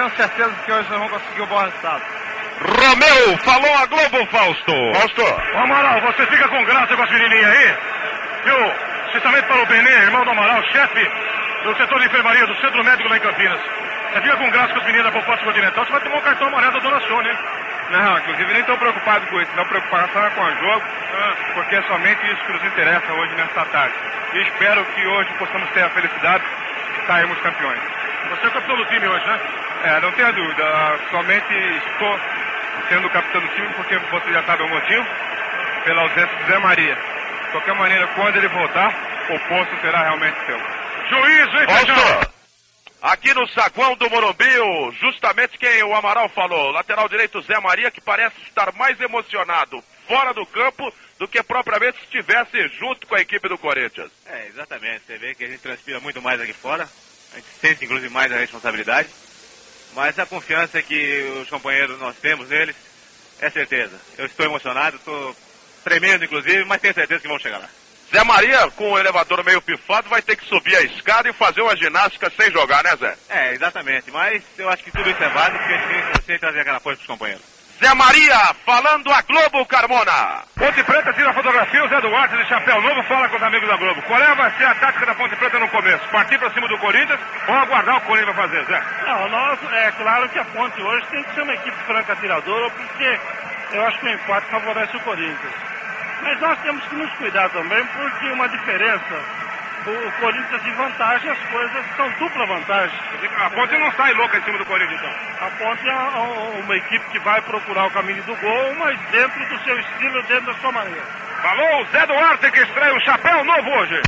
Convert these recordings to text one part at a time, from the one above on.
tenho certeza que hoje nós vamos conseguir o bom resultado. Romeu, falou a Globo, Fausto. Fausto. Ô, Amaral, você fica com graça com as menininhas aí? Viu? Especialmente para o Benê, irmão do Amaral, chefe do setor de enfermaria do Centro Médico lá em Campinas. Você fica com graça com as meninas da Poupança Continental, você vai tomar um cartão amarelo da Dona Sônia, hein? Não, inclusive nem estou preocupado com isso. Não preocupação é com o jogo, porque é somente isso que nos interessa hoje nesta tarde. E espero que hoje possamos ter a felicidade de sairmos campeões. Você é o capitão do time hoje, né? É, não tenha dúvida. Somente estou sendo capitão do time porque você já sabe o motivo, pela ausência de Zé Maria. De qualquer maneira, quando ele voltar, o posto será realmente seu. Juiz, vem Fausto! Aqui no saguão do Morumbi, justamente quem o Amaral falou, lateral direito Zé Maria, que parece estar mais emocionado fora do campo do que propriamente se estivesse junto com a equipe do Corinthians. É, exatamente. Você vê que a gente transpira muito mais aqui fora. A gente sente, inclusive, mais a responsabilidade. Mas a confiança que os companheiros nós temos neles é certeza. Eu estou emocionado, estou tremendo, inclusive, mas tenho certeza que vão chegar lá. Zé Maria, com o elevador meio pifado, vai ter que subir a escada e fazer uma ginástica sem jogar, né, Zé? É, exatamente. Mas eu acho que tudo isso é válido porque a gente tem que trazer aquela força para os companheiros. Zé Maria, falando a Globo, Carmona. Ponte Preta tira a fotografia, o Zé Duarte de chapéu novo fala com os amigos da Globo. Qual é vai ser a tática da Ponte Preta no começo? Partir para cima do Corinthians ou aguardar o Corinthians vai fazer, Zé? Não, nós, é claro que a Ponte hoje tem que ser uma equipe franca atiradora, porque eu acho que o empate favorece o Corinthians. Mas nós temos que nos cuidar também, porque uma diferença. O Corinthians em vantagem, as coisas são dupla vantagem. A Ponte não sai louca em cima do Corinthians, então. A Ponte é uma equipe que vai procurar o caminho do gol, mas dentro do seu estilo, dentro da sua maneira. Falou o Zé Duarte que estreia um chapéu novo hoje.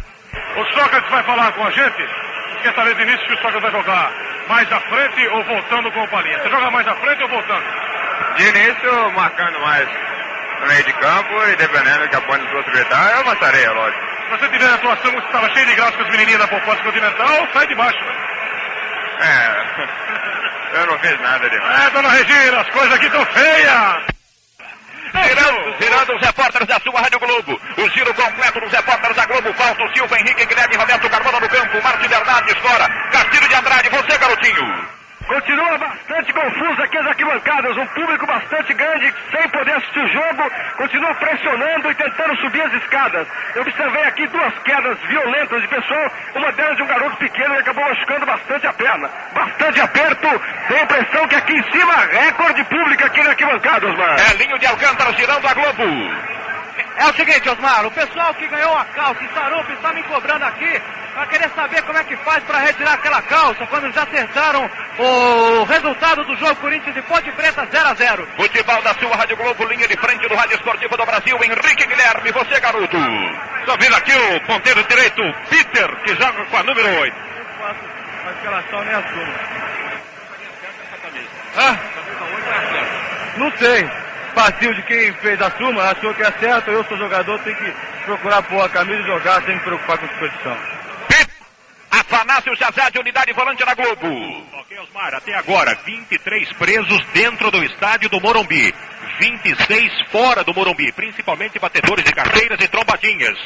O Sócrates vai falar com a gente. Quer saber de início se o Sócrates vai jogar mais à frente ou voltando com o Palinha? Você joga mais à frente ou voltando? De início, marcando mais no meio de campo e dependendo que a Ponte fosse gritar, eu avançarei, é lógico. Se você tiver a atuação que estava cheio de graça com as menininhas da Poupança Continental, sai de baixo, né? É, eu não fiz nada demais. É, dona Regina, as coisas aqui estão feias. Virando, virando os repórteres da sua Rádio Globo. O giro completo dos repórteres da Globo. Fausto Silva, Henrique Guilherme, Roberto Carmona no campo. Márcio Bernardes fora. Castilho de Andrade, você, garotinho. Continua bastante confuso aqui as arquibancadas, um público bastante grande, sem poder assistir o jogo, continua pressionando e tentando subir as escadas. Eu observei aqui duas quedas violentas de pessoal, uma delas de um garoto pequeno que acabou machucando bastante a perna. Bastante aperto, tem a impressão que aqui em cima, recorde público aqui na arquibancada, Osmar. É Linho de Alcântara girando a Globo. É o seguinte, Osmar, o pessoal que ganhou a calça em Sarupi está me cobrando aqui para querer saber como é que faz para retirar aquela calça quando eles acertaram o resultado do jogo Corinthians e Ponte Preta 0 a 0 Futebol da sua Rádio Globo, linha de frente do Rádio Esportivo do Brasil, Henrique Guilherme, você garoto. Só vendo aqui o ponteiro direito, Peter, que joga com a número 8. A escalação nem assumo. Ah, Não sei. Partiu de quem fez a suma, achou que é certo, eu sou jogador, tenho que procurar pôr a camisa e jogar sem me preocupar com competição. Afanásio Jazade, unidade volante da Globo. Ok, Osmar, até agora, 23 presos dentro do estádio do Morumbi. 26 fora do Morumbi, principalmente batedores de carteiras e trombadinhas.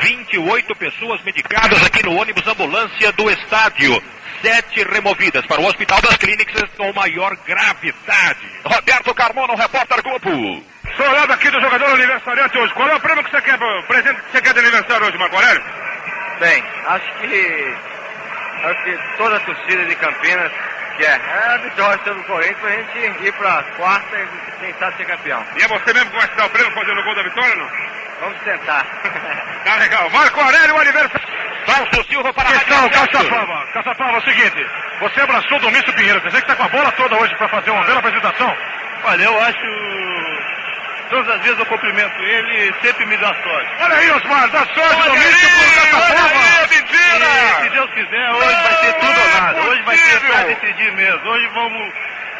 28 pessoas medicadas aqui no ônibus ambulância do estádio. Sete removidas para o Hospital das Clínicas com maior gravidade. Roberto Carmona, o repórter Globo. Sou ao lado aqui do jogador aniversariante hoje. Qual é o prêmio que você quer, o presente que você quer de aniversário hoje, Marco Aurélio? Bem, acho que, acho que toda a torcida de Campinas que é. É a vitória sobre o Corinthians pra gente ir pra quarta e tentar ser campeão. E é você mesmo que vai dar o prêmio fazendo o gol da vitória, não? Vamos tentar. Tá legal. Marco Aurélio Oliveira. Fausto Silva para a Questão, Celso. Caçapava. Caçapava, é o seguinte. Você abraçou o Domício Pinheiro. Quer dizer que tá com a bola toda hoje pra fazer uma bela apresentação? Olha, eu acho. Todas as vezes eu cumprimento ele e sempre me dá sorte. Olha aí, Osmar. Dá sorte, Olha Domício, aí, pro olha Caçapava. aí, E, se mentira! Deus quiser, hoje vai ser tudo ou Não é nada. Hoje vai ser pra decidir mesmo. Hoje vamos,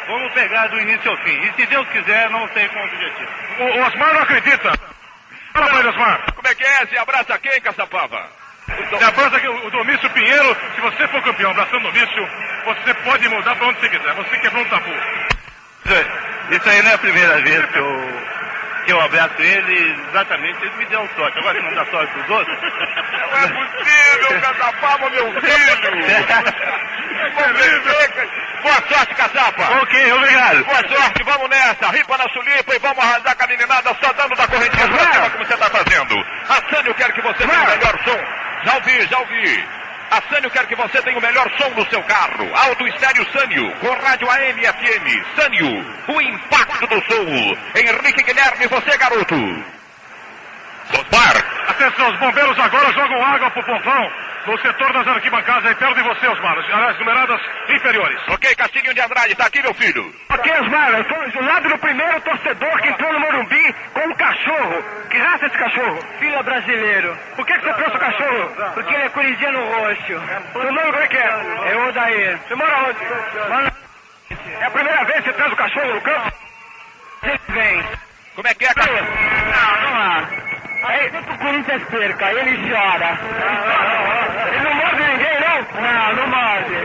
vamos pegar do início ao fim. E se Deus quiser, não tem como objetivo. O, o Osmar não acredita. Fala pra ele, Osmar. Como é que é? Se abraça quem, Caçapava? Se abraça aqui o o Domício Pinheiro. Se você for campeão abraçando o Domício, você pode mudar pra onde você quiser. Você quebrou um tabu. Isso aí não é a primeira vez que eu, que eu abraço ele, exatamente, ele me deu sorte. Agora que não dá sorte pros outros. Não é possível, Caçapava, meu filho! Boa sorte, Caçapa! ok, obrigado. Boa sorte, vamos nessa, ripa na sulipa e vamos arrasar com a meninada só dando da correntinha pra cima como você tá fazendo. Assane, eu quero que você tenha o melhor som. Já ouvi, já ouvi. A Sânio quer que você tenha o melhor som no seu carro. Alto Estéreo Sânio, com rádio AM FM. Sânio, o impacto do som. Henrique Guilherme, você garoto. Osmar. Atenção, os bombeiros agora jogam água pro povão no setor das arquibancadas aí perto de você, Osmar. As numeradas inferiores. Ok, Castilho de Andrade, tá aqui, meu filho. Ok, Osmar, eu sou do lado do primeiro torcedor que entrou no Morumbi com um cachorro. Que raça é esse cachorro? Fila brasileiro. Por que, que você trouxe o cachorro? Porque ele é corintiano roxo. Seu nome como é que é? É Odair. Você mora onde? Mora... É a primeira vez que você traz o cachorro no campo? Ele vem. Como é que é, Castilho? Não, não há. Aí, sempre o Corinthians perca, ele chora. Ele não morde ninguém, não? Não, não morde.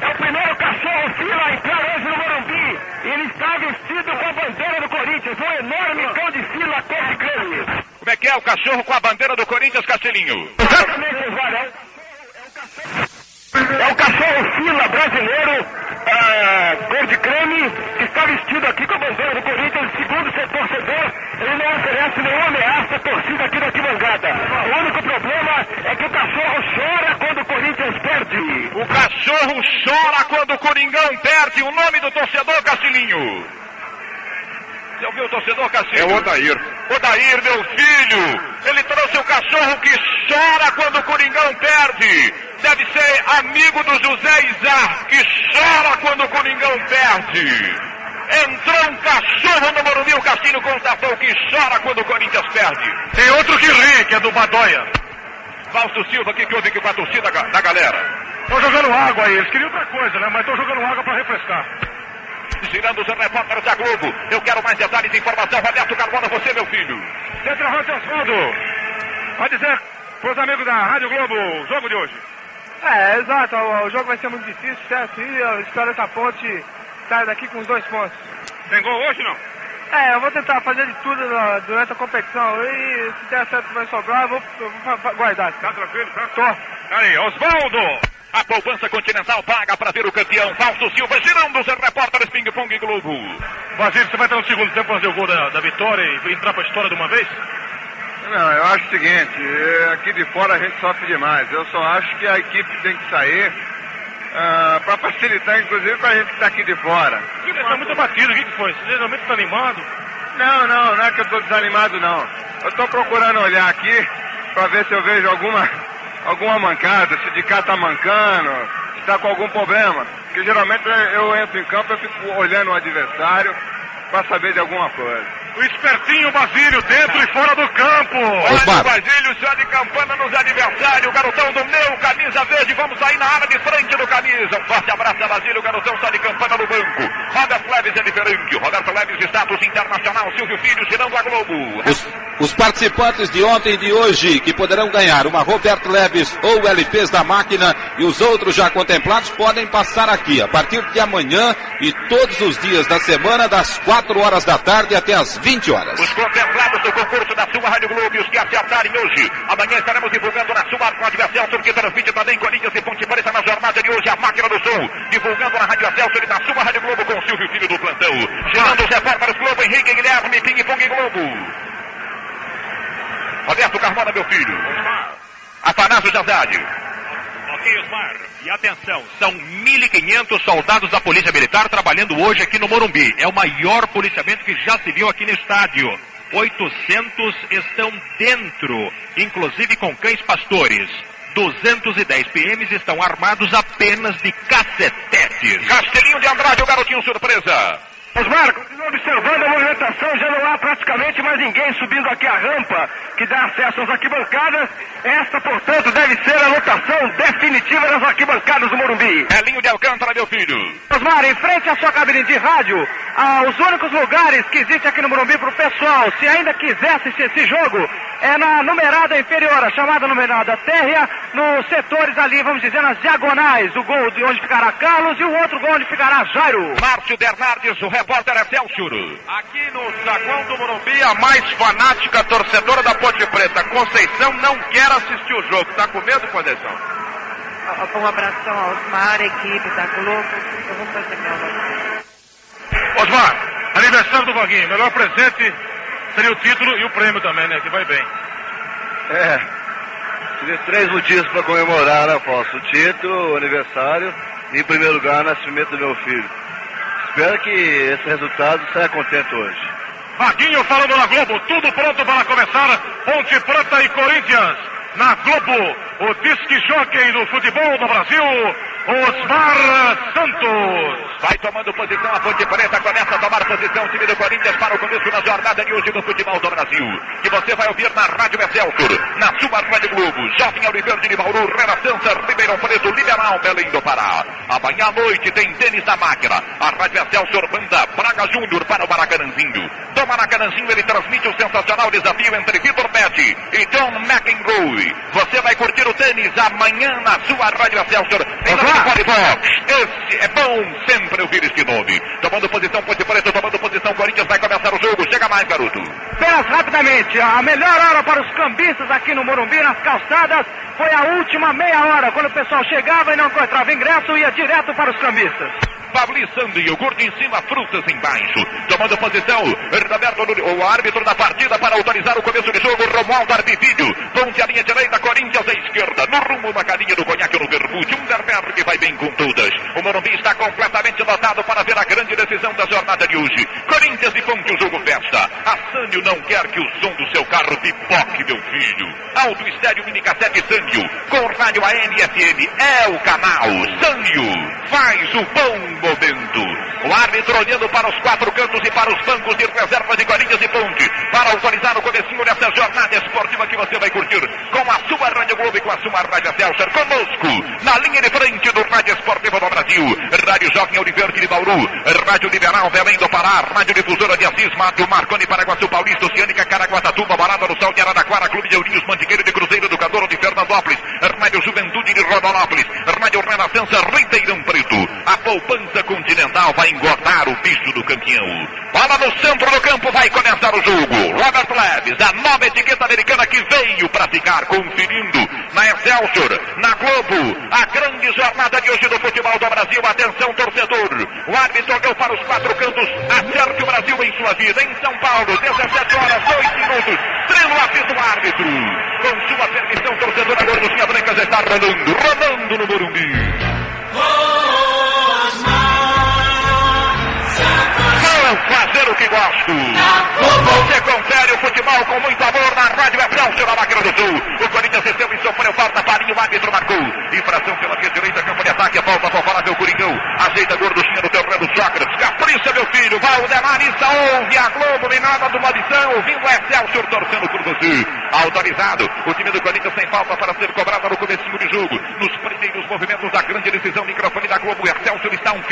É o primeiro cachorro fila a entrar hoje no Morumbi. Ele está vestido com a bandeira do Corinthians, um enorme cão de fila cor de creme. Como é que é o cachorro com a bandeira do Corinthians, Castelinho? Exatamente. É é o cachorro fila brasileiro, cor de creme, que está vestido aqui com a bandeira do Corinthians. Segundo seu torcedor, ele não oferece nenhuma ameaça à torcida aqui da arquibancada. O único problema é que o cachorro chora quando o Corinthians perde. O cachorro chora quando o Coringão perde. O nome do torcedor, Castilinho. Você ouviu o torcedor, Castilho? É o Odair. Odair, meu filho. Ele trouxe o cachorro que chora quando o Coringão perde. Deve ser amigo do José Isar, que chora quando o Coringão perde. Entrou um cachorro no Morumbi, o Castilho constatou que chora quando o Corinthians perde. Tem outro que ri, que é do Badóia. Fausto Silva, o que, que houve aqui com a torcida da galera? Estão jogando água aí. Eles queriam outra coisa, né? Mas estão jogando água para refrescar. Girando os repórteres da Globo. Eu quero mais detalhes e informação. Roberto Carmona, você, meu filho. Centroavante Osvaldo. Vai dizer pros amigos da Rádio Globo o jogo de hoje. É, exato. O, jogo vai ser muito difícil, certo? E eu espero que a ponte saia daqui com os dois pontos. Tem gol hoje, não? É, eu vou tentar fazer de tudo na- durante a competição. E se der certo que vai sobrar, eu vou, eu vou guardar. Tá tranquilo, tá? Tô. Aí, Osvaldo. A poupança continental paga para ver o campeão Fausto Silva girando os repórteres Ping Pong Globo. Basílio, você vai estar no segundo tempo fazer o gol da, da vitória e entrar pra história de uma vez? Não, eu acho o seguinte, eh, aqui de fora a gente sofre demais. Eu só acho que a equipe tem que sair para facilitar, inclusive, para a gente que está aqui de fora. Você está muito batido, o que, que foi? Você geralmente está animado? Não, não, não é que eu estou desanimado, não. Eu estou procurando olhar aqui para ver se eu vejo alguma, alguma mancada, se de cá está mancando, está com algum problema. Porque geralmente eu entro em campo e fico olhando o adversário para saber de alguma coisa. O espertinho Basílio dentro e fora do campo. Olha o Basílio já de campana nos adversários. O garotão do meu, camisa verde. Vamos sair na área de frente do camisa. Um forte abraço a Basílio. O garotão só de campana no banco. Roberto Leves é diferente. Roberto Leves, status internacional. Silvio Filho girando a Globo. Os, os participantes de ontem e de hoje que poderão ganhar uma Roberto Leves ou LPs da máquina e os outros já contemplados podem passar aqui a partir de amanhã e todos os dias da semana das 4 horas da tarde até as 20 horas. Os contemplados do concurso da sua Rádio Globo, e os que acertarem hoje. Amanhã estaremos divulgando na sua com a Rádio Celso, que transmite também Corinthians e Ponte Preta na jornada de hoje, a máquina do som. Divulgando na Rádio Celso e na sua Rádio Globo com Silvio Filho do plantão. Gerando os repórteres Globo, Henrique Guilherme, Ping Pong Globo. Roberto Carmona, meu filho. Afanásio Jazade. Osmar. E atenção, são 1.500 soldados da Polícia Militar trabalhando hoje aqui no Morumbi. É o maior policiamento que já se viu aqui no estádio. 800 estão dentro, inclusive com cães pastores. 210 PMs estão armados apenas de cacetetes. Castelinho de Andrade, o garotinho surpresa. Osmar, continua observando a movimentação, já não há praticamente mais ninguém subindo aqui a rampa que dá acesso às arquibancadas. Esta, portanto, deve ser a lotação definitiva das arquibancadas do Morumbi. Elinho de Alcântara, meu filho. Osmar, em frente à sua cabine de rádio, os únicos lugares que existem aqui no Morumbi para o pessoal, se ainda quiser assistir esse jogo, é na numerada inferior, a chamada numerada térrea, nos setores ali, vamos dizer, nas diagonais, o gol de onde ficará Carlos e o outro gol onde ficará Jairo. Márcio Bernardes, o repórter Excelsior. Aqui no saguão do Morumbi, a mais fanática torcedora da Ponte Preta, Conceição, não quer assistir o jogo. Tá com medo, Conceição? Um abração ao Osmar, equipe da Globo. Eu vou fazer meu Osmar, aniversário do Vaguinho. Melhor presente seria o título e o prêmio também, né? Que vai bem. É. Tive três motivos para comemorar, né, Afonso? O título, o aniversário e, em primeiro lugar, o nascimento do meu filho. Espero que esse resultado saia contente hoje. Vaguinho falando na Globo, tudo pronto para começar. Ponte Preta e Corinthians. Na Globo, o disque jockey do futebol do Brasil, Osmar Santos. Vai tomando posição a Ponte Preta, começa a tomar posição o time do Corinthians para o começo da jornada de hoje do futebol do Brasil. Que você vai ouvir na Rádio Excelsior, na sua Rádio Globo, Jovem Auriverde de Bauru, Renascença, Ribeirão Preto, Liberal, Belém do Pará. Amanhã à noite tem tênis da máquina. A Rádio Excelsior manda Braga Júnior para o Maracanãzinho. Do Maracanãzinho ele transmite o sensacional desafio entre Vitor Betti e John McEnroe. Você vai curtir o tênis amanhã na sua Rádio Excelsior. Esse é bom sempre ouvir este nome. Tomando posição Ponte Preta, tomando posição Corinthians, vai começar o jogo. Chega mais, garoto. Apenas rapidamente, a melhor hora para os cambistas aqui no Morumbi, nas calçadas, foi a última meia hora, quando o pessoal chegava e não encontrava ingresso, ia direto para os cambistas. Pabli Sandy, iogurte em cima, frutas embaixo. Tomando posição, Roberto o árbitro da partida para autorizar o começo do jogo, Romualdo Arbivídeo. Ponte a linha direita, Corinthians à esquerda. No rumo, uma carinha do conhaque no vermute. Um que vai bem com todas. O Morumbi está completamente lotado para ver a grande decisão da jornada de hoje. Corinthians e Ponte, o jogo festa. A Sânio não quer que o som do seu carro pipoque, meu filho. Alto Estéreo Mini Cassete Sânio, com rádio AM é o canal. Sânio faz o bom momento. O árbitro olhando para os quatro cantos e para os bancos de reserva de Corinthians e Ponte, para autorizar o comecinho dessa jornada esportiva que você vai curtir com a sua Rádio Globo e com a sua Rádio Celso. Conosco, na linha de frente do Rádio Esportivo do Brasil, Rádio Jovem Oliverde de Bauru, Rádio Liberal Belém do Pará, Rádio Difusora de Assis, Mato Marconi, Paraguaçu Paulista, Oceânica, Caraguatatuba, Barada do Sol de Araraquara, Clube de Ourinhos, Mantiqueiro de Cruzeiro, Educador de Fernandópolis, Rádio Juventude de Rodolópolis, Rádio Renascença, Ribeirão Preto. A poupança continental vai engordar o bicho do campeão. Bola no centro do campo, vai começar o jogo. Robert Leves, a nova etiqueta americana que veio para ficar conferindo na Excelsior, na Globo, a grande jornada de hoje do futebol do Brasil. Atenção, torcedor. O árbitro olhou para os quatro cantos, acerte o Brasil em sua vida. Em São Paulo, 17 horas, 2 minutos. Trilo apito árbitro. Com sua permissão, torcedor, a gorduchinha branca está rolando, rolando no Morumbi. Vou fazer o que gosto. Você confere o futebol com muito amor na Rádio Excelsior na máquina do Sul. O Corinthians recebeu e sofreu falta, Parinho, o árbitro marcou. Infração pela via direita, campo de ataque, a favorável, o Coringão. Ajeita gorduchinha no terreno do. Capricha, meu filho. Valdemar Issa ouve a Globo, minada do Madição, ouvindo o Excelsior torcendo por você. Autorizado, o time do Corinthians sem falta para ser cobrada no comecinho de jogo. Nos primeiros movimentos da grande decisão, microfone da Globo, o Excelsior está um.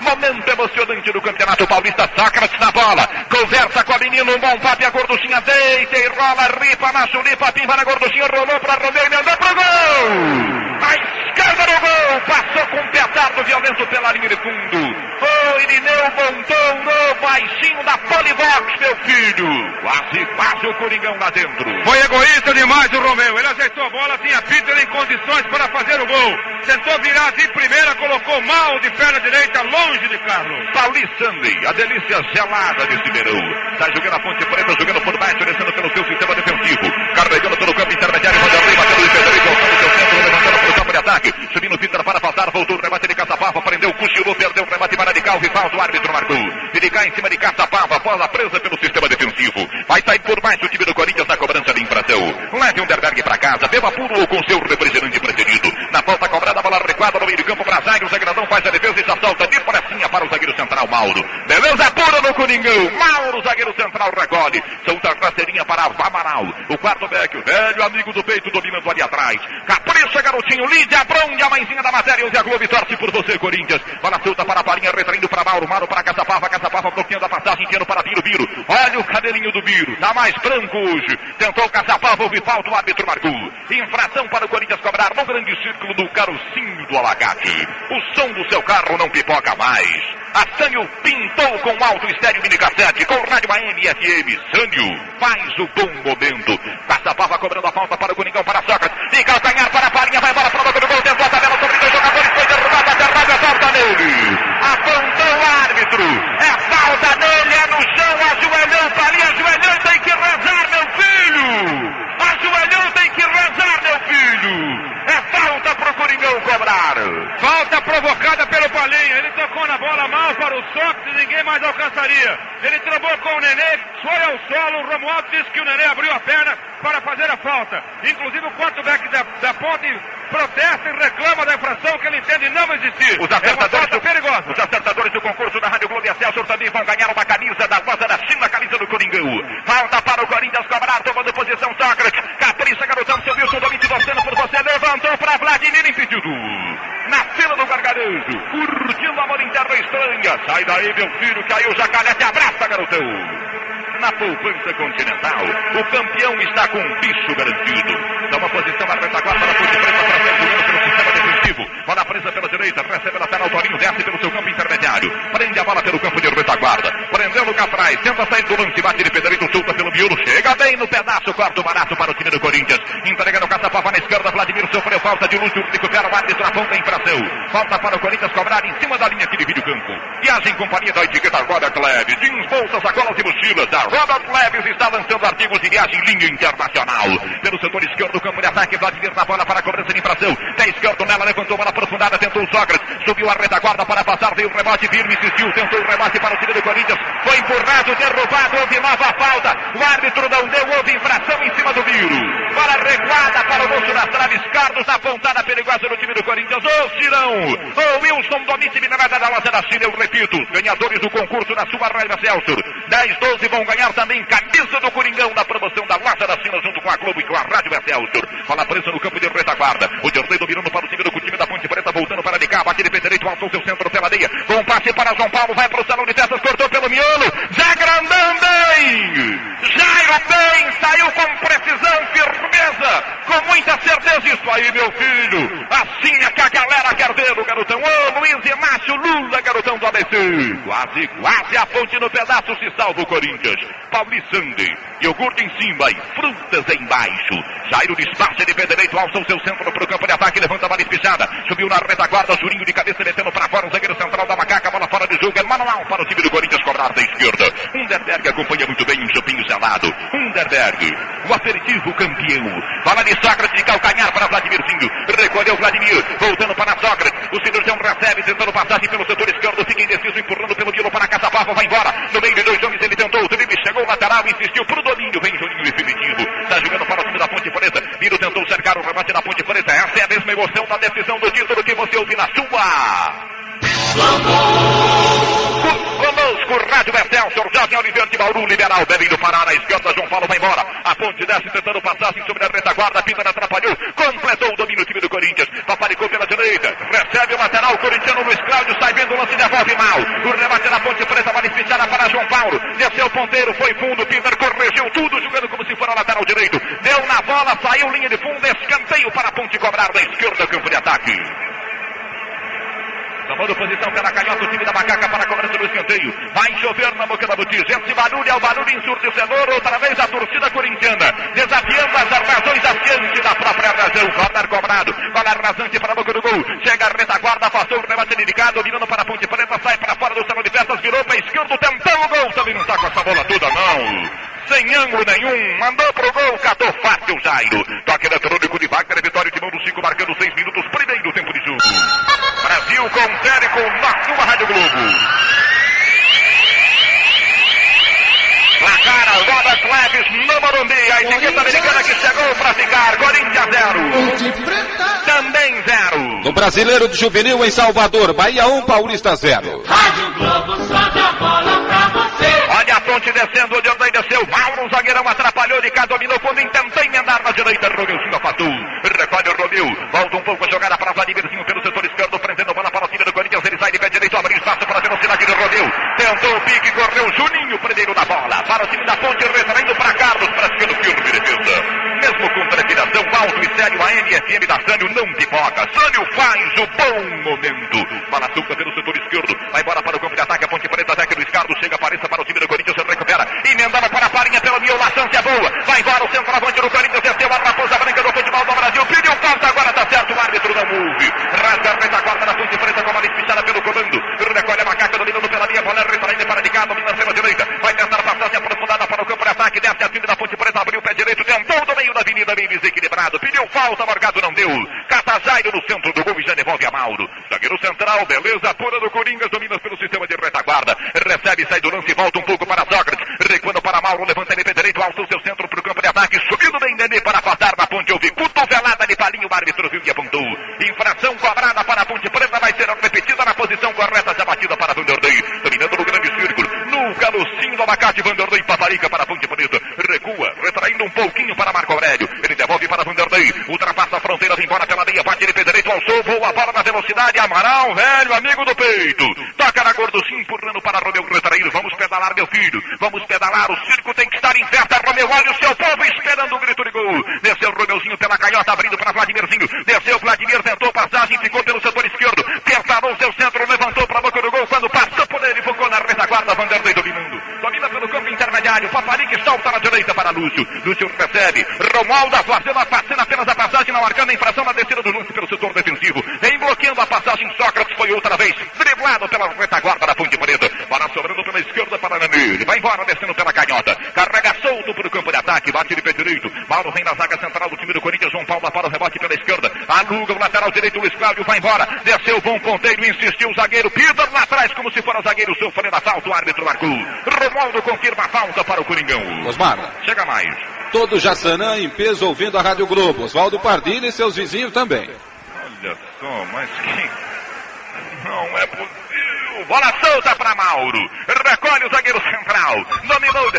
Momento emocionante do Campeonato Paulista, Sócrates na bola. Conversa com a menina, um bom papo, a gorduchinha deita e rola, ripa na chulipa, pimba na gorduchinha, rolou para Romeu, mandou pro gol! A esquerda do gol, passou com um petardo violento pela linha de fundo. Foi Irineu Montou no baixinho da Polivox, meu filho. Quase, quase o Coringão lá dentro. Foi egoísta demais o Romeu. Ele ajeitou a bola, tinha Peter em condições para fazer o gol. Tentou virar de primeira, colocou mal de perna direita, longe de Carlos. Paulistandi, a delícia gelada desse verão. Está jogando a ponte preta, jogando por baixo, descendo pelo seu sistema defensivo. Carregando pelo campo intermediário, arriba, batendo de pedra e voltando seu centro, levantando para o campo de ataque. Subindo o Peter para passar, voltou o rebate de Caçapava, prendeu, cochilou, perdeu o rebate para de Calvi, falta o árbitro marcou. Vidigal em cima de Caçapava, bola presa pelo sistema defensivo. Vai sair por baixo o time do Corinthians na cobrança de infração. Leve Underberg para casa, beba puro com seu representante preferido. Na falta cobrada, bola recuada no meio de campo para zague, o Zagradão faz a defesa e já solta de precinha para o zagueiro central, Mauro. Beleza pura no Coringão. Mauro, zagueiro central, recolhe. Solta a rasteirinha para Vamaral. O quarto back, o velho amigo do peito, dominando ali atrás. Capricha, garotinho. Lídia Bronha, a mãezinha da matéria. Use a Globo torce por você, Corinthians. Bola solta para a Palinha, retraindo para Mauro. Mauro para Caçapava. Caçapava bloqueando a passagem, inteiro para Biro. Biro. Olha o cabelinho do Biro. Tá mais branco hoje. Tentou Caçapava, houve falta, o árbitro marcou. Infração para o Corinthians cobrar no grande círculo do carocinho do Alagate. O som do seu carro não pipoca mais. A Sânio pintou com alto estéreo mini cassete, com rádio AM e FM. Sânio faz o bom momento. Caçapava cobrando a falta para o Coringão, para Sócrates. De calcanhar para a Farinha, vai embora para o boca do gol, tentou a tabela sobre dois jogadores, foi derrubada, derrubada, falta nele. Apontou o árbitro. É falta nele, é no chão, ajoelhou, Farinha, ajoelhou, tem que rezar, meu filho. Ajoelhou, tem que rezar, meu filho. É falta pro Coringão cobrar. Falta provocada pelo Palinha. Ele tocou na bola mal para o Sócrates, ninguém mais alcançaria. Ele trombou com o Nenê, foi ao solo. O Romualdo disse que o Nenê abriu a perna para fazer a falta. Inclusive o quarterback da, da ponte protesta e reclama da infração que ele entende não existir. Os é acertadores, falta do, perigosa. os acertadores do concurso da Rádio Globo e Celso também vão ganhar uma camisa da Rosa da China, a camisa do Coringão. Falta para o Corinthians cobrar, tomando posição Sócrates. Capricha, garotão, seu Wilson Domite torcendo por você. Levantou para Vladimir, impedido. Na fila do gargarejo, curtindo a bola em terra estranha. Sai daí, meu filho, caiu o jacaré, te abraça, garotão na poupança continental. O campeão está com um bicho garantido. Dá uma posição na retaguarda da Ponte Preta para frente pelo sistema defensivo. Bola presa pela direita, recebe lateral, Torinho desce pelo seu campo intermediário. Prende a bola pelo campo de retaguarda. Prendeu no atrás, tenta sair do lance, bate de pedreiro, solta pelo miolo. Chega bem no pedaço, quarto barato para o time do Corinthians. Entregando o caçapava na esquerda, Vladimir sofreu falta de luz, recupera o árbitro, aponta a infração. Falta para o Corinthians cobrar em cima da linha que divide o campo. Viagem em companhia da etiqueta Robert Leve. Jeans, bolsas, sacolas e mochilas. A Robert Leves está lançando artigos de viagem em linha internacional. Pelo setor esquerdo do campo de ataque, Vladimir na bola para a cobrança de infração. Pé esquerdo nela, levantou bola aprofundada, tentou o Sócrates. Subiu a retaguarda para passar, veio o rebote firme, insistiu, tentou o rebote para o time do Corinthians. Foi empurrado, derrubado, houve nova falta. O árbitro não deu, houve infração em cima do Viro. Bola recuada para o moço das traves, Carlos, apontada perigosa no time do Corinthians. Ô Cirão, ô Wilson Domite Minerada da Loja da China, eu repito, ganhadores do concurso na sua Rádio Celso. 10, 12 vão ganhar também camisa do Coringão na promoção da Loja da China junto com a Globo e com a Rádio Celso. Bola presa no campo de retaguarda. O Dirley dominando para o time do time da Ponte Preta, voltando para de cá, bate de pé direito, alçou seu centro pela meia. Com passe para João Paulo, vai para o salão de festas, cortou pelo miolo. Zé Grandão bem! Jairo bem, saiu com precisão, firmeza, com muita certeza. Isso aí, meu filho. Assim é que a galera quer ver o garotão. Ô, Luiz Inácio Lula, garotão do ABC. Quase, quase a ponte no pedaço se salva o Corinthians. Paulistande, iogurte em cima e frutas embaixo. Jairo despacha de pé direito, alça o seu centro para o campo de ataque, levanta a bola espichada. Subiu na retaguarda, Jurinho de cabeça, metendo para fora o zagueiro central da macaca, bola fora de jogo, é manual para o time do Corinthians cobrar da esquerda. Underberg acompanha muito bem um chopinho gelado. Underberg, o aperitivo campeão. Bola de Sócrates de calcanhar para Vladimirzinho. Recolheu Vladimir, voltando para Sócrates. O cirurgião recebe, tentando passagem pelo setor esquerdo, fica indeciso, empurrando pelo Dilo para Caçapava, vai embora. No meio de dois homens ele tentou, o drible chegou lateral, insistiu pro domínio, vem Juninho definitivo. Está jogando para o time da Ponte Preta. Viro tentou cercar o remate da Ponte Preta. Essa é a mesma emoção da decisão do título que você ouve na sua. Conosco, Rádio Bertelson, Jovem Oliveira de Bauru, Liberal, Belém do Pará, na esquerda, João Paulo vai embora. A ponte desce tentando passagem sobre a retaguarda, Pinta atrapalhou, completou o domínio do time do Corinthians, paparicou pela direita, recebe o lateral, corintiano Luiz Cláudio, sai vendo o lance, devolve mal. O rebate na ponte preta, vale fechada para João Paulo, desceu o ponteiro, foi fundo, Pinter corrigiu tudo, jogando como se fosse lateral direito, deu na bola, saiu linha de fundo, escanteio para a ponte cobrar da esquerda, campo de ataque. Tomando posição pela canhota, o time da macaca para a cobrança do escanteio. Vai chover na boca da botija. Esse barulho é o barulho ensurdecedor. Outra vez a torcida corintiana. Desafiando as razões adiante da própria razão. Corner cobrado. Bola rasante para a boca do gol. Chega a retaguarda, afastou o rebate delicado. Dominando para a ponte preta. Sai para fora do salão de festas. Virou para a esquerda. Tentou o gol. Também não está com essa bola toda, não sem ângulo nenhum, mandou pro gol, catou fácil o Jairo. Toque eletrônico de Wagner, vitória de mão do 5, marcando 6 minutos, primeiro tempo de jogo. Brasil confere com o da Rádio Globo. Placar Rodas Leves no Morumbi. A etiqueta americana que chegou para ficar. Corinthians 0. Também 0. No Brasileiro de Juvenil em Salvador, Bahia 1, Paulista 0. Rádio Globo só dá bola pra você. Olha a ponte descendo, o Jordan desceu. Mauro, o zagueirão atrapalhou de cá, dominou quando tentou emendar na direita. Romeuzinho afastou. Recolhe o Romeu. Volta um pouco a jogada para Vladimirzinho pelo setor esquerdo, prendendo a bola para o time do Corinthians. Ele sai de pé direito, abre espaço para a velocidade do Romeu. Tentou o pique, correu Juninho, primeiro da bola. Para o time da ponte, retraindo para Carlos, praticando firme defesa. Mesmo com trepidação, alto e sério, a NFM da Sânio não pipoca. Sânio faz o bom momento. Bola solta pelo setor esquerdo. Vai embora para o campo de ataque. A ponte preta, ataque do Escardo. Chega, apareça para o time do Corinthians. Se recupera. Emendando para a farinha pelo Mio. A chance é boa. Vai embora o centroavante do Corinthians. Desceu a raposa branca do futebol do Brasil. Pediu falta. Agora tá certo. O árbitro não move. Rasga a retaguarda da ponte preta com a bola pelo comando. Recolhe a macaca dominando pela linha. Bola retraindo para de cá. Domina pela direita. Vai tentar passagem aprofundada para o campo de ataque. Desce a time da ponte preta. Abriu o pé direito. Tentou do meio da avenida. Bem desequilibrado. Pediu falta. Marcado não deu. Catazairo no centro do gol e já devolve a Mauro. Zagueiro central. Beleza pura do Coringas. Domina pelo sistema de retaguarda. Recebe, sai do lance. Volta um pouco para Sócrates. Recuando para Mauro. Levanta ele pé direito. Alto o seu centro para o campo de ataque. Subindo bem Nenê para afastar na ponte. Houve cotovelada de palinho. O árbitro viu e apontou. Infração cobrada para a ponte preta. Vai ser repetida na posição correta. Já batida para Vanderlei. Dominando no grande círculo. No galocinho do abacate. Vanderlei paparica para a ponte preta. Recua. Retraindo um pouquinho para Marco Aurélio. Ele devolve para Vanderlei. Ultrapassa a fronteira. Vem embora pela meia. Bate ele pé direito ao sul. Voa a bola na velocidade. Amaral, velho amigo do peito. Toca na gorducinha. Empurrando para Romeu retraído. Vamos pedalar, meu filho. Vamos pedalar. O circo tem que estar em festa. Romeu, olha o seu povo esperando o grito de gol. Desceu o Romeuzinho pela canhota. Abrindo para Vladimirzinho. Desceu Vladimir. Tentou passagem. Ficou pelo setor esquerdo. Preparou seu centro. Levantou para a boca do gol. Quando passou por ele. Focou na retaguarda. Vanderlei dominando. Domina pelo campo intermediário. Paparique salta na direita para Lúcio. Lúcio recebe. Romualdo fazendo a passando apenas a passagem. Não marcando a infração na descida do lance pelo setor defensivo. Vem bloqueando a passagem. Sócrates foi outra vez. Driblado pela retaguarda da Ponte Preta. Bola sobrando pela esquerda para. Ele vai embora descendo pela canhota. Carrega solto para o campo de ataque. Bate de pé direito. Mauro vem na zaga central do time do Corinthians. João Paulo para o rebote pela esquerda. Aluga o lateral direito. Luiz Cláudio vai embora. Desceu o bom ponteiro. Insistiu o zagueiro. Peter lá atrás como se fora zagueiro. Sofrendo a falta. O árbitro marcou. Romualdo confirma a falta para o Coringão. Osmar. Chega mais. Todo Jaçanã em peso ouvindo a Rádio Globo. Oswaldo Pardini e seus vizinhos também. Olha só, mas que. Não é possível. Bola solta para Mauro. Recolhe o zagueiro central. Dominou.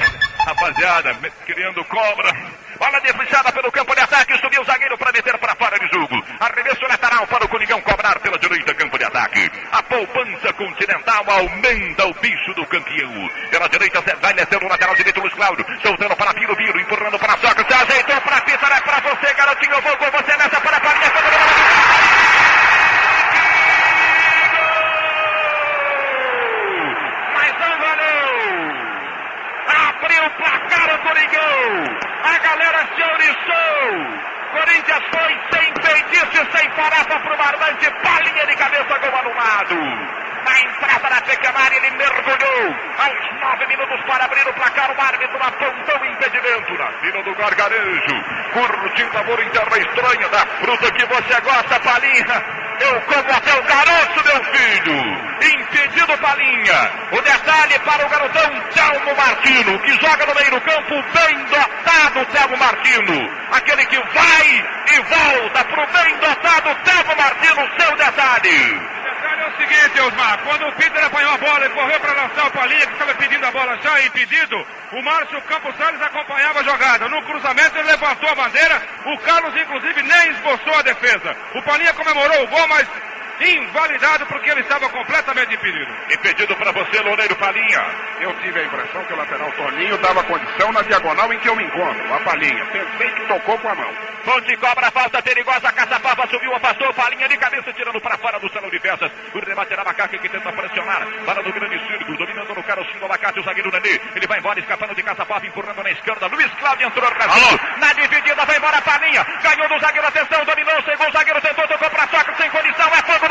Rapaziada, criando cobra. Bola defechada pelo campo de ataque. Subiu o zagueiro para meter para fora de jogo. Arremesso lateral para o Coringão cobrar pela direita, campo de ataque. A poupança continental aumenta o bicho do campeão. Pela direita, vai descer o lateral direito, Luiz Cláudio. Soltando para Piro Biro, empurrando para Sócrates. Ajeitou para a pista, é para você, garotinho. Eu vou com você nessa para a farinha. Mas não valeu. Abriu o placar o Coringão. A galera se oriçou. Corinthians foi sem feitiço e sem farofa pro Barbante. Palinha de cabeça, gol anulado. Entrada da pequenária, ele mergulhou. Aos nove minutos para abrir o placar, o árbitro apontou o impedimento. Na fila do gargarejo. Curtindo amor em terra estranha. Da fruta que você gosta, Palinha. Eu como até o garoto, meu filho. Impedido, Palinha. O detalhe para o garotão Telmo Martino, que joga no meio do campo, bem dotado, Telmo Martino. Aquele que vai e volta pro bem dotado Telmo Martino, seu detalhe. É o seguinte, Osmar, quando o Peter apanhou a bola e correu para lançar o Palinha, que estava pedindo a bola já impedido, o Márcio Campos Salles acompanhava a jogada. No cruzamento ele levantou a bandeira, o Carlos inclusive nem esboçou a defesa. O Palinha comemorou o gol, mas invalidado porque ele estava completamente impedido. Impedido para você, Loureiro Palinha. Eu tive a impressão que o lateral Toninho dava condição na diagonal em que eu me encontro, a Palinha. Pensei que tocou com a mão. Ponte cobra a falta perigosa, Caçapava subiu, afastou, Palinha de cabeça, tirando para fora do salão de peças. O rebate era Macaque que tenta pressionar. Para do grande círculo, dominando no carocinho do abacate, o zagueiro Nenê. Ele vai embora, escapando de Caçapava, empurrando na esquerda. Luiz Cláudio entrou Brasil. Na dividida, vai embora Palinha. Ganhou do zagueiro, atenção, dominou, chegou o zagueiro, tentou, tocou para Sócrates, sem condição. É fogo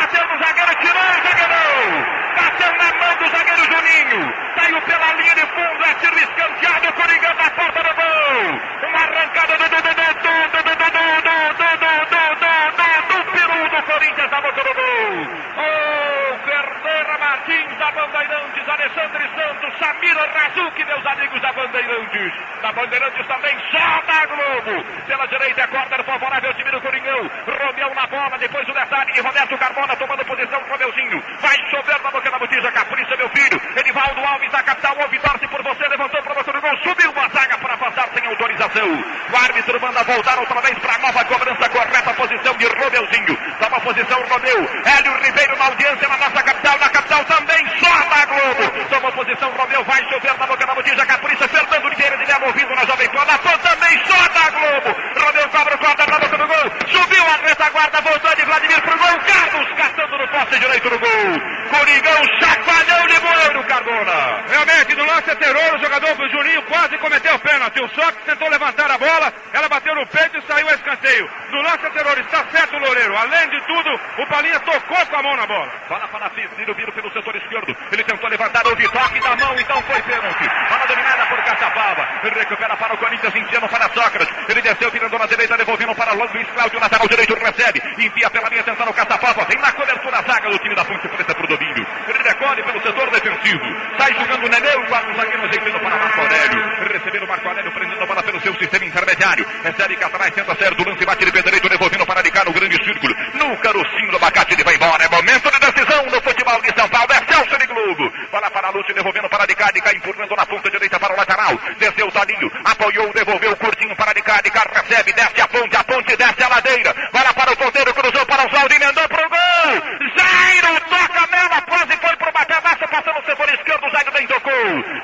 Bateu no zagueiro, tirou o zagueirão. Bateu na mão do zagueiro Juninho. Saiu pela linha de fundo, é tiro escanteado. O Coringão na porta do gol. Uma arrancada do Dudu, Dudu, Dudu, Dudu, Dudu, Dudu, do Peru do Corinthians na boca do gol. Oh, Ferreira Martins da Bandeirantes, Alexandre Santos, Samira Razuki, meus amigos da Bandeirantes. Da Bandeirantes também, só da Globo. Pela direita, corta favorável ao time do Coringão. Romeu na bola, depois o detalhe de Roberto Carmona tomando posição, Romeuzinho. Vai chover na boca da botija, Capricha, meu filho. Edivaldo Alves, da capital, ouve, torce por você, levantou para o gol, subiu uma zaga para passar sem autorização. O árbitro manda voltar outra vez para a nova cobrança, correta posição de Romeuzinho. Toma posição, Romeu. Hélio Ribeiro na audiência na nossa capital, na capital também, só da Globo. Toma posição, Romeu, vai chover na boca da botija, Capricha, Fernando Oliveira de Melo ouvindo na Jovem Pan, na Pan também, só da Globo. Romeu cobra o corda na boca do gol, subiu a retaguarda, voltou de Vladimir pro gol, Carlos catando no poste direito do gol. Coringão, chacoalhão de Bueno, Cardona. Realmente, no lance anterior, o jogador do Juninho quase cometeu o pênalti. O Sócrates tentou levantar a bola, ela bateu no peito e saiu a escanteio. No lance anterior, está certo o Loureiro. Além de tudo, o Palinha tocou com a mão na bola. Bola para Ciro, viro pelo setor esquerdo. Ele tentou levantar o toque da mão, então foi pênalti. Bola dominada Caçapava. Recupera para o Corinthians, enfiando para Sócrates. Ele desceu, virando na direita, devolvendo para Luiz Cláudio, lateral direito, recebe. Envia pela linha, tentando Caçapava. Vem na cobertura a zaga do time da Ponte Preta pro domínio. Ele decolhe pelo setor defensivo. Sai jogando o Nenê, o quarto zagueiro ajeitando para Marco Aurélio. Recebendo Marco Aurélio, prendendo a bola pelo seu sistema intermediário. Recebe Catarás, tenta certo, lance, bate de pé direito, devolvendo para de cá no grande círculo. No carocinho do abacate, ele vai embora. É momento de decisão no futebol de São Paulo. É Celso de Globo. Bola para Lúcio, devolvendo para de cá, de cá, na ponta direita para o lateral. Desceu o Toninho, apoiou, devolveu curtinho para de cá, de cá, recebe, desce a ponte, a ponte, desce a ladeira. Bola para o ponteiro, cruzou para o Saldi, emendou pro gol. Jairo toca nela, quase foi pro batedaço, passando o setor esquerdo, Jairo bem tocou.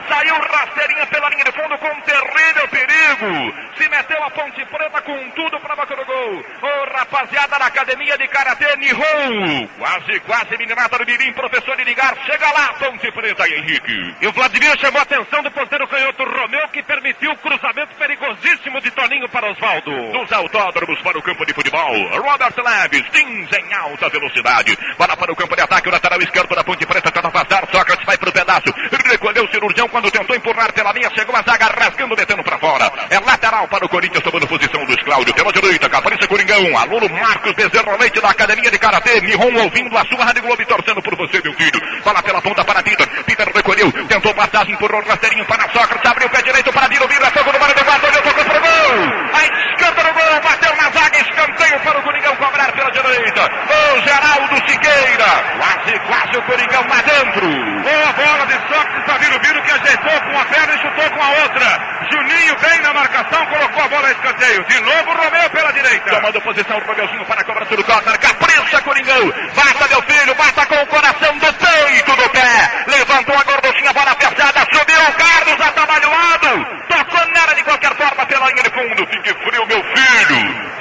Saiu rasteirinha pela linha de fundo com um terrível perigo. Se meteu a ponte preta com tudo para boca do gol. Ô rapaziada da academia de Karatê Nihon. Quase, quase meninada do Mirim, professor de ligar. Chega lá, ponte preta, Henrique. E o Vladimir chamou a atenção do ponteiro canhoto Romeu, que permitiu o cruzamento perigosíssimo de Toninho para Osvaldo. Dos autódromos para o campo de futebol. Robert Leves, Tins em alta velocidade. Bola para o campo de ataque, o lateral esquerdo da Ponte Preta tenta passar. Sócrates vai pro pedaço. O cirurgião quando tentou empurrar pela linha. Chegou a zaga rasgando, metendo para fora. É lateral para o Corinthians, tomando posição Luiz Cláudio. Pela direita, Capricha Coringão. Aluno Marcos Bezerra Leite da Academia de Karatê. Nihon ouvindo a sua Rádio Globo e torcendo por você, meu filho. Bola pela ponta para Peter. Peter recolheu, tentou passagem, empurrou o rasteirinho para Sócrates. Abriu o pé direito para Dino Vira. Fogo no Mário de Guarda. Olhou, pro gol. A esquerda gol. Bateu na zaga. Escanteio para o pela direita. O Geraldo Siqueira. Quase, quase o Coringão lá dentro. Boa bola de Sócrates para Viro, que ajeitou com a perna e chutou com a outra. Juninho bem na marcação, colocou a bola a escanteio. De novo, Romeu pela direita. Tomando posição, o Romeuzinho para a cobrança do corner. Capricha, Coringão. Bata, meu filho. Bata com o coração do peito do pé. Levantou a gorduchinha, bola pesada. Subiu o Carlos, atabalhoado. Tocou nela de qualquer forma pela linha de fundo. Fique frio, meu filho.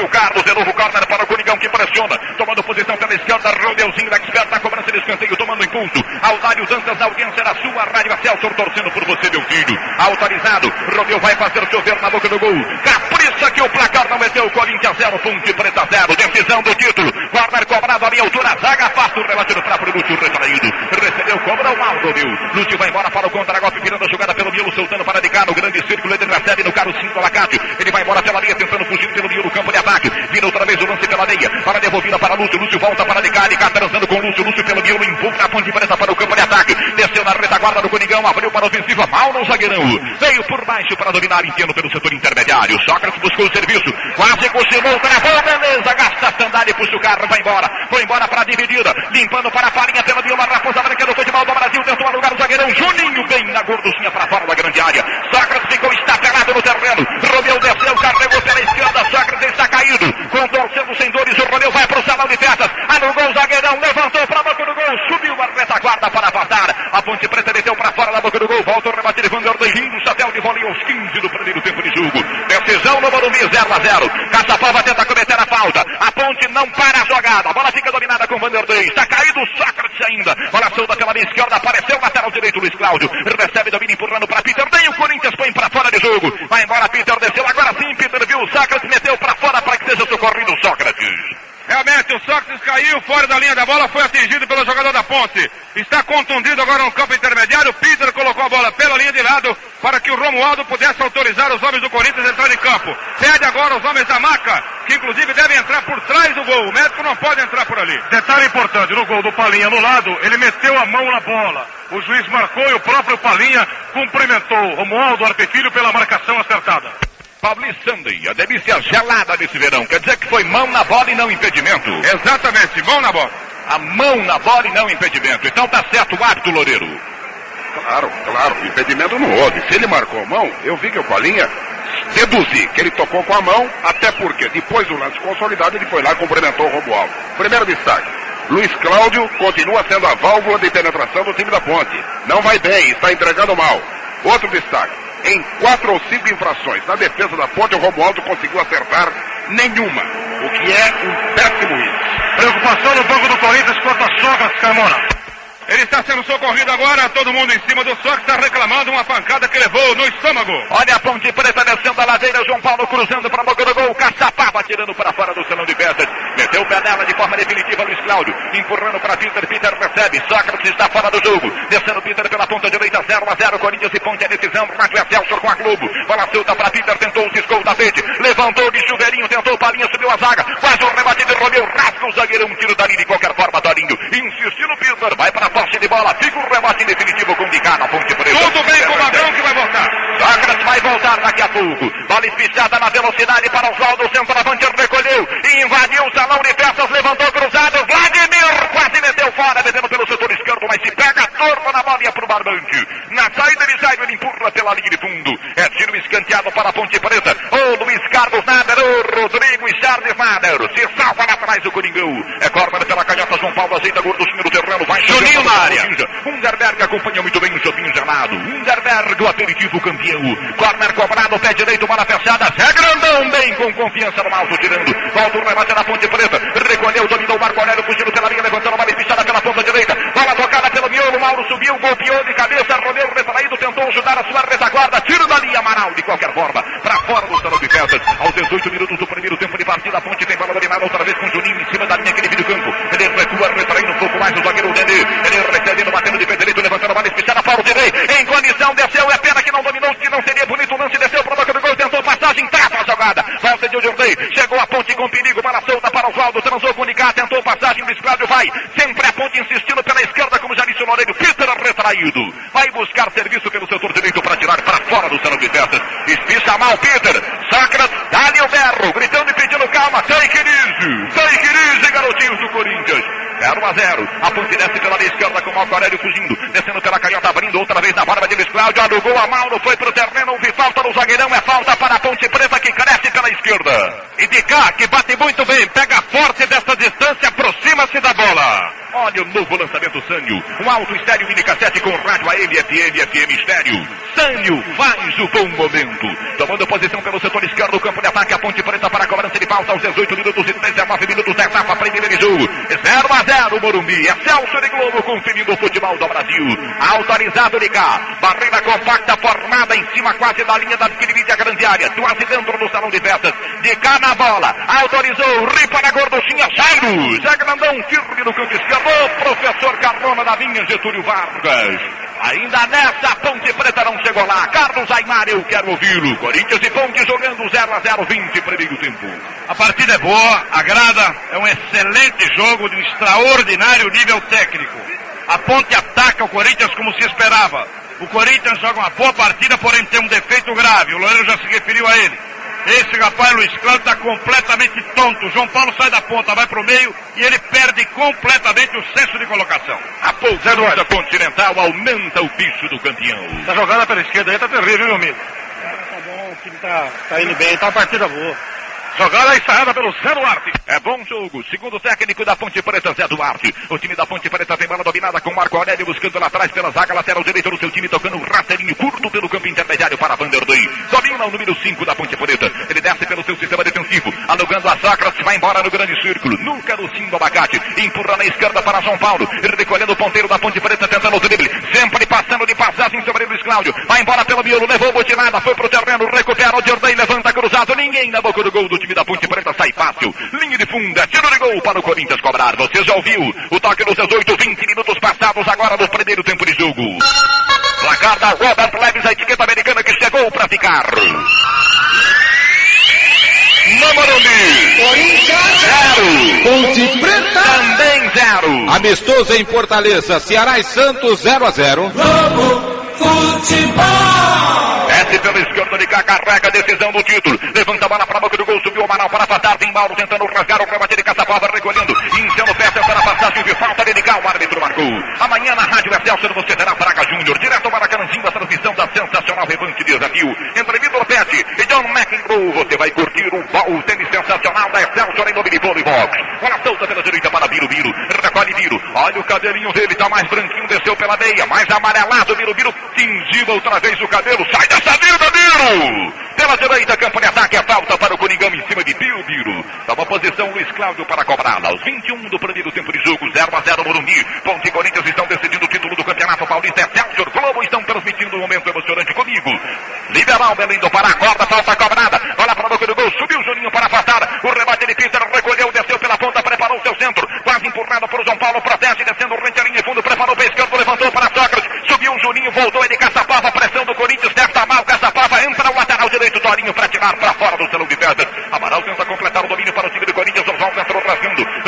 Garotinho. Carlos, de novo corner para o Coringão que pressiona. Tomando posição pela esquerda. Romeuzinho da esquerda cobrança de escanteio, tomando impulso. Aldário Dantas, na audiência da sua rádio. Celso torcendo por você, meu filho. Autorizado. Romeu vai fazer chover na boca do gol. Capricha que o placar não meteu. Corinthians 0, Ponte Preta 0. Decisão do título. Corner cobrado à minha altura. Zaga afasta o rebate do próprio Lúcio retraído. Recebeu, cobra o Aldo, viu? Lúcio vai embora para o contra-golpe, virando a jogada pelo miolo, soltando para de cá no grande círculo. Ele recebe no carro 5 Alacate. Ele vai embora pela linha, tentando fugir pelo miolo, campo de ataque. Vira outra vez o lance pela meia. Para devolvida para Lúcio. Lúcio volta para de cá. De cá transando com Lúcio. Lúcio pelo miolo, empurra a Ponte Preta para o campo de ataque. Desceu na retaguarda do Coringão, abriu para a ofensiva. Mal no zagueirão. Veio por baixo para dominar, entendo pelo setor intermediário. Sócrates buscou o serviço. Quase cochilou, travou, beleza. Gasta a sandália e puxa o carro, vai embora. Foi embora para a dividida. Limpando para a farinha pela Vila Raposa Branca do futebol do Brasil. Tentou alugar o zagueirão. Juninho bem na gorducinha para fora da grande área. Sócrates ficou estatelado no terreno. Romeu desceu, carregou pela esquerda. Sócrates está caído. Contorcendo sem dores. O Romeu vai para o salão de festas. Alugou o zagueirão. Levantou para boca do gol. Subiu a retaguarda para passar. A Ponte Preta meteu para fora da boca do gol. Volta o rebate de Vanderlei. Rindo, chapéu de vôlei aos 15 do primeiro tempo de jogo. Decisão no Morumbi 0 a 0. Caçapava tenta cometer a falta. A Ponte não para a jogada. A bola fica dominada com Vanderlei. Está caído o Sócrates ainda. Bola solta pela minha esquerda. Apareceu o lateral direito Luiz Cláudio. Recebe, domina empurrando para Peter. Nem o Corinthians põe para fora de jogo. Vai embora Peter. Desceu agora sim. Peter viu o Sócrates. Meteu para fora para que seja socorrido o Sócrates. Realmente, o Sócrates caiu fora da linha da bola, foi atingido pelo jogador da ponte. Está contundido agora no campo intermediário. Peter colocou a bola pela linha de lado para que o Romualdo pudesse autorizar os homens do Corinthians a entrar em campo. Pede agora os homens da maca, que inclusive devem entrar por trás do gol. O médico não pode entrar por ali. Detalhe importante, no gol do Palinha no lado, ele meteu a mão na bola. O juiz marcou e o próprio Palinha cumprimentou Romualdo Arpefilho pela marcação acertada. Paulista Sunday, a delícia gelada desse verão. Quer dizer que foi mão na bola e não impedimento. Exatamente, mão na bola. A mão na bola e não impedimento. Então tá certo o árbitro Loureiro. Claro, claro, impedimento não houve. Se ele marcou mão, eu vi que o Palinha deduzi que ele tocou com a mão, até porque depois do lance consolidado ele foi lá e cumprimentou o Romualdo. Primeiro destaque. Luiz Cláudio continua sendo a válvula de penetração do time da ponte. Não vai bem, está entregando mal. Outro destaque. Em quatro ou cinco infrações na defesa da ponte, o Romualdo conseguiu acertar nenhuma, o que é um péssimo índice. Preocupação no banco do Corinthians quanto a sogra Carmona. Ele está sendo socorrido agora, todo mundo em cima do Sócrates está reclamando uma pancada que levou no estômago. Olha a ponte preta descendo a ladeira, João Paulo cruzando para a boca do gol, Caçapava tirando para fora do salão de festas. Meteu o pé nela de forma definitiva, Luiz Cláudio, empurrando para Peter, Peter recebe, Sócrates está fora do jogo, descendo Peter pela ponta direita, 0 a 0, Corinthians e Ponte a decisão, Rádio Excelsior com a Globo, bola solta para Peter, tentou, ciscou o tapete, levantou de chuveirinho, tentou Palinha, subiu a zaga, quase um rebate de Romeu, rasga o zagueiro, um tiro dali de qualquer forma, Dorinho, insistiu no Peter, vai para a posse de bola, fica o rebate definitivo com Dicá na ponte preta. Tudo bem com o Magrão que vai voltar. Sócrates vai voltar daqui a pouco. Bola espichada na velocidade para Oswaldo, centroavante recolheu, invadiu o salão de festas, levantou cruzado, Vladimir quase meteu fora, metendo pelo setor esquerdo, mas se pega torto na bola e é pro barbante. Na saída ele sai, ele empurra pela linha de fundo. É tiro escanteado para a ponte preta. O Luiz Carlos Nader, o Rodrigo e Charles Nader. Se salva lá atrás o Coringão. É corner pela canhota, João Paulo ajeita gorduchinho no terreno, vai Juninho na área. Underberg acompanha muito bem o Chopinho gelado. Underberg, o aperitivo campeão. Corner cobrado, pé direito, bola fechada. Zé Grandão, bem com confiança no alto, tirando. Volta o rebate na ponte preta. Recolheu, dominou o Marco Aurélio, fugindo pela linha, levantando a bola espichada pela ponta direita. Bola tocada pelo miolo, Mauro subiu, golpeou de cabeça, Romeu retraído, tentou ajudar a sua retaguarda. Tiro dali, Amaral, de qualquer forma. Pra fora do salão de festas. Aos 18 minutos do primeiro tempo de partida, a ponte tem bola dominada outra vez com o Juninho em cima da linha que divide o campo. Ele recua, retraindo um pouco mais o zagueiro Nenê. Ele recebendo, batendo de pé direito, levantando a bola espichada, Paulo de Rei. Em condição, desceu, é pena que não dominou, que não seria bonito o lance, desceu para do gol, tentou passagem, trava a jogada. Volta de Rei, chegou a ponte com perigo, bola solta para o Oswaldo, transou com o Nicá, tentou passagem, Luiz Cláudio vai. Sempre a ponte insistindo pela esquerda, como já disse o Loureiro, Peter retraído. Vai buscar serviço pelo setor direito para tirar para fora do salão de festas. Espicha mal Peter, Sacras, dá-lhe o berro, gritando e pedindo calma, take take it easy, garotinhos do Corinthians. 0 a 0. A ponte desce pela linha esquerda com o Marco Aurélio fugindo. Descendo pela canhota, abrindo outra vez na barba de Luiz Cláudio. Alugou a Mauro, foi pro terreno. Houve falta no zagueirão. É falta para a ponte preta que cresce pela esquerda. E de cá, que bate muito bem. Pega forte desta distância, aproxima-se da bola. Olha o novo lançamento Sânio. Um alto estéreo mini cassete com rádio AM, FM, FM estéreo. Sânio faz o bom momento. Tomando posição pelo setor esquerdo do campo de ataque. A ponte preta para a cobrança de falta aos 18 minutos e 19 minutos da etapa primeira de jogo. 0 a 0 Morumbi. Excelso de Globo conferindo o futebol do Brasil. Autorizado cá. Barreira compacta formada em cima quase da linha da divide a grande área. Quase dentro do salão de festas. De cá na bola. Autorizou. Ripa na gorduchinha. Jairo. Zé Grandão firme no canto esquerdo. Professor Carmona da Vinha Getúlio Vargas. Ainda nessa, Ponte Preta não chegou lá. Carlos Aymar, eu quero ouvi-lo. Corinthians e Ponte jogando 0 a 0 20 primeiro tempo. A partida é boa, agrada, é um excelente jogo de um extraordinário nível técnico. A Ponte ataca o Corinthians como se esperava. O Corinthians joga uma boa partida, porém tem um defeito grave. O Loureiro já se referiu a ele. Esse rapaz Luiz Cláudio está completamente tonto. João Paulo sai da ponta, vai para o meio e ele perde completamente o senso de colocação. A pousadora continental aumenta o bicho do campeão. Essa jogada pela esquerda aí tá terrível, meu amigo. Tá bom, o time tá, tá indo bem, tá uma partida boa. Jogada ensaiada pelo Zé Duarte. É bom jogo. Segundo técnico da Ponte Preta, Zé Duarte. O time da Ponte Preta tem bola dominada com Marco Aurélio buscando lá atrás pela zaga lateral direita do seu time, tocando um rasteirinho curto pelo campo intermediário para Vanderlei. Domina o número 5 da Ponte Preta. Ele desce pelo seu sistema defensivo, alugando a Sócrates, vai embora no grande círculo. Nunca no do abacate. Empurra na esquerda para São Paulo. Recolhendo o ponteiro da Ponte Preta, tentando o drible. Sempre passando de passagem sobre Luiz Cláudio. Vai embora pelo miolo, levou botinada, foi pro terreno, recupera o Jordan, levanta cruzado. Ninguém na boca do gol do time da Ponte Preta sai fácil. Linha de funda, tiro de gol para o Corinthians cobrar. Você já ouviu o toque nos 18, 20 minutos passados agora do primeiro tempo de jogo. Placar da Robert Leves, a etiqueta americana que chegou para ficar. Morumbi. Corinthians zero. Ponte Preta também zero. Amistoso em Fortaleza, Ceará e Santos 0 a 0. Globo Futebol. Desce pela esquerda de cá, carrega decisão do título. Levanta a bola para a boca do gol, subiu o Amaral para afastar. Tem Mauro tentando rasgar o rebate de Caçapava, recolhendo. Enchendo o pé, tentando a passagem de falta de ligar. O árbitro marcou. Amanhã na Rádio Excelsior você terá Braga Júnior. Direto para Caranzinho, a transmissão da sensacional revanche de desafio. Entre Vitor Pet e John McEnroe. Você vai curtir o, o tênis sensacional da Excelsior em nome de Box. Bola solta pela direita para Biro Biro. Recolhe Biro. Olha o cabelinho dele, tá mais branquinho, desceu pela meia. Mais amarelado, Biro Biro. Tingiu outra vez o cabelo. Sai dessa vida, Biro! Pela direita, campo de ataque, a falta para o Coringão em cima de Biro Biro. Toma posição Luiz Cláudio para cobrá-la. Aos 21 do primeiro tempo de jogo, 0 a 0 Morumbi. Ponte e Corinthians estão decidindo o título do Campeonato Paulista. Excelsior Globo estão transmitindo um momento emocionante comigo. Liberal Belém do Pará, corta, falta cobrada. Bola para a boca do gol, subiu o Juninho para afastar. O rebate de Peter recolheu, desceu pela ponta, preparou o seu centro. Quase empurrado por João Paulo, protege, descendo o rente linha fundo, preparou para a esquerda, levantou para Sócrates. Subiu o Juninho, voltou ele, Caçapava, pressão do Corinthians, testa mal, Caçapava, entra o lateral direito, Torinho para tirar para fora do salão de festas. Amaral tenta completar o domínio para o time do Corinthians, Oswaldo entrou recuperou,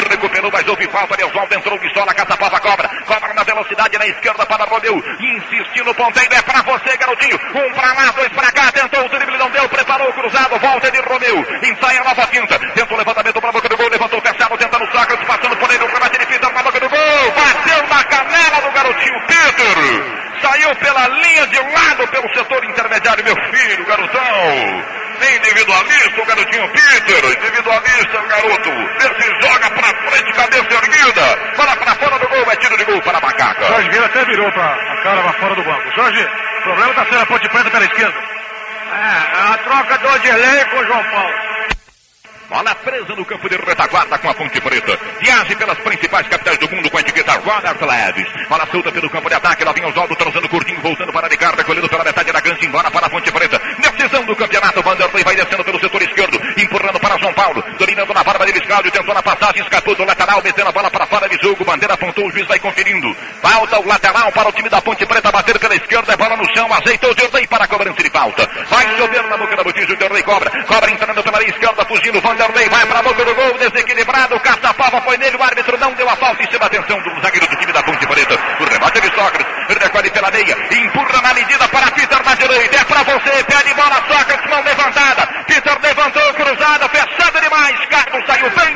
mas houve falta de Oswaldo, entrou de sola, Caçapava cobra, cobra na velocidade na esquerda para Romeu, insistiu no ponteiro, é para você, garotinho, um para lá, dois para cá, tentou o drible, não deu, preparou o cruzado, volta de Romeu, ensaia a nova finta, tentou o levantamento para a boca do gol, levantou o fechado, tentando o Sócrates, passando por ele, o rebate de Peter na boca do gol, bateu na canela do garotinho Peter, saiu pela linha de lado, pelo setor intermediário, meu filho, garotão. Individualista, o garotinho Peter. Individualista, o garoto. Vê se joga pra frente, cabeça erguida. Bola pra fora do gol, é tiro de gol para a macaca. Jorge Vieira até virou pra a cara lá fora do banco. Jorge, o problema tá sendo a ponte preta pela esquerda. É, a troca do Odilei com o João Paulo. Bola presa no campo de retaguarda com a Ponte Preta. Viaje pelas principais capitais do mundo com a etiqueta Robert Leves. Bola solta pelo campo de ataque. Lá vem Oswaldo transando curtinho, voltando para Ricardo, recolhendo pela metade da gancha, embora para a Ponte Preta. Decisão do campeonato. Vanderlei vai descendo pelo setor esquerdo, empurrando para João Paulo. Dominando na barba de Cláudio, tentou na passagem, escapou do lateral, metendo a bola para fora de jogo. Bandeira apontou, o juiz vai conferindo. Falta o lateral para o time da Ponte Preta bater pela esquerda, bola no chão, ajeitou o Jordan para a cobrança de falta. Vai chover na boca da botija, o Jordan cobra. Cobra entrando pela esquerda, fugindo. Vanderlei vai para a boca do gol, desequilibrado. Caçapava foi nele, o árbitro não deu a falta e chama a atenção do zagueiro do time da Ponte Preta. O rebate de Sócrates, recolhe pela meia, empurra na medida para Peter na direita. É para você, pede bola, Sócrates, mão levantada. Peter levantou, cruzada, fechada demais. Carlos saiu bem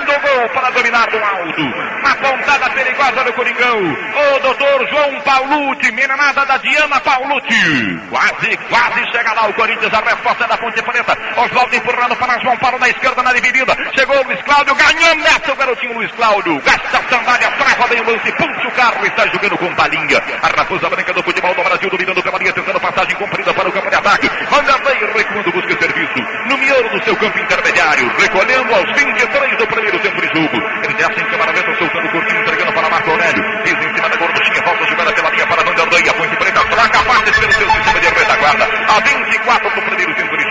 para dominar do alto. Uma pontada perigosa do Coringão. O doutor João Paulucci, menanada da Diana Paulucci. Quase, quase chega lá o Corinthians, a resposta é da Ponte Preta. Oswaldo empurrando para João Paulo na esquerda, na dividida. Chegou o Luiz Cláudio, ganhou nessa o garotinho Luiz Cláudio. Gasta a sandália, trava bem o lance, puxa o carro, está jogando com palinha. A raposa branca do futebol do Brasil, dominando pela linha, tentando passagem comprida para o campo de ataque. Vanderlei recuando, busca serviço. No miolo do seu campo intermediário, recolhendo aos 23 do primeiro tempo de jogo. Ele desce em camaramento, soltando o curtinho, entregando para Marco Aurélio. Diz em cima da gorduchinha, volta a jogada pela linha para Vanderlei. A ponte preta troca passes pelo seu sistema de retaguarda. A 24 do primeiro tempo de.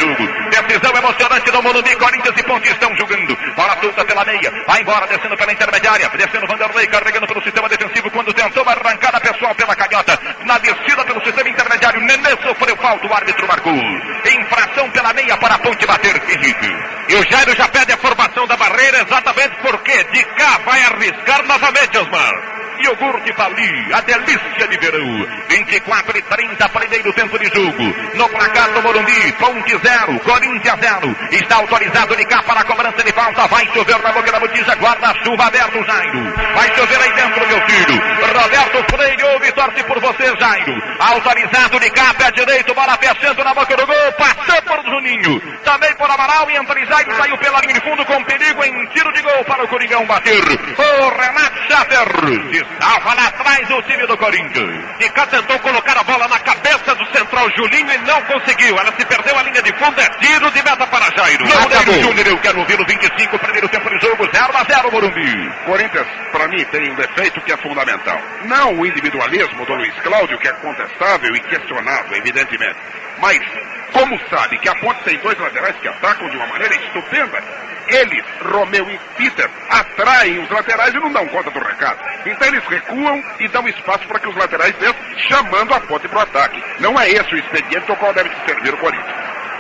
Decisão emocionante do Morumbi, Corinthians e Ponte estão jogando. Bola solta pela meia, vai embora, descendo pela intermediária, descendo Vanderlei, carregando pelo sistema defensivo, quando tentou arrancar a pessoal pela canhota, na descida pelo sistema intermediário, Nenê sofreu falta, o árbitro marcou. Infração pela meia para a ponte bater, Henrique. E o Jairo já pede a formação da barreira exatamente porque de cá vai arriscar novamente, Osmar. Iogurte Pauli, a delícia de verão. 24 e 30, primeiro tempo de jogo. No placar do Morumbi, Ponte 0, Corinthians 0. Está autorizado de cá para a cobrança de falta. Vai chover na boca da botija, guarda-chuva aberto, Jairo. Vai chover aí dentro, meu filho. Roberto Freire ouve, torce por você, Jairo. Autorizado de cá, pé direito, bola fechando na boca do gol. Passou por Juninho. Também por Amaral e entre Jairo saiu pela linha de fundo com perigo em tiro de gol para o Coringão bater. O Renato Jader. Estava lá atrás o time do Corinthians. E cá tentou colocar a bola na cabeça do central Julinho e não conseguiu. Ela se perdeu a linha de fundo, é tiro de meta para Jairo. Não, David Júnior, eu quero ouvir o 25, primeiro tempo de jogo, 0 a 0 Morumbi. Corinthians, para mim, tem um defeito que é fundamental. Não o individualismo do Luiz Cláudio, que é contestável e questionável, evidentemente. Mas, como sabe que a Ponte tem dois laterais que atacam de uma maneira estupenda, eles, Romeu e Peter, atraem os laterais e não dão conta do recado. Então eles recuam e dão espaço para que os laterais desçam, chamando a ponte para o ataque. Não é esse o expediente ao qual deve se servir o Corinthians.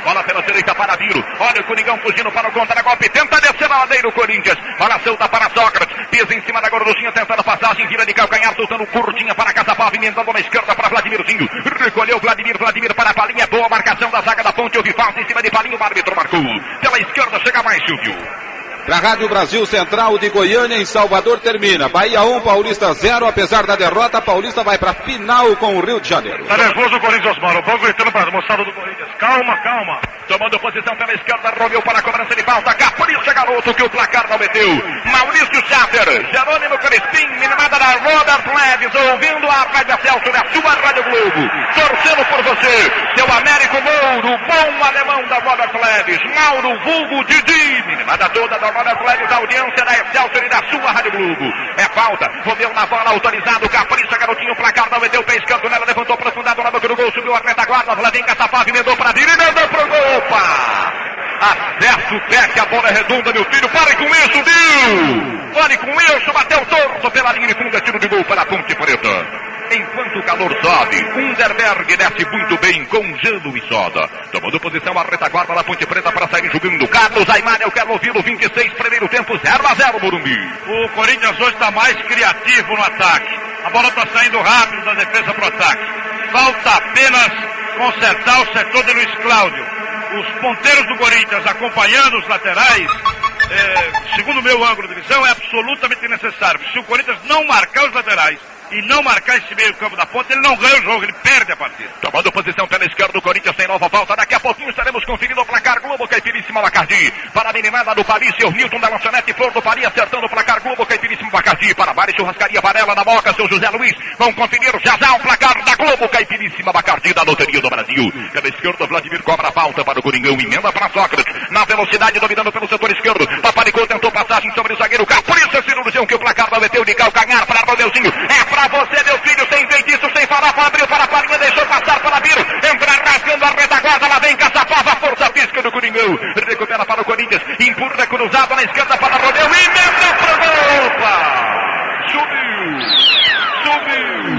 Bola pela direita para Viro. Olha o Coringão fugindo para o contra-golpe. Tenta descer a ladeira o Corinthians. Bola solta para Sócrates. Pisa em cima da gorduchinha, tentando passagem. Vira de calcanhar, soltando curtinha para Casa Pavimentando na esquerda para Vladimirzinho. Recolheu Vladimir, Vladimir para a Palinha. Boa marcação da zaga da ponte. Houve falta em cima de Palinha. O árbitro marcou. Pela esquerda chega mais, Silvio. Para a Rádio Brasil Central de Goiânia, em Salvador, termina. Bahia 1, Paulista 0. Apesar da derrota, Paulista vai para a final com o Rio de Janeiro. Tá nervoso o Corinthians, Osmar. O povo gritando para a moçada do Corinthians. Calma, calma. Tomando posição pela esquerda, Romeu para a cobrança de falta. Capricha, garoto, que o placar não meteu. Maurício Chatter, Jerônimo Crispim, minimada da Robert Leves, ouvindo a Rádio Celso da sua Rádio Globo. Torcendo por você, seu Américo Mouro, bom alemão da Robert Leves. Mauro Vulgo Didi, minimada toda da Robert Leves, audiência da Excelsior e da sua Rádio Globo. Falta, Romeu na bola, autorizado, Capricha, garotinho, o placar não meteu, fez canto nela, levantou aprofundado na boca do gol, subiu a retaguarda, Vladim Caçapava, emendou para Diri, emendou pro gol. Opa! Acerta o pé que a bola é redonda, meu filho. Pare com isso, Dil! Pare com isso, bateu torto pela linha de fundo, é tiro de gol para a Ponte Preta. Enquanto o calor sobe, Underberg desce muito bem com gelo e soda. Tomando posição a retaguarda da Ponte Preta para sair jogando. Carlos Aimar, eu quero ouvi-lo. 26, primeiro tempo, 0 a 0 Morumbi. O Corinthians hoje está mais criativo no ataque. A bola está saindo rápido da defesa para o ataque. Falta apenas consertar o setor de Luiz Cláudio. Os ponteiros do Corinthians acompanhando os laterais, é, segundo o meu ângulo de visão, é absolutamente necessário. Se o Corinthians não marcar os laterais e não marcar esse meio campo da ponta, ele não ganha o jogo, ele perde a partida. Tomando posição pela esquerda, o Corinthians tem nova falta. Daqui a pouquinho estaremos conferindo o placar Globo Caipiríssima Bacardi. Para a meninada do Paris, seu Newton da Lanchonete Flor do Paris, acertando o placar Globo Caipiríssima Bacardi. Para Bares Churrascaria Varela da Moca, seu José Luiz. Vão conferir já já o placar da Globo Caipiríssima Bacardi da Loteria do Brasil. Pela esquerda, Vladimir cobra a falta para o Coringão, emenda para Sócrates. Na velocidade, dominando pelo setor esquerdo. Paparicou tentou passagem sobre o zagueiro Capricha, cirurgião, que o placar vai meteu de calcanhar para Romeuzinho. É para você, meu filho sem feitiço, sem farofa, abriu para a farinha, deixou passar para Biro, entra rasgando a retaguarda, lá vem Caçapava, força física do Coringão, recupera para o Corinthians, empurra cruzado na esquerda para Romeu, emenda para o Opa! Subiu, subiu,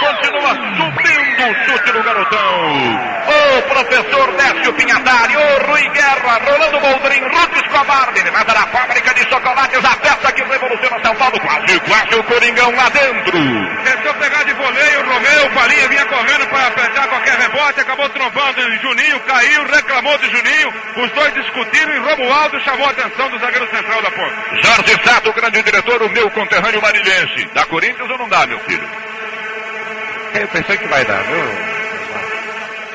continua subindo o chute do garotão. O professor Décio Pinhatari, o Rui Guerra, Rolando Boldrin, Ruth Escobar, nada da fábrica de chocolates, a peça que revoluciona São Paulo, quase, quase o Coringão lá dentro. Tentou pegar de voleio, o Romeu, Palinha vinha correndo para apertar qualquer rebote, acabou trombando em Juninho, caiu, reclamou de Juninho, os dois discutiram e Romualdo chamou a atenção do zagueiro central da ponta. Jorge Sato, grande diretor, o meu conterrâneo marilhense. Dá Corinthians ou não dá, meu filho? Eu pensei que vai dar, viu?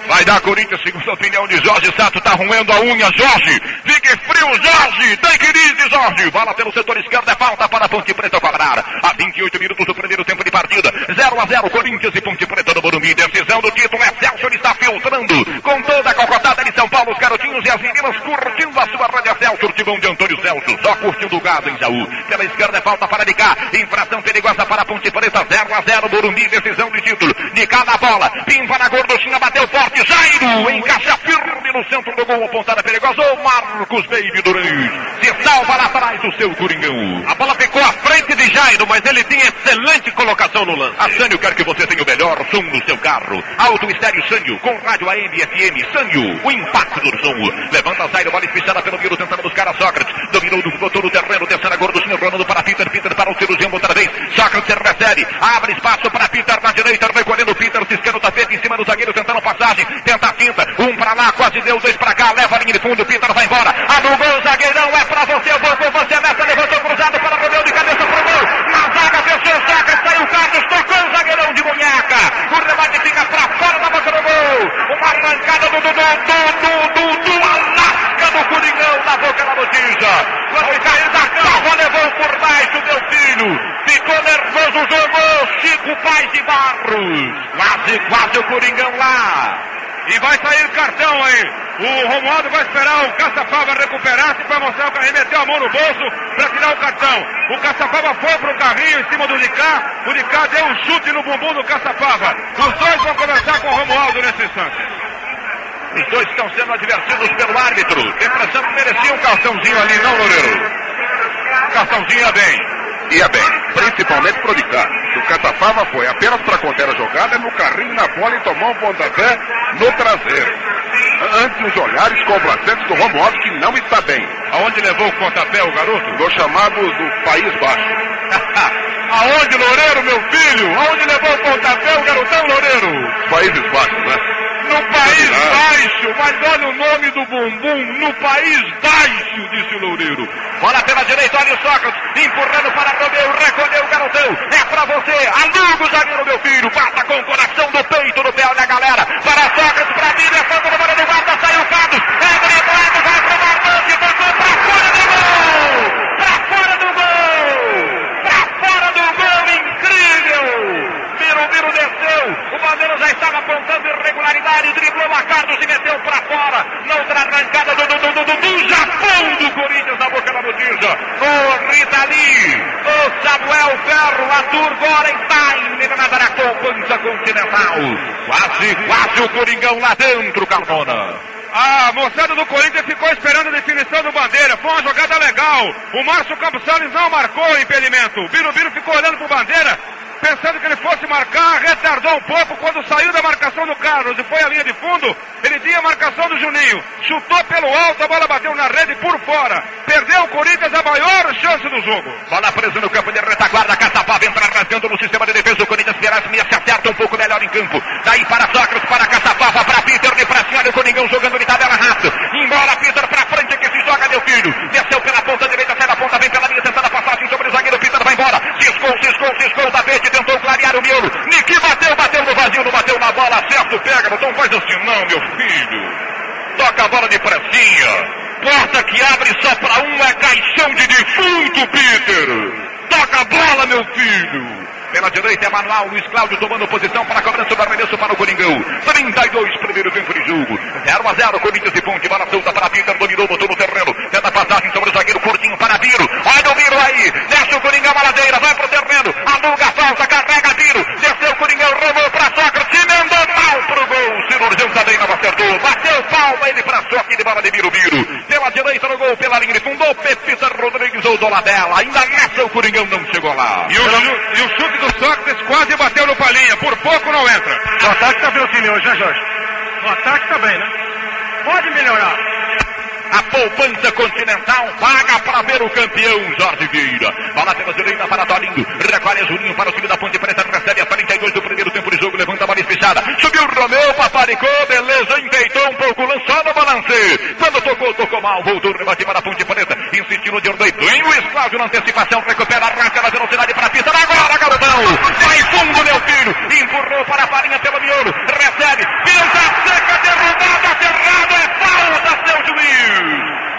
Vai dar Corinthians, segundo a opinião de Jorge Sato, tá roendo a unha, Jorge. Fique frio, Jorge. Tem que ir, Jorge. Bola pelo setor esquerdo, é falta para a Ponte Preta cobrar. A 28 minutos do primeiro tempo de partida. 0 a 0 Corinthians e Ponte Preta no Morumbi. Decisão do título, Excelsior está filtrando. Com toda a cocotada de São Paulo, os garotinhos e as meninas curtindo a sua rádio Excelsior. Timão de Antônio Celso, só curtindo o gado em Jaú. Pela esquerda é falta para de cá. Infração perigosa para a Ponte Preta. 0 a 0 Morumbi, decisão de título. De na bola. Pimpa na gorduchinha, bateu forte. Jairo encaixa firme no centro do gol, apontada perigosa. O Marcos Baby Durães se salva lá atrás do seu Coringão. A bola ficou à frente de Jairo, mas ele tinha excelente colocação no lance. A Sânio quer que você tenha o melhor som no seu carro. Alto Estéreo Sânio, com rádio AM FM. Sânio, o impacto do som. Levanta Zairo, bola espichada pelo Miro, tentando buscar a Sócrates. Dominou, botou no terreno, terceira gorduchinha, rolando para Peter, Peter para o cirurgião outra vez. Sócrates recebe, abre espaço para Peter na direita, recolhendo Peter, ciscando o tapete em cima do zagueiro, tentando passagem. Tenta a finta, um para lá, quase deu, dois para cá, leva a linha de fundo, Peter vai embora. Abre o gol, zagueirão, é para você, com você, meta, levantou cruzado para Romeu de cabeça pro gol. Na zaga, fechou o saca, saiu o Carlos, tocou o zagueirão de Munhaca. O rebate fica para fora da boca do gol. Uma arrancada do Dudu, do, do, Alasca do Coringão na boca da botija. Quando caiu da cava, levou por baixo, meu filho. Ficou o jogo, Chico. Quase, quase o Coringão lá. E vai sair cartão aí. O Romualdo vai esperar o Caçapava recuperar-se para mostrar o carrinho, meteu a mão no bolso para tirar o cartão. O Caçapava foi pro carrinho em cima do Licá. O Licá deu um chute no bumbum do Caçapava. Os dois vão conversar com o Romualdo nesse instante. Os dois estão sendo advertidos pelo árbitro. Tem impressão que merecia um cartãozinho ali, não, Loureiro? Cartãozinho ia bem. Ia bem, principalmente pro de cá. O Catafava foi apenas para conter a jogada no carrinho na bola e tomou um pontapé no traseiro. Antes os olhares complacentes do Romualdo que não está bem. Aonde levou o pontapé o garoto? Do chamado do País Baixo. Aonde, Loureiro, meu filho? Aonde levou o pontapé o garotão, Loureiro? Países Baixos, né? No País Baixo, mas olha o nome do bumbum, no País Baixo, disse o Loureiro. Bola pela direita, olha o Sócrates, empurrando para Romeu, recolheu o garotão, é pra você, aluga o zagueiro, meu filho, passa com o coração do peito no pé, olha a galera, para Sócrates, para mim, levanta no bola do guarda, saiu o Carlos, é driblado, vai pro Martante, tocou pra fora do gol, pra fora do gol, pra fora do gol, incrível, Birubiru desceu, o Bandeira já estava apontando irregularidade, driblou a Carlos e meteu pra fora, na outra arrancada do, do, do, do, do Japão do Corinthians na boca da botija, o Ritali, o Samuel Ferro, Arthur Gorenstein, na Daracon, Pança Continental, quase, quase o Coringão lá dentro, Carmona. A moçada do Corinthians ficou esperando a definição do Bandeira. Foi uma jogada legal. O Márcio Campos Salles não marcou o impedimento. O Birubiru ficou olhando pro Bandeira, pensando que ele fosse marcar, retardou um pouco quando saiu da marcação do Carlos e foi à linha de fundo. Ele tinha a marcação do Juninho. Chutou pelo alto, a bola bateu na rede por fora. Perdeu o Corinthians a maior chance do jogo. Bola presa no campo de retaguarda, Caçapava entra rasgando no sistema de defesa. O Corinthians Erasmi se acerta um pouco melhor em campo. Daí para Sócrates, para Caçapava, para Peter, de pra cima, olha o Coringão jogando de tabela rápido. Embora Peter pra frente que se joga, meu filho. Desceu pela ponta direita, sai da ponta, vem pela linha, tentando a passagem sobre o zagueiro. Peter vai embora. Ciscou, ciscou, ciscou o tapete, tentou clarear o miolo. Niki bateu, bateu no vazio, não bateu na bola. Certo, pega, não faz assim não, meu filho. Toca a bola de pressinha. Porta que abre só pra um é caixão de defunto, Peter. Toca a bola, meu filho. Pela direita é Manuel Luiz Cláudio tomando posição para a cobrança do arremesso para o Coringão. 32, primeiro tempo de jogo. 0 a 0, Corinthians e ponte, bola solta para Peter, dominou, botou no terreno. Tenta passagem sobre o zagueiro curtinho para Biro. Olha o Biro aí, desce o Coringão a ladeira, vai pro terreno, aluga a falta, carrega Biro. Desceu o Coringão, roubou para Sócrates, se mandou mal pro gol. Cirurgião também não acertou, bateu palma ele para Sócrates de bola de Biro Biro. Pela direita no gol, pela linha de fundo, Pepita Rodrigues ou Dolabella. Ainda nessa o Coringão não chegou lá. E o, e o chute do Sócrates quase bateu no palinha, por pouco não entra. O ataque tá bem o time hoje, né, Jorge? O ataque tá bem, né? Pode melhorar. A poupança continental paga para ver o campeão Jorge Vieira. Bola pela direita para Tolinho. Recolhe Juninho para o time da Ponte Preta. Recebe a 42 do primeiro tempo de jogo. Levanta a bola espichada. Subiu o Romeu, paparicou. Beleza, enfeitou um pouco. Lançou no balance. Quando tocou, tocou mal. Voltou, rebate para a Ponte Preta. Insistiu no Diordei. Tem o Cláudio na antecipação. Recupera, arranca na velocidade para a pista. Agora, garotão. Vai fundo, meu filho. Empurrou para a farinha pelo miolo. Recebe. Pisa seca, derrubada, cerrado. É falta, seu juiz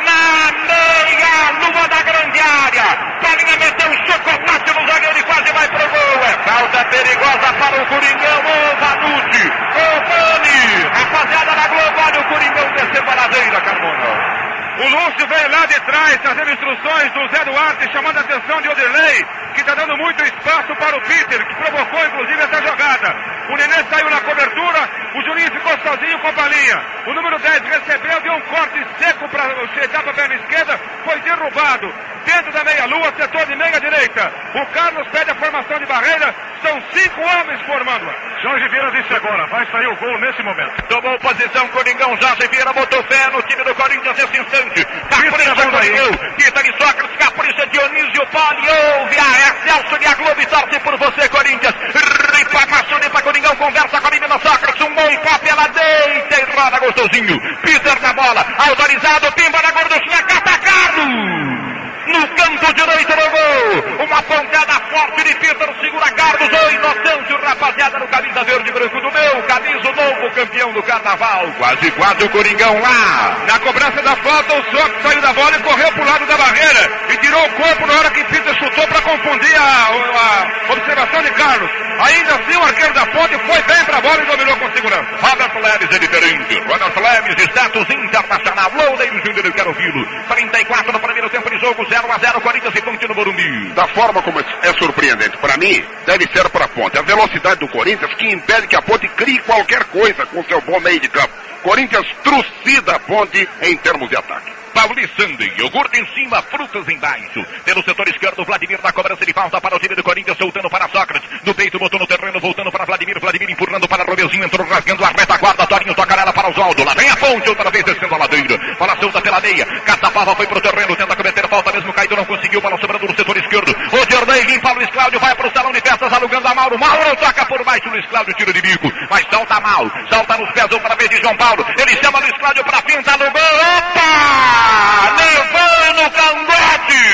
na meia lua da grande área. Palinha meteu um chocolate no zagueiro e quase vai pro gol. É falta perigosa para o Coringão. Ô Vanucci, ô Bani. Rapaziada da Globo, olha o Coringão descendo a ladeira, Carmona. O Lúcio veio lá de trás trazendo instruções do Zé Duarte, chamando a atenção de Oderley, que está dando muito espaço para o Peter, que provocou inclusive essa jogada. O Nenê saiu na cobertura, o Juninho ficou sozinho com a balinha. O número 10 recebeu, deu um corte seco para chegar para a perna esquerda, foi derrubado. Dentro da meia-lua, setor de meia direita. O Carlos pede a formação de barreira, são cinco homens formando-a. Jorge Vieira disse agora, vai sair o gol nesse momento. Tomou posição, Coringão, Jorge Vieira botou fé no time do Corinthians nesse instante. Capricha, Coringão, Quita de Sócrates, capricha Dionísio, Poli, ouve a Excelso e a Globo e torce por você, Corinthians. Ripa, para Coringão, conversa com a menina Sócrates, um bom papo, ela deita e roda gostosinho. Peter na bola, autorizado, pimba na gorduchinha, cata. No canto direito do gol. Uma pancada forte de Peter, segura Carlos. O Inocêncio, rapaziada, no camisa verde e branco do meu. Camisa novo, campeão do carnaval. Quase, quase o Coringão lá. Na cobrança da falta, o Sócrates saiu da bola e correu pro lado da barreira. E tirou o corpo na hora que Peter chutou para confundir a, Observação de Carlos. Ainda assim, o arqueiro da ponte foi bem pra bola e dominou com segurança. Robert Leves é diferente. Robert Leves, status internacional. Loureiro Júnior, eu quero ouvi-lo. 34 no primeiro tempo de jogo, 0 a 0 Corinthians e Ponte no Morumbi. Da forma como é surpreendente para mim, deve ser para a ponte. A velocidade do Corinthians que impede que a ponte crie qualquer coisa com seu bom meio de campo. Corinthians trucida a ponte em termos de ataque. Paulistando, iogurte em cima, frutas embaixo. Pelo setor esquerdo, Vladimir na cobrança de falta para o time do Corinthians, soltando para Sócrates. Do peito, botou no terreno, voltando para Vladimir. Vladimir empurrando para Romeuzinho, entrou rasgando a retaguarda. Torinho toca nela para Oswaldo. Lá vem a ponte, outra vez descendo a ladeira. Bola solta pela meia. Catapava foi pro terreno, tenta cometer falta mesmo. Caído não conseguiu, bola sobrando no setor esquerdo. O Jornei limpa Luiz Cláudio, vai pro salão de festas, alugando a Mauro. Mauro toca por baixo, Luiz Cláudio tira de bico. Mas salta mal, salta nos pés outra vez de João Paulo. Ele chama Luiz Cláudio pra pinta no gol. Opa! Levou no cangote!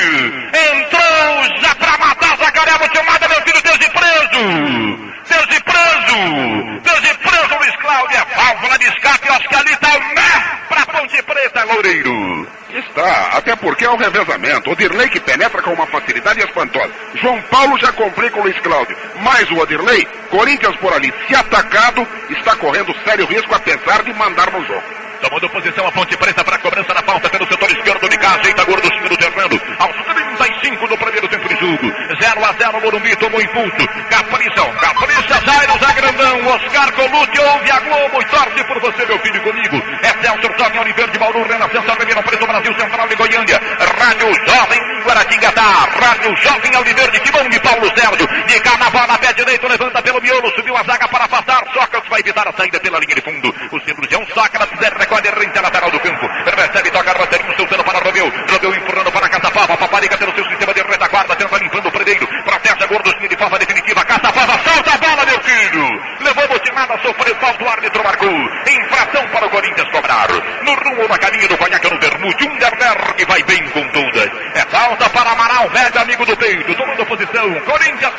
Entrou já pra matar Zacaré Mutimada, meu filho, Deus de preso! Deus de preso! Deus de preso, Luiz Cláudio! É válvula de escape, Oscar ali tá o né pra Ponte Preta, Loureiro! Está, até porque é o revezamento. O Dirley que penetra com uma facilidade espantosa. João Paulo já complica o Luiz Cláudio. Mais o Odirley, Corinthians por ali, se atacado, está correndo sério risco apesar de mandar no jogo. Tomando posição a Ponte Preta para cobrança na falta pelo setor esquerdo de cá. Ajeita gordo do terreno. Aos 35 do primeiro tempo de jogo. 0 a 0 Morumbi tomou impulso. Caprizão, capricha, Jairo Zagrandão. Oscar Colucci ouve a Globo e torce por você, meu filho, comigo. É Celso Torne, Oliveira de Bauru, Renascença, Ribeirão Preto, Brasil Central de Goiânia. Rádio Jovem Guaratinguetá. Rádio Jovem Alviverde de mão de Paulo Sérgio. De carnaval na pé direito, levanta pelo miolo, subiu a zaga para passar Sócrates vai evitar a saída pela linha de fundo. O um Sócrates é quadrante é lateral do campo. Recebe, toca, Rogerinho, soltando para Romeu. Romeu empurrando para Caçapava. Paparica pelo seu sistema de retaguarda, tenta limpando o primeiro. Protege a gordosinha de forma definitiva. Caçapava, solta a bola, meu filho. Levou botinada, sofreu falta, o árbitro marcou. Infração para o Corinthians cobrar. No rumo, na caminho do Conhaque, no Bermude. que vai bem com tudo, É falta para Amaral, velho amigo do peito. Tomando posição. Corinthians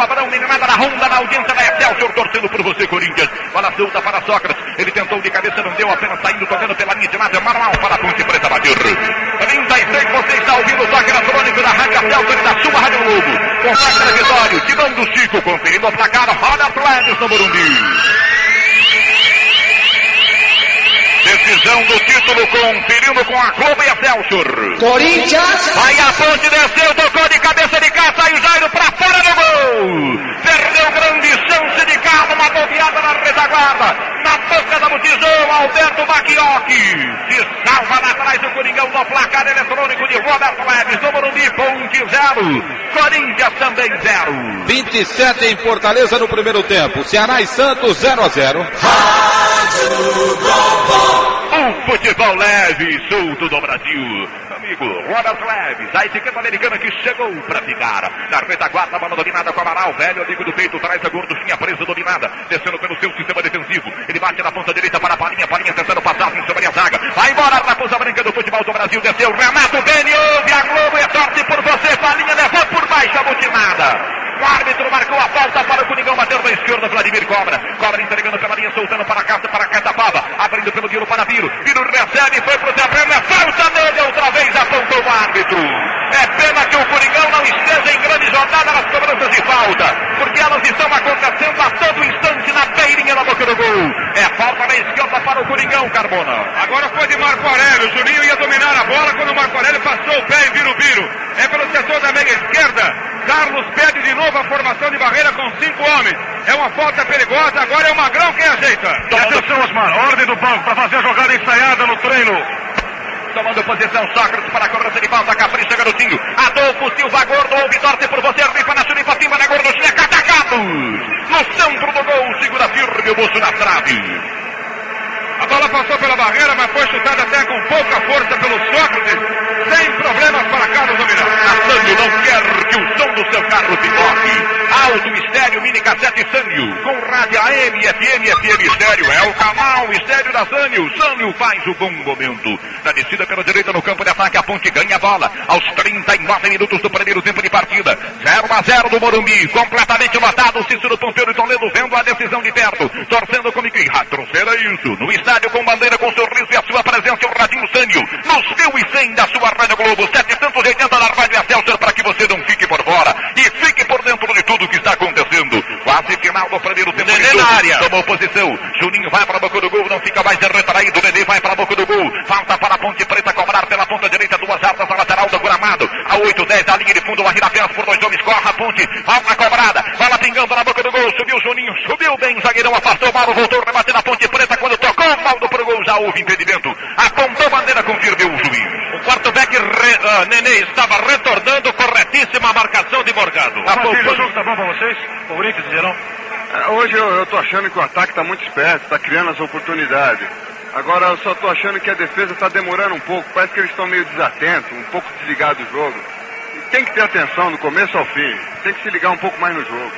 Abrão, meninada na ronda, na audiência da Excelsior, torcendo por você, Corinthians. Bola solta para Sócrates. Ele tentou de cabeça, não deu, apenas saindo, tocando pela linha de lado. Manual para a Ponte Preta bater. 36, você está ouvindo o toque eletrônico da Rádio Celso da sua Rádio Globo. Compacta Vitório, Divão do Chico, conferindo o placar, roda Atlético no Morumbi. Decisão do título conferindo com a Globo e a Celso. Corinthians. Vai a ponte, desceu, tocou de cabeça de cá, saiu Jairo pra fora do gol. Perdeu grande chance de cá, uma bobeada na retaguarda. Na boca da Botijão, Alberto Baquioque. Se salva lá atrás o Coringão no placar eletrônico de Roberto Leves. No Morumbi, ponte zero. Corinthians também zero. 27 em Fortaleza no primeiro tempo. Ceará e Santos 0 a 0. Um futebol leve e solto do Brasil. Amigo, Robert Leves, a etiqueta americana que chegou pra ficar. Na retaguarda, bola dominada com Amaral, velho amigo do peito, traz a gorduchinha presa dominada, descendo pelo seu sistema defensivo. Ele bate na ponta direita para a Palinha, Palinha tentando passar em sobre a zaga. Vai embora, Raposa Branca do futebol do Brasil, desceu, Renato Beni, ouve a Globo e torce por você, Palinha levou por baixo a multimada. O árbitro marcou a falta para o Coringão, bateu na esquerda, Vladimir cobra. Cobra entregando pela linha, soltando para a casa, para a Catapava. Abrindo pelo Viro para Viro. Viro recebe, foi pro terreno, é falta dele outra vez, apontou o árbitro. É pena que o Coringão não esteja em grande jornada nas cobranças de falta, porque elas estão acontecendo a todo instante na beirinha da boca do gol. É falta na esquerda para o Coringão, Carbona. Agora foi de Marco Aurélio. O Juninho ia dominar a bola quando o Marco Aurélio passou o pé e vira o viro. É pelo setor da meia esquerda. Carlos pede de novo a formação de barreira com cinco homens. É uma falta perigosa, agora é o Magrão quem ajeita. Atenção, Osmar, ordem do banco para fazer a jogada ensaiada no treino. Tomando posição, Sócrates para a cobrança de falta, capricha, garotinho. Adolfo Silva Gordo, ouve, torce por você, rifa na chulipa, cima na gorduchinha, catacado. No centro do gol, segura firme o bolso na trave. A bola passou pela barreira, mas foi chutada até com pouca força pelo Sócrates, sem problemas para Carlos dominar. Sânio não quer que o som do seu carro se toque. Alto Estéreo Mini Cassete Sânio, com rádio AM, FM, FM Estéreo. É o canal Estéreo da Sânio. Sânio faz o bom momento. Na descida pela direita no campo de ataque, a ponte ganha a bola. Aos 39 minutos do primeiro tempo de partida. 0 a 0 do Morumbi, completamente lotado. Cícero Pompeiro e Toledo vendo a decisão de perto. Torcendo que ah, isso. No com bandeira, com sorriso e a sua presença, o Radinho Sânio, nos mil e cem da sua Rádio Globo, 780 da Rádio Excelsior, para que você não fique por fora e fique por dentro de tudo que está acontecendo. Quase final do primeiro tempo. Nenê na área. Tomou posição. Juninho vai para a boca do gol, não fica mais retraído. Nenê vai para a boca do gol. Falta para a Ponte Preta cobrar pela ponta direita, duas altas, a lateral do Gramado. A 8, 10 da linha de fundo, a Arrirapés por dois homens, corre a ponte. Falta cobrada, vai pingando na boca do gol. Subiu Juninho, subiu bem, zagueirão, afastou Mauro, voltou, rebateu na Ponte Preta quando tocou o Maldo pro gol. Já houve impedimento. Apontou bandeira, confirmou o juiz. O quarterback re, uh, Nenê estava retornando corretíssima a marcação de Morgado. O jogo tá bom pra vocês? Corinthians, geral? É, Hoje eu, eu tô achando que o ataque tá muito esperto, tá criando as oportunidades. Agora eu só tô achando que a defesa tá demorando um pouco. Parece que eles estão meio desatentos, um pouco desligados do jogo. E tem que ter atenção do começo ao fim. Tem que se ligar um pouco mais no jogo.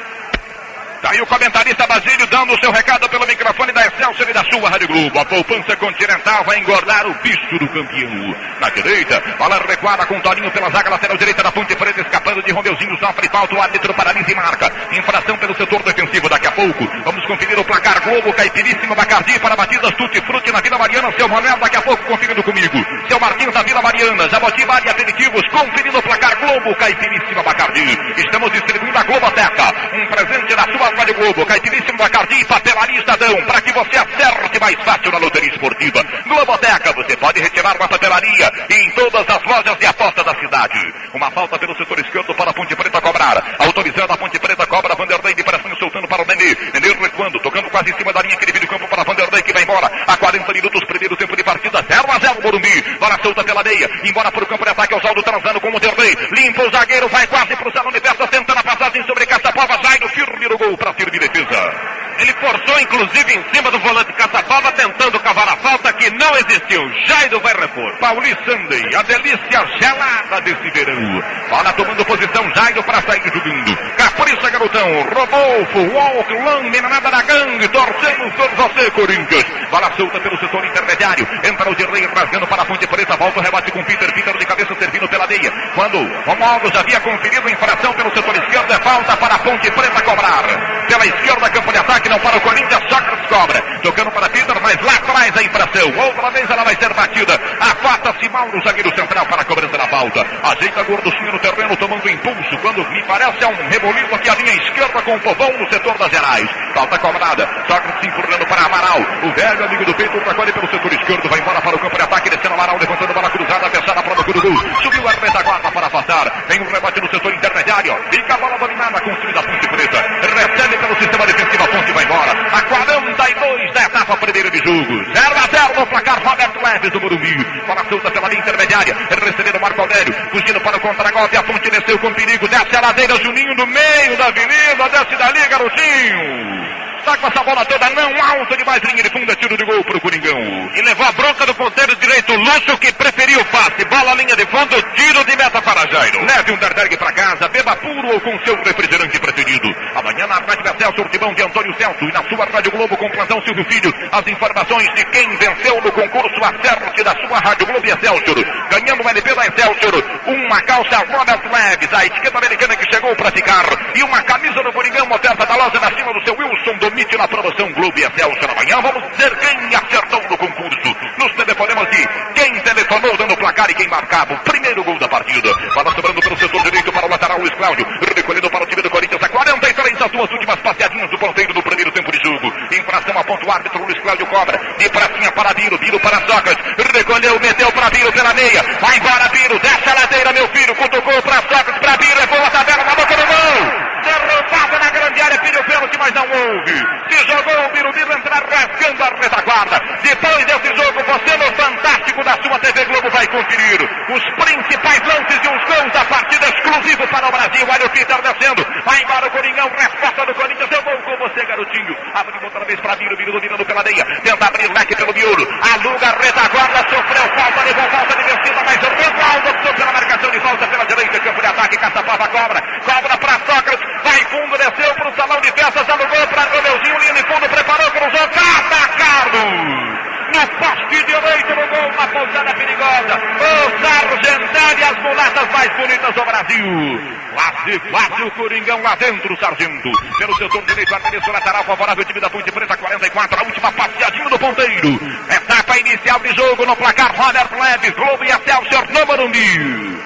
Tá aí o comentarista Basílio dando o seu recado pelo microfone da Excelsior e da sua Rádio Globo. A poupança continental vai engordar o bicho do campeão. Na direita, bola recuada com Torinho pela zaga lateral direita da Ponte Preta, escapando de Romeuzinho, sofre falta, o árbitro paralisa e marca. Infração pelo setor defensivo daqui a pouco. Vamos conferir o placar Globo, Caipiríssima Bacardi para batidas Tutti Frutti na Vila Mariana. Seu Manuel daqui a pouco conferindo comigo. Seu Marquinhos da Vila Mariana, Jaboti Vale Aperitivos, conferindo o placar Globo, Caipiríssima Bacardi. Estamos distribuindo a Globoteca. Um presente da sua Rádio Globo, Caipiríssimo Bacardi, Papelaria Estadão, para que você acerte mais fácil na loteria esportiva. Globoteca, você pode retirar uma papelaria em todas as lojas de aposta da cidade. Uma falta pelo setor esquerdo para a Ponte Preta cobrar. Autorizando a Ponte Preta, cobra Vanderlei de pressão soltando para o Nenê. Nenê recuando, tocando quase em cima da linha que divide o campo para Vanderlei que vai embora. A 40 minutos, primeiro tempo de partida, 0 a 0 Morumbi. Bola solta pela meia, embora para o campo de ataque, Oswaldo transando com o Vanderlei. Limpa o zagueiro, vai quase para o salão festas, tentando a passagem sobre Caçapava, Jairo, firme no gol para servir de defesa. Ele forçou, inclusive, em cima do volante Caçapava, tentando cavar a falta que não existiu. Jairo vai repor. Pauli Sunday, a delícia gelada desse verão. Bola tomando posição, Jairo para sair jogando. Capricha, garotão. Rodolfo, Walk, Lang, menanada da gangue, torcendo por você, Corinthians. Bola solta pelo setor intermediário. Entra o Dirley rasgando para a Ponte Preta. Volta o rebate com Peter. Peter de cabeça servindo pela meia. Quando Romualdo já havia conferido infração pelo setor esquerdo, é falta para a Ponte Preta cobrar. Pela esquerda, campo de ataque, não para o Corinthians, Sócrates cobra. Tocando para Peter, mas lá atrás a infração. Outra vez ela vai ser batida. Afasta-se Mauro, zagueiro central, para a cobrança da falta. Ajeita Gordocinho no terreno, tomando impulso. Quando me parece é um reboliço aqui a linha esquerda com o povão no setor das Gerais. Falta cobrada. Sócrates empurrando para Amaral. O velho amigo do peito, ultracolhe pelo setor esquerdo, vai embora para o campo de ataque, descendo Amaral, levantando bola cruzada, fechada para o do gol. Subiu a retaguarda para afastar. Vem um rebate no setor intermediário. Fica a bola dominada, construída a Ponte Preta. Recebe pelo sistema defensivo, Ponte vai embora. A 42 da etapa primeira de jogo. 0 a 0 no placar Roberto Leves do Morumbi. Bola solta pela linha intermediária. Recebendo Marco Aurélio. Fugindo para o contra-golpe. A Ponte desceu com perigo. Desce a ladeira. Juninho no meio da avenida. Desce dali, garotinho. Tá com essa bola toda, não alta demais, linha de fundo, é tiro de gol pro Coringão. E levou a bronca do ponteiro direito, Lúcio, que preferiu o passe. Bola, linha de fundo, tiro de meta para Jairo. Leve um Darderg para casa, beba puro ou com seu refrigerante preferido. Amanhã na Rádio Celso, Timão de Antônio Celso e na sua Rádio Globo com plantão Silvio Filho, as informações de quem venceu no concurso Acerte da sua Rádio Globo e Excelsior. Ganhando o LP da Excelsior, uma calça Robert Leves, a etiqueta americana que chegou para ficar, e uma camisa do Coringão, oferta da loja na cima do seu Wilson Domite na promoção Globo e Excelsior. Amanhã vamos dizer quem acertou no concurso. Nos telefonemas de quem telefonou dando placar e quem marcava o primeiro gol da partida. Bola sobrando pelo setor direito para o lateral Luiz Cláudio, recolhendo para o time do Corinthians a 43 as duas últimas passeadinhas do ponteiro no primeiro tempo de jogo. Infração aponta o árbitro Luiz Cláudio cobra. De pracinha para Biro, Biro para Sócrates. Recolheu, meteu para Biro pela meia. Vai embora Biro, desce a ladeira meu filho. Cutucou para Sócrates, para Biro, boa a tabela na boca gol. Derrubada na grande área, pediu pênalti, mas não houve. Se jogou o Biro entrar rasgando a retaguarda. Depois desse jogo, você no Fantástico da sua TV Globo vai conferir os principais lances de uns gols da partida exclusivo para o Brasil. Olha o Peter descendo. Vai embora o Coringão, resposta do Corinthians. Eu vou com você, garotinho. Abriu outra vez para Biro dominando pela meia. Tenta abrir leque pelo miolo. Aluga a retaguarda, sofreu falta, levou falta de vencida, mas o Ronaldo optou pela marcação de falta pela direita. Campo de ataque, Caçapava cobra. Cobra para Sócrates. Vai fundo, desceu para o salão de festas, alugou para Romeuzinho, linha de fundo, preparou, cruzou, cata Carlos! No poste direito no gol, uma pousada perigosa. O Sargentelli, as mulatas mais bonitas do Brasil. Quase, quase o Coringão lá dentro, Sargento. Pelo setor direito, arremesso lateral favorável, time da Ponte Preta, 44, a última passeadinha do ponteiro. Etapa inicial de jogo no placar, Robert Leves, Globo e Excelsior no Morumbi.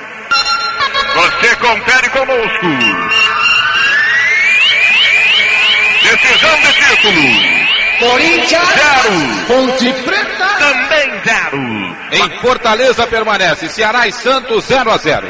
Você confere conosco. Decisão de título. Corinthians. Zero. Ponte Preta. Também zero. Em Fortaleza permanece Ceará e Santos 0 a 0.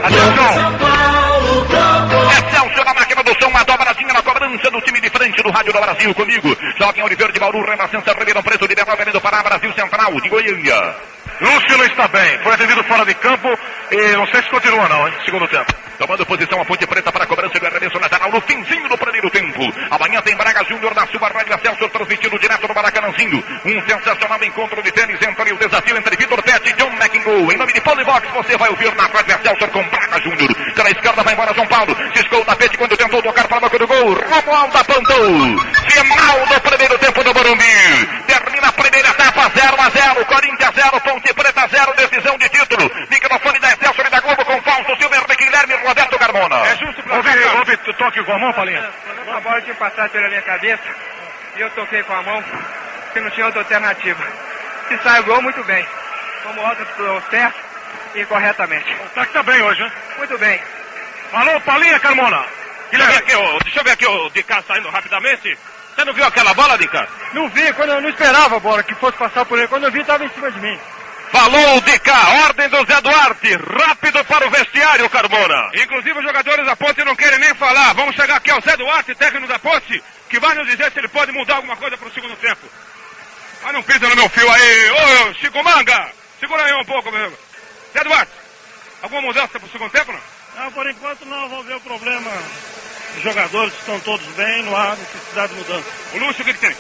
Excelsior na máquina do som, uma dobrazinha na cobrança do time de frente do Rádio do Brasil comigo. Joga em Oliveira de Bauru, Renascença, Ribeirão Preto, Liberal Avenida do Pará, Brasil Central, de Goiânia. Lúcio não está bem, foi atendido fora de campo e não sei se continua não, hein? Segundo tempo. Tomando posição a Ponte Preta para a cobrança do arremesso lateral no finzinho do primeiro tempo. Amanhã tem Braga Júnior na sua rádio Celso transmitido direto do Maracanãzinho. Um sensacional encontro de tênis entre o desafio entre Vitor Pet e John McEnroe. Em nome de Polivox, você vai ouvir na rádio Celso com Braga Júnior. Pela esquerda vai embora São Paulo. Ciscou o tapete quando tentou tocar para a boca do gol. Romualdo apontou. Final do primeiro tempo do Morumbi. Termina a primeira etapa 0 a 0. Corinthians 0, Ponte Preta 0, decisão de título. Microfone da Excelsior e da Globo com Fausto Silver, Guilherme e Roberto Carmona. É justo pra Houve, houve toque com a mão, Palinha? A bola tinha passado pela minha cabeça e eu toquei com a mão, porque não tinha outra alternativa. Se sai o gol, muito bem. Como outra pro certo e corretamente. O ataque tá bem hoje, hein? Muito bem. Alô, Palinha, Carmona. Deixa eu ver aqui, deixa eu ver aqui o de cá saindo rapidamente. Você não viu aquela bola, de cá? Não vi, quando eu não esperava a bola que fosse passar por ele. Quando eu vi, estava em cima de mim. Falou de cá, ordem do Zé Duarte, rápido para o vestiário, Carmona. Inclusive os jogadores da Ponte não querem nem falar. Vamos chegar aqui ao Zé Duarte, técnico da Ponte, que vai nos dizer se ele pode mudar alguma coisa para o segundo tempo. Mas não pisa no meu fio aí. Ô, Chico Manga, segura aí um pouco, meu amigo. Zé Duarte, alguma mudança para o segundo tempo, não? Não, por enquanto não, vamos ver o problema. Os jogadores estão todos bem, não há necessidade de mudança. O Lúcio, o que, que tem?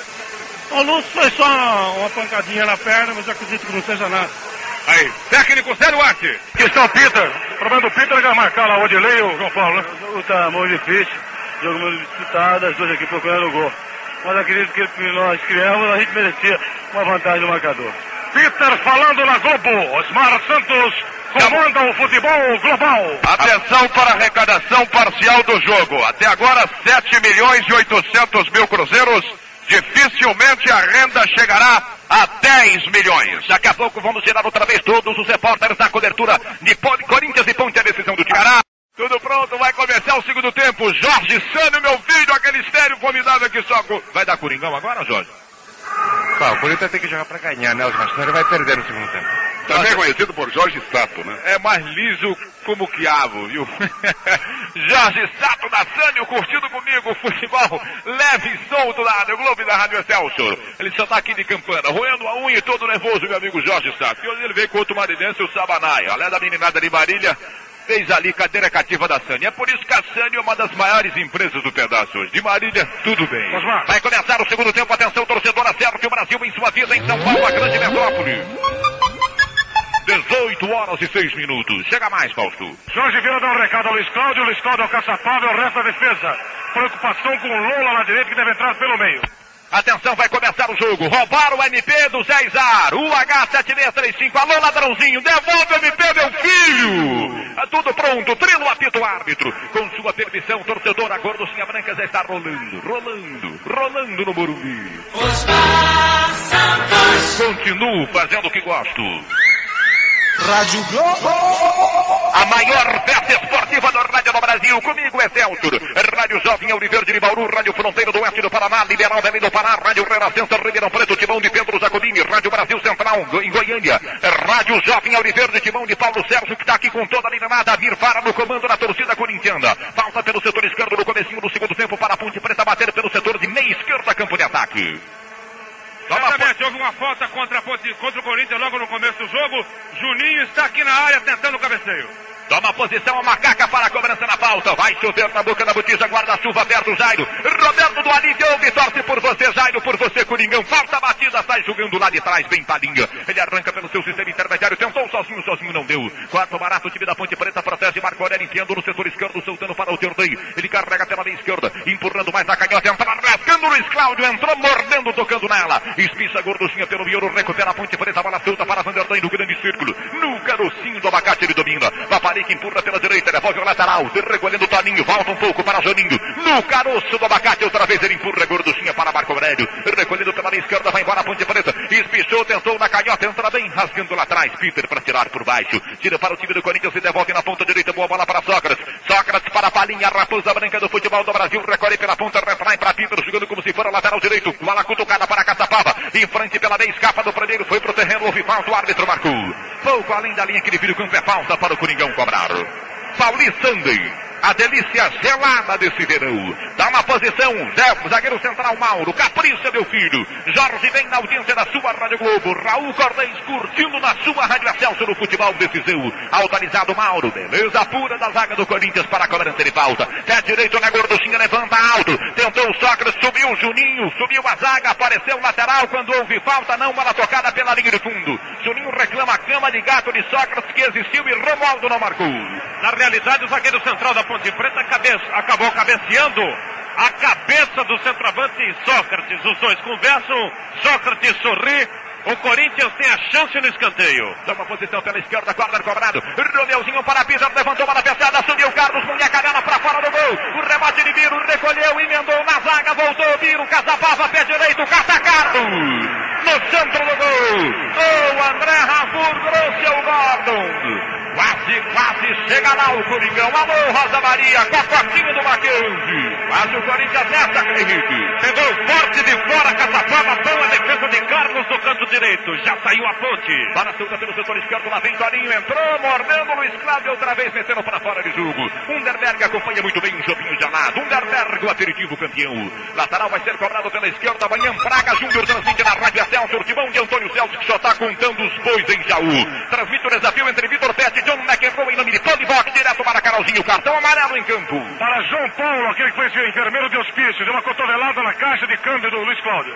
O Lúcio foi só uma pancadinha na perna, mas eu acredito que não seja nada. Aí, técnico Zé Duarte. Questão Peter. O problema do Peter é marcar lá o Odilei e o João Paulo, né? O jogo tá muito difícil, jogo muito disputado, as duas aqui procurando o gol. Mas acredito que que nós criamos, a gente merecia uma vantagem no marcador. Peter falando na Globo, Osmar Santos comanda o futebol global. Atenção para a arrecadação parcial do jogo. Até agora, 7 milhões e 800 mil cruzeiros. Dificilmente a renda chegará a 10 milhões. Daqui a pouco vamos tirar outra vez todos os repórteres da cobertura de Corinthians e Ponte, a decisão do Ticará. Tudo pronto, vai começar o segundo tempo. Jorge Sano, meu filho, aquele estéreo formidável que só... Vai dar Coringão agora, Jorge? Pá, o Corinthians tem que jogar pra ganhar, né, Osmar? Senão vai perder no segundo tempo. Também conhecido por Jorge Sato, né? É mais liso como quiabo, viu? Jorge Sato da Sânio curtindo comigo o futebol leve e solto lá no Globo e da Rádio Excelsior. Ele só tá aqui de campana, roendo a unha e todo nervoso, meu amigo Jorge Sato. E hoje ele veio contra o Marinense, o Sabanai. Além da meninada de Marília, fez ali cadeira cativa da Sânio. É por isso que a Sânio é uma das maiores empresas do pedaço hoje. De Marília, tudo bem. Vai começar o segundo tempo. Atenção, torcedor, acerte o Brasil em sua vida em São Paulo, a grande metrópole. 18 horas e 6 minutos. Chega mais, Fausto. Jorge Vieira dá um recado ao Luiz Cláudio, Luiz Cláudio alcaçapável, o resto da defesa. Preocupação com o Lola na direita que deve entrar pelo meio. Atenção, vai começar o jogo. Roubaram o MP do Zé Izar. UH7635. Alô, ladrãozinho. Devolve o MP, meu filho. É tudo pronto. Trilo apito o árbitro. Com sua permissão, torcedor, a gorducinha branca já está rolando, rolando, rolando no Morumbi. Continuo fazendo o que gosto. Rádio Globo. A maior festa esportiva da Rádio do Brasil. Comigo é Celtur. Rádio Jovem Auriverde de Bauru. Rádio Fronteira do Oeste do Paraná. Liberal Velho do Pará. Rádio Renascença Ribeirão Preto. Timão de Pedro Jacobini. Rádio Brasil Central em Goiânia. Rádio Jovem Auriverde. Timão de Paulo Sérgio que está aqui com toda a liderada. Vir para no comando da torcida corintiana. Falta pelo setor esquerdo no comecinho do segundo tempo para a Ponte Preta bater pelo setor de meia esquerda campo de ataque. Exatamente, houve uma falta contra, contra o Corinthians logo no começo do jogo. Juninho está aqui na área tentando o cabeceio. Toma posição a macaca para a cobrança na pauta. Vai chover na boca da botija, guarda-chuva aberto, Jairo. Roberto do Alívio ouve, torce por você, Jairo, por você, Coringão. Falta batida, sai jogando lá de trás, bem palinha. Ele arranca pelo seu sistema intermediário, tentou sozinho, sozinho não deu. Quarto barato, o time da Ponte Preta protege Marco Aurélio, enfiando no setor esquerdo, soltando para o Terdei. Ele carrega pela meia esquerda, empurrando mais na canhota, entra rasgando Luiz Cláudio, entrou mordendo, tocando nela. Espiça gorducinha pelo miolo, recupera a Ponte Preta, bola solta para Vanderlei no grande círculo. No carocinho do abacate ele domina. Paparica empurra pela direita, devolve o lateral, recolhendo o Toninho, volta um pouco para Janinho. No caroço do abacate, outra vez ele empurra gorducinha para Marco Aurélio. Recolhendo pela esquerda, vai embora a Ponte Preta. Espichou, tentou na canhota, entra bem, rasgando lá atrás. Peter para tirar por baixo. Tira para o time do Corinthians e devolve na ponta direita. Boa bola para Sócrates. Sócrates para Bola pra linha, raposa branca do futebol do Brasil. Recolhe pela ponta, retrai pra Peter, jogando como se for a lateral direito. Bola cutucada para Caçapava. Em frente pela meia, escapa do Prandeiro, foi pro terreno, houve falta, o árbitro marcou. Pouco além da linha que vira o campo, é falta para o Coringão cobrar. Paulistande. A delícia gelada desse verão. Dá uma posição, Zé, zagueiro central Mauro, capricha meu filho. Jorge vem na audiência da sua Rádio Globo. Raul Cordens curtindo na sua Rádio Celso no futebol decisão. Autorizado Mauro, beleza pura da zaga do Corinthians para a cobrança de falta. Pé direito na gorduchinha, levanta alto. Tentou o Sócrates, subiu o Juninho, subiu a zaga, apareceu o lateral quando houve falta, não bola tocada pela linha de fundo. Juninho reclama a cama de gato de Sócrates que existiu e Romualdo não marcou. Na realidade, o zagueiro central da Ponte Preta cabeça, acabou cabeceando a cabeça do centroavante Sócrates. Os dois conversam, Sócrates sorri. O Corinthians tem a chance no escanteio. Toma posição pela esquerda, corner cobrado. Romeuzinho para Pizar, levantou para a pesada, subiu Carlos, a canela para fora do gol. O rebate de Biro, recolheu, emendou na zaga, voltou Biro, Casapava, pé direito, caça Carlos. No centro do gol. O André Rafur trouxe o Gordon. Quase, quase chega lá o Coringão. Alô, Rosa Maria, cocotinho do Mackenzie. Quase o Corinthians nessa, Henrique. Pegou forte de fora, Caçapava, boa defesa de Carlos no canto direito. Já saiu a ponte. Para solta pelo setor esquerdo, lá vem Torinho, entrou, mordendo Luiz Cláudio outra vez, metendo para fora de jogo. Underberg acompanha muito bem o Jobinho gelado. Underberg, o aperitivo campeão. Lateral vai ser cobrado pela esquerda, amanhã Braga Júnior transmite na Rádio Celso, timão de Antônio Celso, que só está contando os bois em Jaú. Transmite o desafio entre Vitor Pet John McEnroe em nome de Tony Box, direto para Carolzinho, cartão amarelo em campo. Para João Paulo, aquele que foi enfermeiro de hospício, deu uma cotovelada na caixa de câmbio do Luiz Cláudio.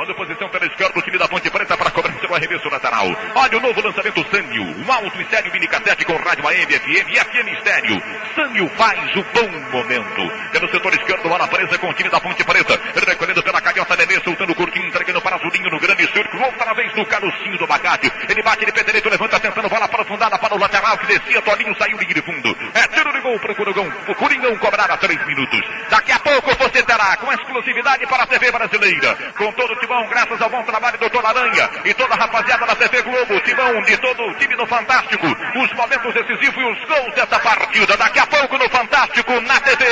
Tomando posição pela esquerda do time da Ponte Preta para cobrança do arremesso lateral. Olha o novo lançamento Sânio. Um alto e sério mini cassete com rádio AM, FM e FM estéreo. Sânio faz o bom momento. Pelo setor esquerdo, bola presa com o time da Ponte Preta. Recolhendo pela canhota Nenê, soltando o curtinho, entregando para Zulinho no grande círculo. Outra vez no carocinho do abacate. Ele bate de pé direito, levanta, tentando bola aprofundada para o lateral que descia. Toninho saiu linha de fundo. É tiro de gol para o Coringão. O Coringão cobrar a três minutos. Daqui a pouco você terá com exclusividade para a TV brasileira. Com todo o timão, graças ao bom trabalho do Doutor Aranha e toda a rapaziada da TV Globo, timão de todo o time do Fantástico, os momentos decisivos e os gols dessa partida. Daqui a pouco no Fantástico, na TV.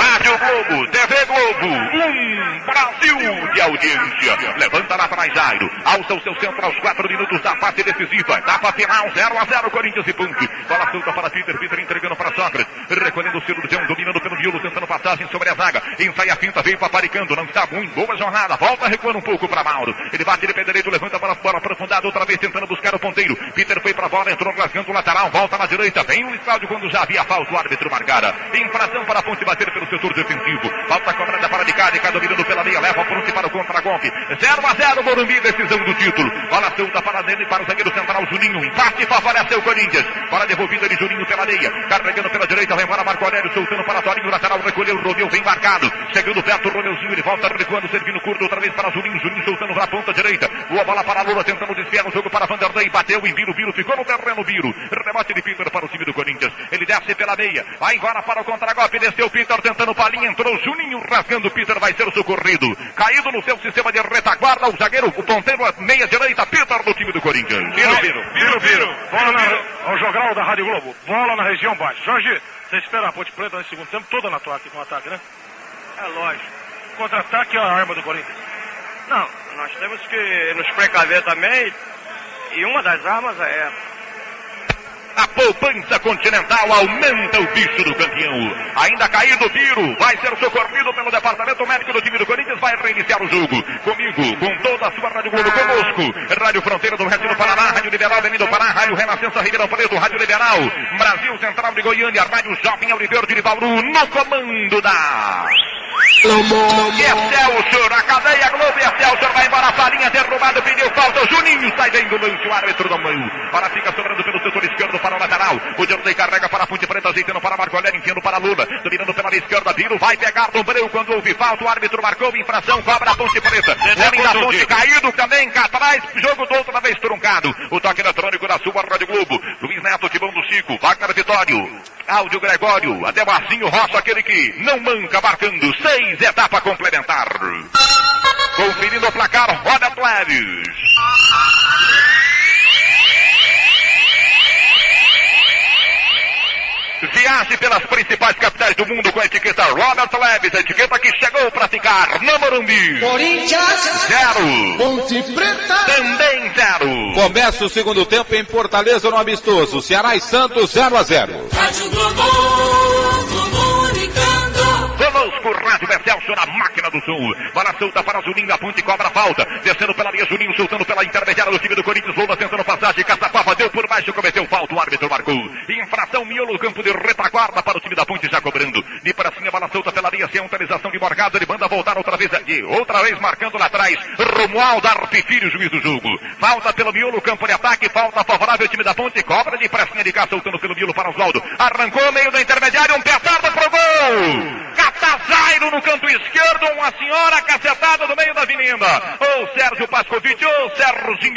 Rádio Globo, TV Globo, um Brasil de audiência. Levanta lá atrás, Jairo. Alça o seu centro aos quatro minutos da fase decisiva. Etapa final, 0 a 0 Corinthians e ponte. Bola solta para Peter, Peter entregando para Sócrates. Recolhendo o cirurgião, dominando pelo miolo, tentando passagem sobre a zaga. Ensaia a finta, veio paparicando, não está muito. Boa jornada, volta recuando um pouco para Mauro. Ele bate de pé direito, levanta para fora, aprofundado, outra vez tentando buscar o ponteiro. Peter foi para a bola, entrou rasgando o lateral, volta na direita. Vem o Cláudio quando já havia falta, o árbitro marcara. Infração para a ponte bater pelo setor defensivo. Falta cobrada para de cá, de cá dominando pela meia, leva a ponte para o contra-golpe. 0 a 0 Morumbi, decisão do título. Bola solta para dele, para o zagueiro central Juninho. Empate favorece o Corinthians. Bola devolvida de Juninho pela meia. Carregando pela direita, vai embora Marco Aurélio, soltando para Torinho, lateral, recolheu, Romeu vem marcado. Chegando perto, o Romeuzinho, ele volta recuando, servindo curto outra vez para Juninho. Juninho soltando na ponta direita. Boa bola para Lula, tentando desviar o jogo para Vanderlei. Bateu em Biro, Biro ficou no terreno, Biro. Rebote de Peter para o time do Corinthians. Ele desce pela meia. Vai embora para o contra-golpe. Desceu Peter tentando palinha. Entrou Juninho rasgando. Peter vai ser socorrido. Caído no seu sistema de retaguarda. O zagueiro, o ponteiro, a meia direita. Peter do time do Corinthians. Biro, Biro. Biro, Biro. Bola na, ao jogral da Rádio Globo. Bola na região baixa. Jorge, você espera a Ponte Preta nesse segundo tempo toda na ataque, no ataque, né? É lógico. Contra-ataque é a arma do Corinthians. Não, nós temos que nos precaver também. E uma das armas é essa. A poupança continental aumenta o bicho do campeão. Ainda caído o tiro, vai ser socorrido pelo departamento médico do time do Corinthians, vai reiniciar o jogo. Comigo, com toda a sua Rádio Globo conosco. Rádio Fronteira do Resto do Paraná, Rádio Liberal Avenida do Pará, Rádio Renascença Ribeirão Preto, Rádio Liberal, Brasil Central de Goiânia, Rádio Jovem Auriverde de Bauru, no comando da... Excelsior, a cadeia Globo Excelsior vai embora, a farinha derrubada, pediu falta, Juninho sai bem do lance, o árbitro da mão. Para fica sobrando pelo setor esquerdo para o lateral. O Jornei carrega para a Ponte Preta, ajeitando para Marco Aurélio, enfiando para Lula. Dominando pela esquerda, Biro vai pegar no breu quando houve falta. O árbitro marcou infração, cobra a Ponte Preta. Homem da Ponte caído também, cá atrás, jogo do outra vez truncado. O toque eletrônico da sua Rádio Globo. Luiz Neto, Timão do Chico, Wagner Vitório. Áudio Gregório, até Marcinho Rocha, aquele que não manca, marcando seis etapa complementar. Conferindo o placar, roda Pleves. Viaje pelas principais capitais do mundo com a etiqueta Robert Leves, a etiqueta que chegou para ficar no Morumbi. Corinthians. Zero. Ponte Preta. Também zero. Começa o segundo tempo em Fortaleza no amistoso. Ceará e Santos 0 a 0. Rádio Globo comunicando. Conosco, Rádio Vercelso na máquina do sul. Bola solta para Juninho, a ponte cobra a falta. Descendo pela linha, Juninho soltando pela intermediária do time do Corinthians. Lula tentando passagem, Caçapava deu por baixo, cometeu falta, o árbitro marcou. Infração, miolo, campo de retaguarda para o time da ponte já cobrando. De para cima, bola solta pela linha, sem autorização de Morgado. Ele manda voltar outra vez aqui. Outra vez marcando lá atrás. Romualdo Arpifilho, juiz do jogo. Falta pelo miolo, campo de ataque. Falta favorável, time da ponte. Cobra de pressinha de cá, soltando pelo miolo para Oswaldo. Arrancou meio da intermediária, um petardo pro gol. Catazairo no canto esquerdo, uma senhora cacetada no meio da avenida. Ou Sérgio Pascovitch, ou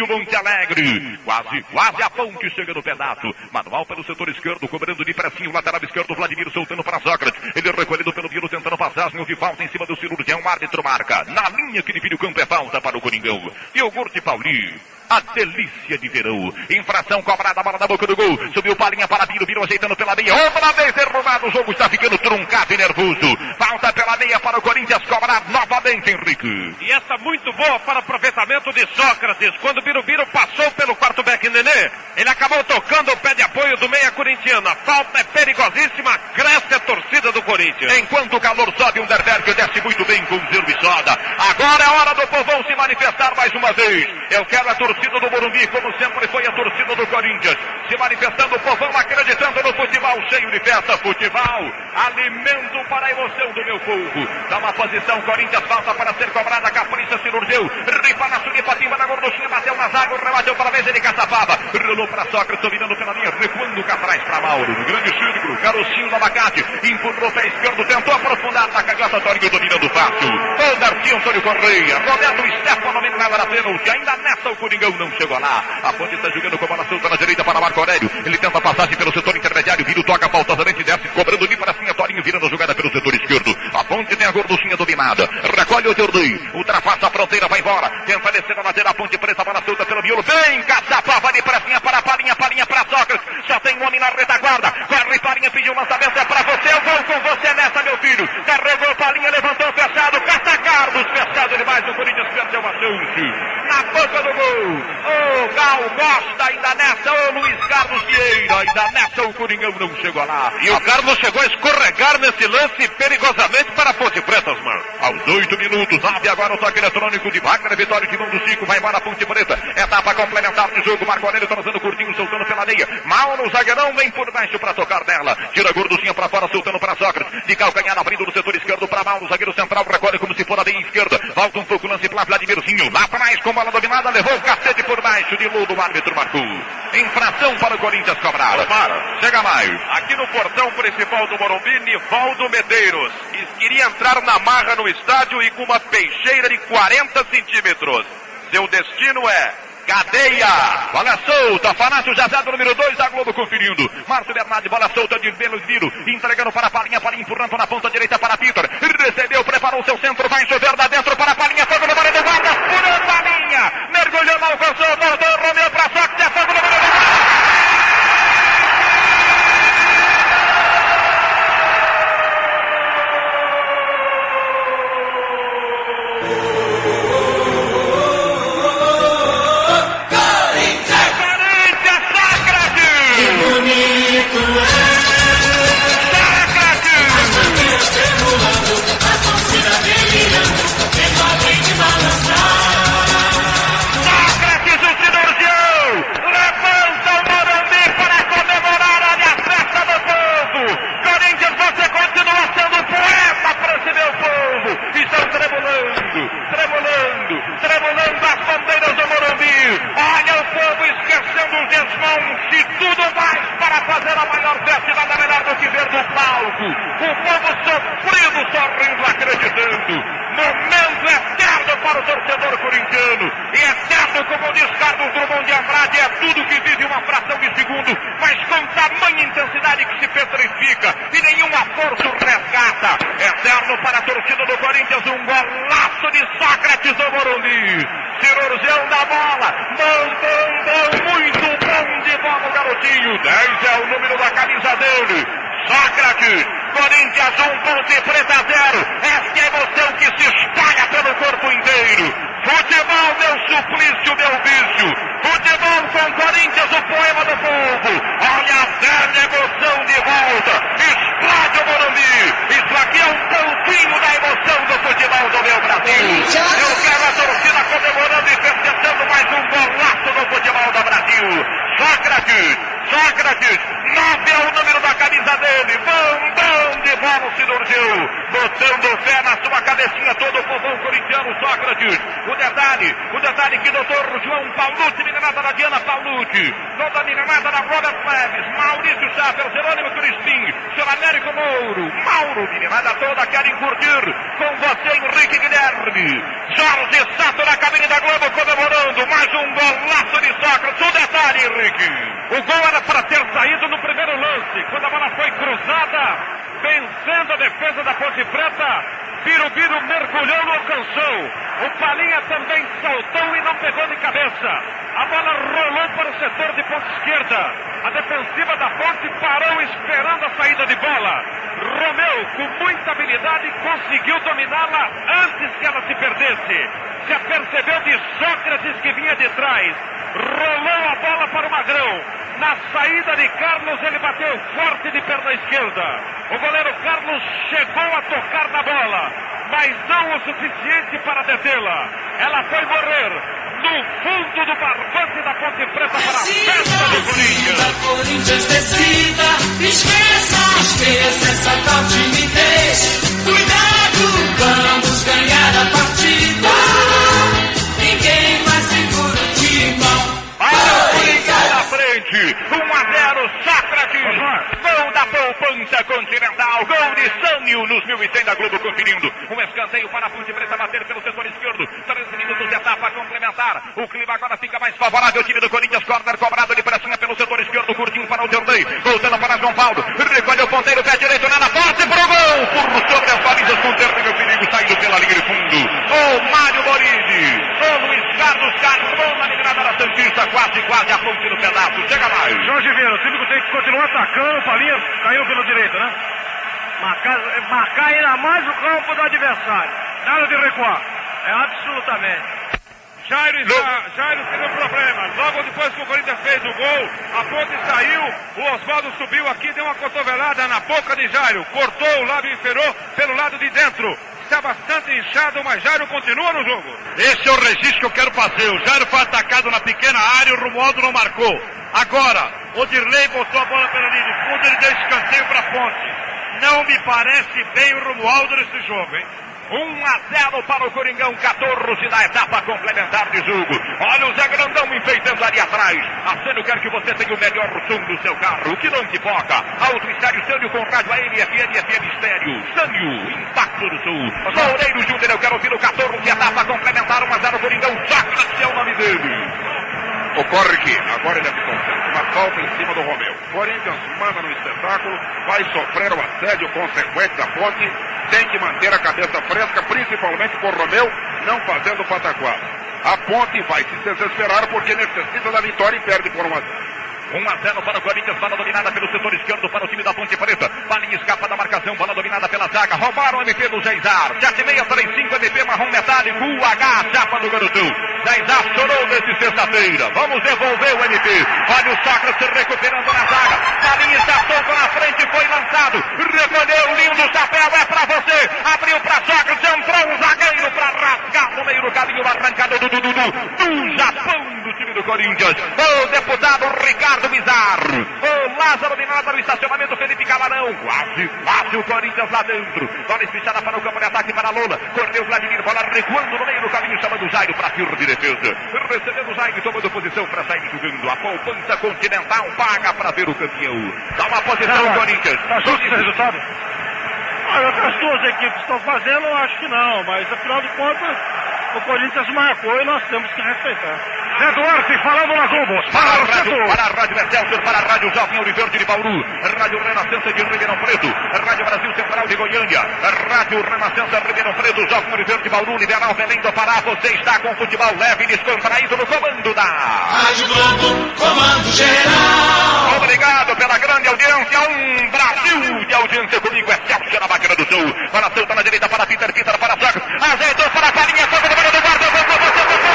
Monte Alegre. Quase, quase a ponte chega no pedaço. Manual pelo setor esquerdo, cobrando de pressinho, lateral esquerdo, Vladimir soltando para Sócrates. Ele recolhido pelo Viro, tentando passagem, houve falta em cima do cirurgião, o árbitro marca. Na linha que divide o campo é falta para o Coringão. Iogurte Pauli. A delícia de verão. Infração cobrada, bola na boca do gol. Subiu palinha para Biro, Biro ajeitando pela meia. Outra vez derrubado, o jogo está ficando truncado e nervoso. Falta pela meia para o Corinthians cobrar novamente, Henrique. E essa muito boa para aproveitamento de Sócrates. Quando o Birubiru passou pelo quarto back Nenê, ele acabou tocando o pé de apoio do meia corintiana. A falta é perigosíssima, cresce a torcida do Corinthians. Enquanto o calor sobe, um Derberg desce muito bem com zero e soda. Agora é hora do povão se manifestar mais uma vez. Eu quero a torcida do Morumbi, como sempre foi a torcida do Corinthians. Se manifestando, o povão acreditando no futebol cheio de festa. Futebol, alimento para a emoção do meu povo. Dá uma posição, Corinthians falta para ser cobrada. Capricha, se urgeu. Ripa na sunipa, timba na gorduchinha, bateu na zaga, rebateu para a vez, ele caçapava. Rolou para Sócrates, dominando pela linha, recuando cá atrás para Mauro. No grande círculo, carocinho do abacate. Empurrou pé esquerdo, tentou aprofundar na canhota, Torinho dominando fácil. Darcy Antônio Correia, Roberto Stefano, menina na pênalti. Ainda nessa o Coringão não chegou lá. A ponte está jogando com a bola solta na direita para Marco Aurélio. Ele tenta a passagem pelo setor intermediário. Vira, toca pautosamente, desce, cobrando ali para cima. Torinho virando a jogada pelo setor esquerdo. A ponte tem a gorduchinha dominada. Recolhe o Jordi. Ultrapassa a fronteira, vai embora. Tenta descer na lateral, a ponte preta, bola solta pelo miolo. Vem, caçapava de pressinha para a palinha, palinha para Sócrates. Só tem um homem na retaguarda. Corre, palinha, pediu um lançamento. É para você, eu vou com você nessa, meu filho. Carregou palinha, levantou, fechado. Caça Carlos, fechado demais. O Corinthians perdeu a chance. Na boca do gol. Ô, Gal Costa, ainda nessa. Ô, Luiz Carlos Vieira, ainda nessa. O Coringão não chegou lá. E o Carlos chegou a escorregar nesse lance perigosamente para a Ponte Preta, Osmar. Aos oito minutos, abre agora o toque eletrônico de Wagner Vitória, Timão do Chico, vai embora a Ponte Preta. Etapa complementar do jogo, Marco Aurélio trazendo curtinho, soltando pela meia. Mal no zagueirão, vem por baixo para tocar nela. Tira a gorduchinha para fora, soltando para Sócrates. De calcanhar, abrindo no setor esquerdo para Mal, no zagueiro central, recolhe como se for a meia esquerda. Volta um pouco, lance para Vladimirzinho. Lá atrás, com bola dominada, levou o cacete por baixo de Ludo, o árbitro marcou. Infração para o Corinthians cobrar. Chega mais. Aqui no portão principal do Morumbi, Nivaldo Medeiros. E queria entrar na marra no estádio e com uma peixeira de 40 centímetros. Seu destino é Cadeia! Bola solta, Fanácio Jazado, número 2, a Globo conferindo. Márcio Bernardi, bola solta de Belosviro, entregando para a Palinha, Palinha empurrando na ponta direita para Peter. Recebeu, preparou seu centro, vai chover da dentro para Robert Leves, Maurício Schaffer, Jerônimo Crispim, seu Américo Mouro, Mauro, meninada toda, querem curtir com você, Henrique Guilherme. Jorge Sato na cabine da Globo comemorando mais um golaço de Sócrates. O detalhe, Henrique. O gol era para ter saído no primeiro lance, quando a bola foi cruzada, vencendo a defesa da Ponte Preta. Birubiru mergulhou, não alcançou. O Palinha também saltou e não pegou de cabeça. A bola rolou para o setor de ponta esquerda. A defensiva da Ponte parou esperando a saída de bola. Romeu, com muita habilidade, conseguiu dominá-la antes que ela se perdesse. Se apercebeu de Sócrates que vinha de trás. Rolou a bola para o Magrão. Na saída de Carlos, ele bateu forte de perna esquerda. O goleiro Carlos chegou a tocar na bola, mas não o suficiente para detê-la. Ela foi morrer no fundo do barbante da Ponte Preta para a festa do Corinthians. Corinthians decida, esqueça, esqueça essa tal timidez. Cuidado, vamos ganhar a partida. Ninguém mais segura o timão. Olha o Corinthians na frente. 1 a 0, Sócrates. Gol da poupança continental. Gol de Sânio nos 1100 da Globo conferindo. Um escanteio para a Ponte Preta bater pelo setor esquerdo. 13 minutos de etapa complementar. O clima agora fica mais favorável. O time do Corinthians, corner cobrado de pressinha pelo setor esquerdo. Curtinho para o Derlei. Voltando para João Paulo. Recolhe o ponteiro, pé direito, na forte pro gol. Por sobre as balizas com terrível perigo. Saindo pela linha de fundo. O Mário Boride. O Luiz Carlos Carmona, eliminada da Santista. Quase, quase a ponte no pedaço. Chega mais. Jorge Vieira, o time tem que continuar atacando, Palinha caiu pelo direito, né? Marcar, marcar ainda mais o campo do adversário. Nada de recuar. É absolutamente. Jairo, está, Jairo teve um problema. Logo depois que o Corinthians fez o gol, a ponte saiu, o Oswaldo subiu aqui, deu uma cotovelada na boca de Jairo, cortou o lábio inferior pelo lado de dentro. Está bastante inchado, mas Jairo continua no jogo. Esse é o registro que eu quero fazer. O Jairo foi atacado na pequena área, o Romualdo não marcou. Agora, o Dirley botou a bola pela linha de fundo, ele deu escanteio para a ponte. Não me parece bem o Romualdo nesse jogo, hein? 1 a 0 para o Coringão, 14 da etapa complementar de jogo. Olha o Zé Grandão enfeitando ali atrás. A Sânio quer que você tenha o melhor som do seu carro, que não pipoca. Alto Estéreo Sânio com rádio AM, FM, FM Estéreo. Sânio, Impacto do Sul. Loureiro Júnior, eu quero ouvir o 14 de etapa complementar, 1 a 0 Coringão. Sócrates é o nome dele. Ocorre que agora ele acontece uma falta em cima do Romeu. Corinthians manda no espetáculo, vai sofrer o assédio consequente da ponte, tem que manter a cabeça fresca, principalmente por Romeu não fazendo pataquada. A ponte vai se desesperar porque necessita da vitória e perde por uma 1 a 0 para o Corinthians, bola dominada pelo setor esquerdo para o time da Ponte Preta. Palinha escapa da marcação, bola dominada pela zaga. Roubaram o MP do Zeizar. 7635 MP marrom metálico, UH, chapa do garotão. Zeizar chorou nesse sexta-feira. Vamos devolver o MP. Olha o Sócrates recuperando na zaga. Palinha solto na frente, foi lançado. Recolheu, lindo chapéu, é pra você. Abriu pra Sócrates, entrou um zagueiro pra rasgar no meio do caminho, arrancado do Dudu do Japão do time do Corinthians. O deputado Ricardo Bizar. O Lázaro de nada no estacionamento, Felipe Camarão. Quase, quase o Corinthians lá dentro. Bola espichada para o campo de ataque para Lula. Correu Vladimir, bola recuando no meio do caminho, chamando o Jairo para tiro de defesa. Recebendo o Jairo, tomando posição para sair jogando. A poupança continental paga para ver o campeão. Dá uma posição, É, Corinthians. Tá justo resultado? Olha, o que as duas equipes estão fazendo, eu acho que não, mas afinal de contas, o Corinthians marcou e nós temos que respeitar. Zé Duarte falando na Globo. Para a rádio, para a rádio Excelsior, para a rádio Jovem Oliverde de Bauru, rádio Renascença de Ribeirão Preto, rádio Brasil Central de Goiânia, rádio Renascença Ribeirão Preto, Jovem Oliverde de Bauru, Liberal Belém do Pará, você está com futebol leve e descontraído no comando da Rádio Globo, comando geral. Obrigado pela grande audiência, um Brasil de audiência. Sul. Para solta na direita para Peter, Peter para Sócrates. Azeitou para a Farinha, toca no do guarda. Gol, gol, gol, gol, gol,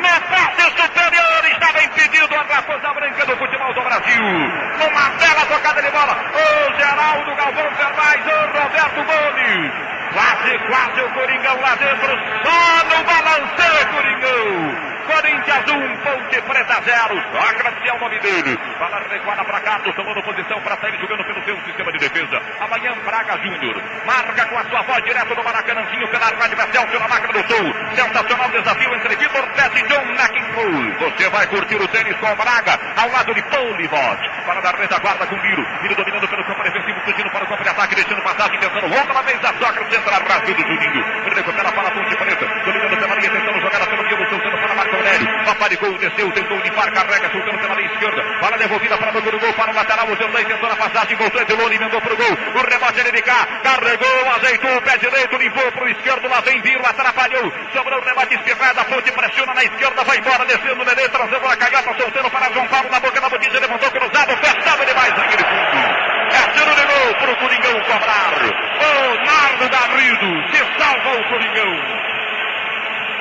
na parte superior estava impedido a Raposa Branca do futebol do Brasil. Numa bela tocada de bola. O Geraldo Galvão Ferraz, o Roberto Gomes. Quase, quase o Coringão lá dentro. Só no balanceio, Coringão. Corinthians 1, um, Ponte Preta 0. Sócrates é o nome dele. Bala recuada para Carlos, tomando posição para sair jogando pelo seu sistema de defesa. Amanhã Braga Júnior. Marca com a sua voz direto no Maracanãzinho pela Rádio Vercelso na máquina do Sul. Sensacional desafio entre Vitor Pérez e John McEnroe. Você vai curtir o tênis com o Braga ao lado de Polivot. Para dar retaguarda com Miro. Miro dominando pelo campo defensivo, fugindo para o campo de ataque, deixando passagem, tentando outra vez a Sócrates entrar rápido do Juninho. Recupera para a Ponte Preta. Dominando pela linha, tentando jogar pelo meio, soltando para Marco Aurélio. Paparicou, desceu, tentou limpar, carrega, soltando pela linha esquerda. Bola devolvida para o do gol, para o lateral. O Zerlei tentou na passagem, voltou Edilone, mandou para o gol. O rebote ele de cá, carregou, azeitou o pé direito, limpou para o esquerdo, lá vem Viro, atrapalhou. Sobrou o rebate espirrado, a Ponte pressiona na esquerda, vai embora, descendo o Nenê, trazendo a cagata, soltando para João Paulo na boca da botija, levantou cruzado, fechava demais naquele fundo. É tiro de gol para o Coringão cobrar. O Nardo Garrido se salva o Coringão.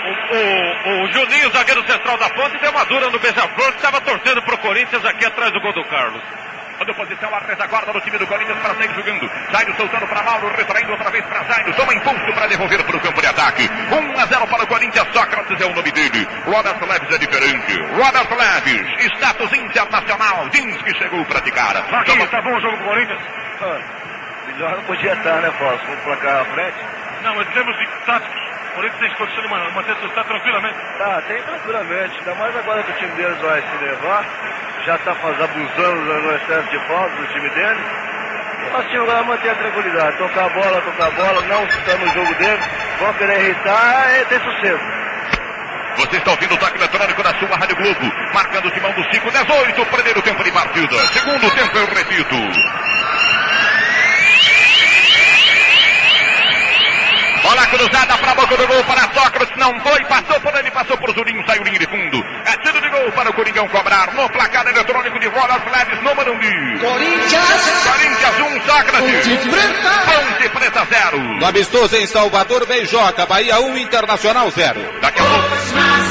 O, o, o, Juninho, zagueiro central da ponte, deu uma dura no beija-flor que estava torcendo pro Corinthians aqui atrás do gol do Carlos. Dando posição a retaguarda do time do Corinthians para sair jogando. Jairo soltando para Mauro, retraindo outra vez para Jairo. Toma impulso para devolver para o campo de ataque. 1 a 0 para o Corinthians. Sócrates é o nome dele. Robert Leves é diferente. Robert Leves, status internacional. Diz que chegou para praticar. Aqui, Toma... tá bom o jogo do Corinthians? Ah, melhor não podia estar, né, Fausto? Com o placar à frente. Não, mas temos de táticos. O Corinthians tem condição de manter seu estado tranquilamente? Tá, tem tranquilamente. Ainda mais agora que o time deles vai se levar. Já está abusando no excesso de falta do time dele. E nós tínhamos que manter a tranquilidade. Tocar a bola, tocar a bola, não estar no jogo dele. Vão querer irritar e ter sucesso. Você está ouvindo o toque eletrônico da sua Rádio Globo. Marcando o timão do 5, 18. Primeiro tempo de partida. Segundo tempo, eu repito. Bola cruzada para a boca do gol para Sócrates, não foi, passou por ele, passou por Zurinho, saiu linha de fundo. É tiro de gol para o Coringão cobrar no placar eletrônico de Rodas Leves no Morumbi. Corinthians! Corinthians 1, um, Sócrates. Ponte Preta! Ponte Preta 0. No amistoso em Salvador, Beijoca, Bahia 1, um, Internacional 0. Daqui a pouco.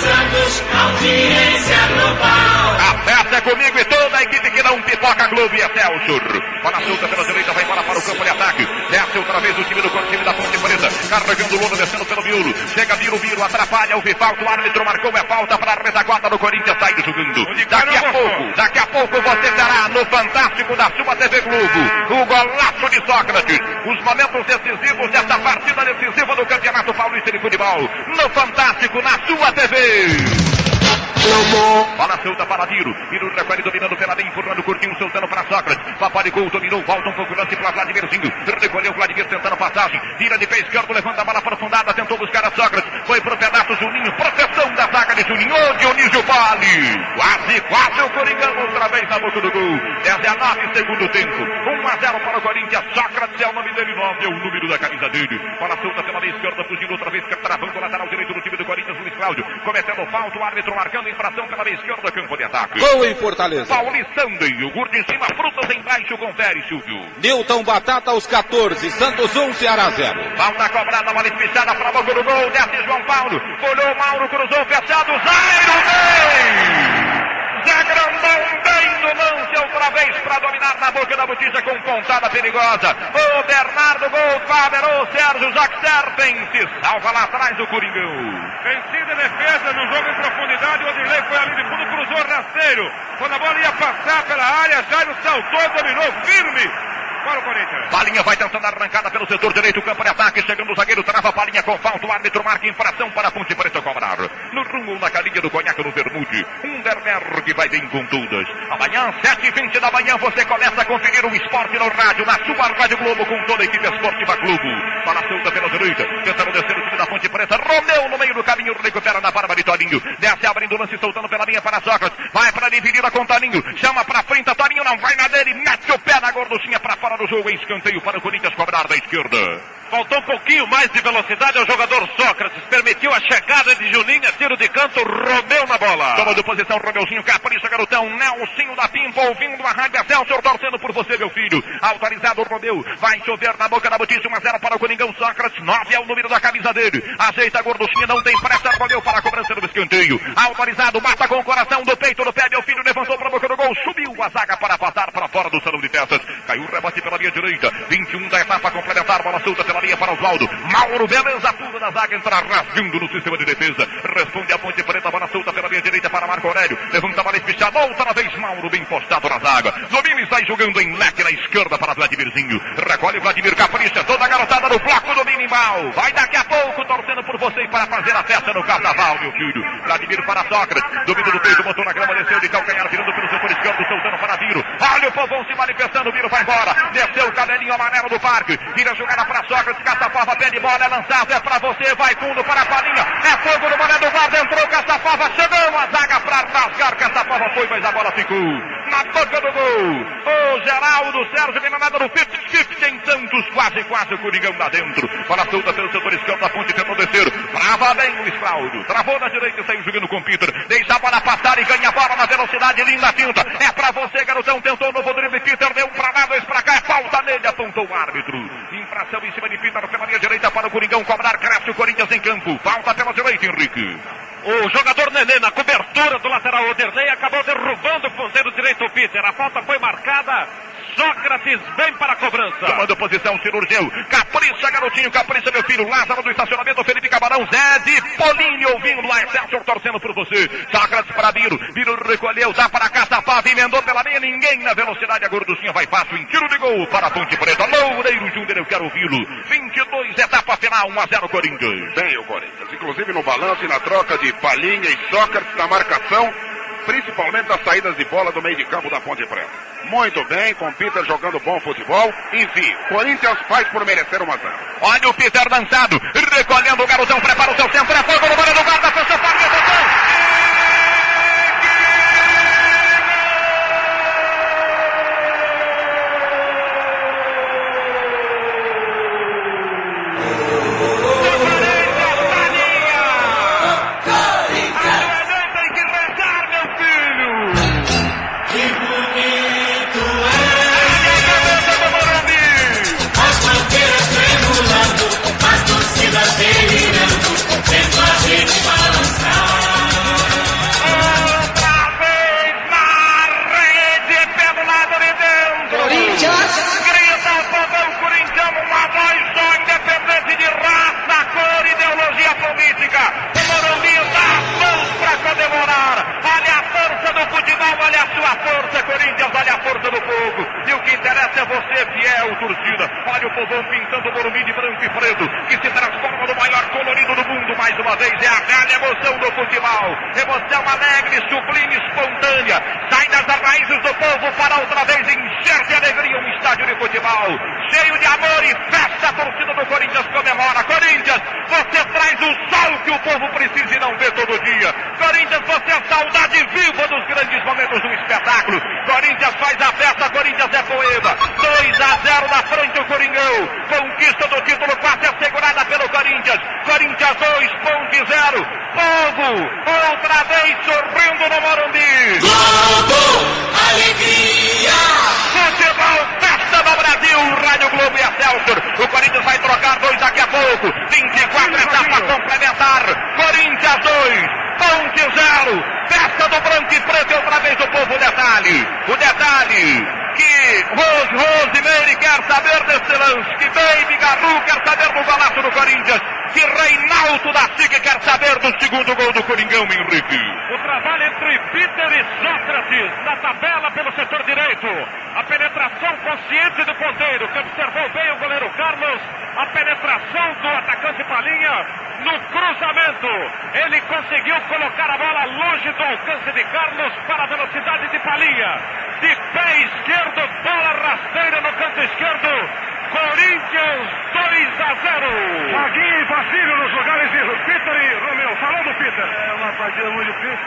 Santos, audiência global. A festa é comigo e toda a equipe que não pipoca Globo e Excelsior. Bola solta pela direita, vai embora para o campo de ataque. Desce outra vez o time do time da Ponte Preta. Carregando o Lula, descendo pelo miolo. Chega Biro, Biro, atrapalha o falta. O árbitro marcou, é falta para a retaguarda do Corinthians. Sai jogando. Daqui a pouco, daqui a pouco você terá no Fantástico da sua TV Globo o golaço de Sócrates. Os momentos decisivos desta partida decisiva do Campeonato Paulista de Futebol. No Fantástico, na sua TV. Bola solta para Viro. Viro recolhe dominando pela bem, empurrando curtinho, soltando para Sócrates. Paparicou, dominou, volta um pouco lance para Vladimirzinho. Recolheu Vladimir tentando passagem. Tira de pé esquerdo, levanta a bola aprofundada, tentou buscar a Sócrates. Foi pro pedaço Juninho, proteção da zaga de Juninho. Ô Dionísio Vale. Quase, quase o Coringão outra vez na boca do gol. 19 segundo tempo. 1 a 0 para o Corinthians. Sócrates é o nome dele, 9 é o número da camisa dele. Bola solta pela meia esquerda, fugindo outra vez, travando o lateral direito do time do Corinthians, Luiz Cláudio. Cometendo falta, o árbitro marcando infração pela meia esquerda, campo de ataque. Gol em Fortaleza. Paulistando, iogurte em cima, frutas embaixo, confere, Silvio. Newton Batata aos 14, Santos 1, Ceará 0. Falta cobrada, bola espichada para boca do gol, desce João Paulo. Olhou Mauro, cruzou, fechado, vem! Zé Grandão bem lance outra vez para dominar na boca da botija com pontada perigosa. O Bernardo Gol, Faber, o Sérgio Serpen se salva lá atrás do Coringão. Vencida defesa no jogo em profundidade, o Odilei foi ali de fundo, cruzou rasteiro. Quando a bola ia passar pela área, Jairo saltou, dominou firme. Para o Corinthians. Palinha vai tentando arrancada pelo setor direito, campo de ataque, chegando o zagueiro, trava Palinha com falta, o árbitro marca infração para a Ponte Preta cobrar. No rumo, na carinha do conhaque no Bermude, Underberg vai bem com todas. Amanhã, 7h20 da manhã, você começa a conferir o esporte no rádio, na sua Rádio Globo, com toda a equipe esportiva Globo. Bola solta pela direita, tentando descer o time da Ponte Preta, Romeu no meio do caminho, recupera na barba de Toninho, desce abrindo o lance, soltando pela linha para Sócrates, vai para dividir com Toninho, chama para frente, Toninho não vai na dele, mete o pé na gorduchinha para fora do jogo, em escanteio para o Corinthians cobrar da esquerda. Faltou um pouquinho mais de velocidade ao jogador Sócrates. Permitiu a chegada de Juninho, tiro de canto, Romeu na bola. Tomando posição, Romeuzinho, capricha, garotão. Nelsinho da Pimpa, ouvindo a rádio Celso, torcendo por você, meu filho. Autorizado, Romeu. Vai chover na boca da botice, 1 a 0 para o Coringão Sócrates. 9 é o número da camisa dele. Ajeita a gorduchinha, não tem pressa, Romeu para a cobrança do escanteio. Autorizado, mata com o coração do peito do pé, meu filho. Levantou para a boca do gol, subiu a zaga para passar para fora do salão de festas. Caiu o rebote pela linha direita. 21 da etapa complementar, bola solta pela linha para Oswaldo. Mauro, beleza pura da zaga, entra rasgando no sistema de defesa. Responde a ponte preta, bola solta pela linha direita para Marco Aurélio. Levanta a bola espichada, outra vez Mauro, bem postado na zaga. Domínio sai jogando em leque na esquerda para Vladimirzinho. Recolhe Vladimir Capricha, toda a garotada no bloco do minimal. Vai daqui a pouco torcendo por você para fazer a festa no carnaval, meu filho. Vladimir para Sócrates, domínio do peito, botou na grama, desceu de calcanhar, virando pelo setor esquerdo, soltando para Viro. Olha o povão se manifestando, Viro vai embora. Desceu o cabelinho amarelo do parque. Vira a jogada para Sócrates, Caçapava, pé de bola, é lançado, é para você, vai fundo para a palinha. É fogo no boné do guarda, entrou Caçapava, chegou a zaga para rasgar. Caçapava foi, mas a bola ficou na boca do gol. O Geraldo Sérgio vem na nada no 50-50 em Santos, quase, quase o Coringão lá dentro. Bola solta pelo setor esquerdo da ponte, tentou descer. Trava bem o Cláudio. Travou na direita saiu jogando com o Peter. Deixa a bola passar e ganha a bola na velocidade, linda tinta. É pra você, garotão. Tentou o novo drible. Peter deu pra lá, dois pra cá. É falta nele, apontou o árbitro. Infração em cima de Peter pela linha direita para o Coringão cobrar. Cresce o Corinthians em campo. Falta pela direita, Henrique. O jogador Nenê na cobertura do lateral Oderley acabou derrubando o ponteiro direito Peter. A falta foi marcada. Sócrates vem para a cobrança. Tomando posição, cirurgião. Capricha, garotinho, capricha, meu filho. Lázaro do estacionamento, Felipe Camarão, Zé de Polini ouvindo lá, Excelsior torcendo por você. Sócrates para Biro. Biro recolheu, dá para Caçapava, emendou pela meia, ninguém na velocidade. A gorducinha vai fácil em tiro de gol para a Ponte Preta. Loureiro Júnior, eu quero ouvi-lo. 22, etapa final, 1 a 0 Corinthians. Bem, o Corinthians. Inclusive no balanço e na troca de Palhinha e Sócrates na marcação, principalmente das saídas de bola do meio de campo da Ponte Preta. Muito bem, com Peter jogando bom futebol. Enfim, Corinthians faz por merecer uma zero. Olha o Peter dançado, recolhendo o garotão, prepara o seu centro, é fogo no do guarda, fechou futebol. Emoção alegre, sublime, espontânea. Sai das raízes do povo para outra vez encher de alegria um estádio de futebol. Cheio de amor e festa, a torcida do Corinthians comemora. Corinthians, você traz o sol que o povo precisa e não vê todo dia. Corinthians, você é saudade viva dos grandes momentos do espetáculo. Corinthians faz a festa, Corinthians é poema. 2 a 0 na frente o Coringão. Conquista do título quase assegurada pelo Corinthians. Corinthians 2, ponte 0. Povo, outra vez sorrindo no Morumbi. Globo, alegria. Futebol, Brasil, Rádio Globo e Excelsior. O Corinthians vai trocar dois daqui a pouco. 24 etapa complementar. Corinthians 2, Ponte 0. Festa do branco e preto e outra vez o povo. O detalhe, o detalhe que Rose, Rosemary quer saber desse lance, que Baby Garru quer saber do golaço do Corinthians, que Reinaldo da SIC quer saber do segundo gol do Coringão, Henrique. O trabalho entre Peter e Sócrates na tabela pelo setor direito. A penetração consciente do ponteiro, que observou bem o goleiro Carlos. A penetração do atacante Palinha no cruzamento. Ele conseguiu colocar a bola longe do alcance de Carlos para a velocidade de Palinha. De pé esquerdo, bola rasteira no canto esquerdo. Corinthians 2 a 0. Vaguinho e Facílio nos lugares de Peter e Romeu. Falou do Peter. É uma partida muito difícil.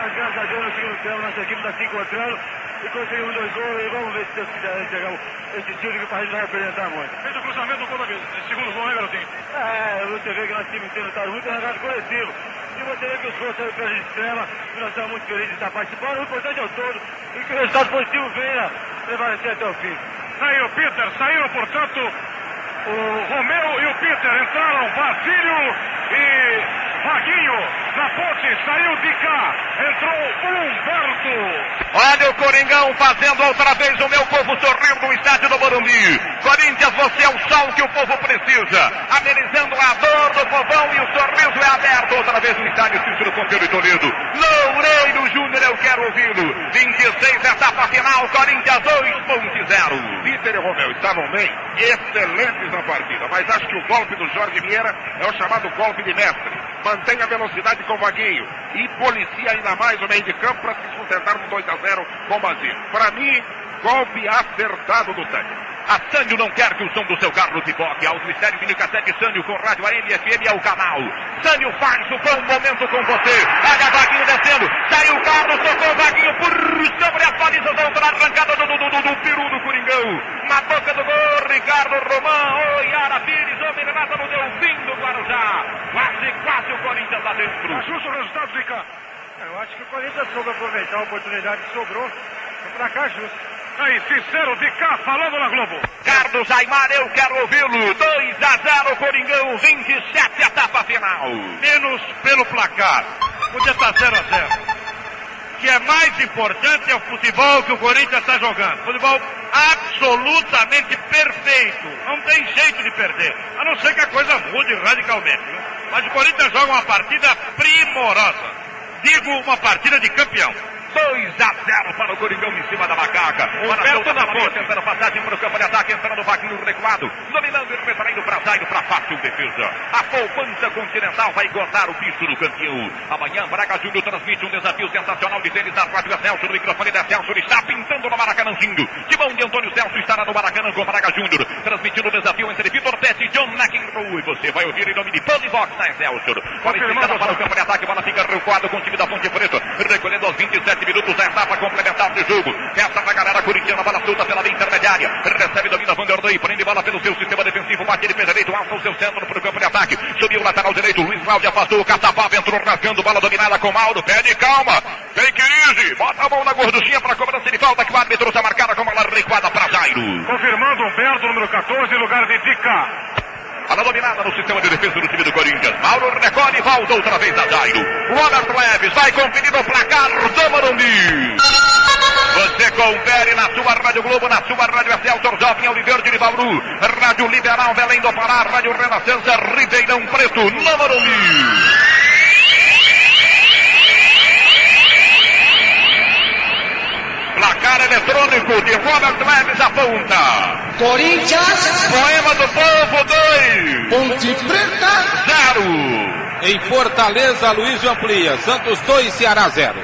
Mas graças a Deus no segundo tempo nossa equipe está se encontrando e conseguimos dois gols e vamos ver se Deus quiser chegar esse time que a gente vai representar muito. Fez o cruzamento no gol esse segundo gol, né, garotinho? É, você vê que nosso time inteiro está muito regado coletivo. E você vê que os gols saem pela extrema, e nós estamos muito felizes de estar participando. O importante é o todo e que o resultado positivo venha prevalecer até o fim. Saiu Peter, saíram, portanto, o Romeu e o Peter entraram, Basílio e Vaguinho na ponte, saiu de cá, entrou Humberto. Olha o Coringão fazendo outra vez o meu povo sorrir no estádio do Morumbi. Corinthians, você é o sol que o povo precisa. Amenizando a dor do povão e o sorriso é aberto outra vez no estádio Cícero Pompeu e Toledo. Loureiro Júnior, eu quero ouvi-lo. 26, etapa final, Corinthians 2.0. Peter e Romeu estavam bem, excelentes partida, mas acho que o golpe do Jorge Vieira é o chamado golpe de mestre. Mantém a velocidade com o Vaguinho e policia ainda mais o meio de campo para se sustentar no 2 a 0 com o. Para mim, golpe acertado do técnico. A Sânio não quer que o som do seu carro se toque. Aos mistérios de Cassete Sânio com rádio AM FM é o canal. Sânio faz o bom momento com você. Olha Vaguinho descendo. Saiu o carro, tocou o Vaguinho por sobre as balizas da outra arrancada do, do, do, do peru do Coringão. Na boca do gol, Ricardo Romão. Oi, Ara Pires, homem nada no Delfim do Guarujá. Quase, quase o Corinthians lá dentro. Ajusta o resultado, Rica. Eu acho que o Corinthians soube aproveitar a oportunidade que sobrou. Foi pra cá justo. Aí, sincero de cá, falando na Globo. Carlos Aymar, eu quero ouvi-lo. 2 a 0, Coringão, 27, etapa final. Menos pelo placar. Podia estar 0 a 0. O que é mais importante é o futebol que o Corinthians está jogando. Futebol absolutamente perfeito. Não tem jeito de perder. A não ser que a coisa mude radicalmente. Né? Mas o Corinthians joga uma partida primorosa. Digo, uma partida de campeão. 2 a 0 para o Coringão em cima da macaca. Humberto na ponte. Tentando passagem para o campo de ataque, entrando o Vaguinho recuado. Dominando e retraindo para Zairo para fácil defesa. A poupança continental vai engordar o bicho do campeão. Amanhã, Braga Júnior transmite um desafio sensacional de tênis da Rádio Celso. No microfone da Celso está pintando no Maracanãzinho. De mão de Antônio Celso estará no Maracanã com Braga Júnior. Transmitindo o desafio entre Vitor Tete e John McEnroe. E você vai ouvir em nome de Polivox na Celso. Confirmando para o campo de ataque, bola fica recuado com o time da Ponte Preta. Recolhendo aos 27 minutos a etapa complementar do jogo. Essa da galera corintiana, bola solta pela linha intermediária. Recebe, domina Vanderlei, prende bola pelo seu sistema defensivo. Bate de pé direito, alça o seu centro para o campo de ataque. Subiu o lateral direito, Luiz Cláudio afastou o Catapava, entrou rasgando, bola dominada com Mauro. Pede calma, tem que easy. Bota a mão na gorduchinha para cobrança de falta que o árbitro está marcada com bola recuada para Jairo. Confirmando Humberto, número 14, em lugar de Dica. Bola dominada no sistema de defesa do time do Corinthians. Mauro recolhe e volta outra vez a Jairo. Robert Leves vai conferir o placar do Morumbi. Você confere na sua Rádio Globo, na sua Rádio Celso Jovem Alviverde de Bauru. Rádio Liberal Belém do Pará, Rádio Renascença Ribeirão Preto, no Morumbi. Placar eletrônico de Robert Leves aponta. Corinthians. Poema do Povo 2. Ponte Preta. 0. Em Fortaleza, Luiz amplia. Santos 2, Ceará 0.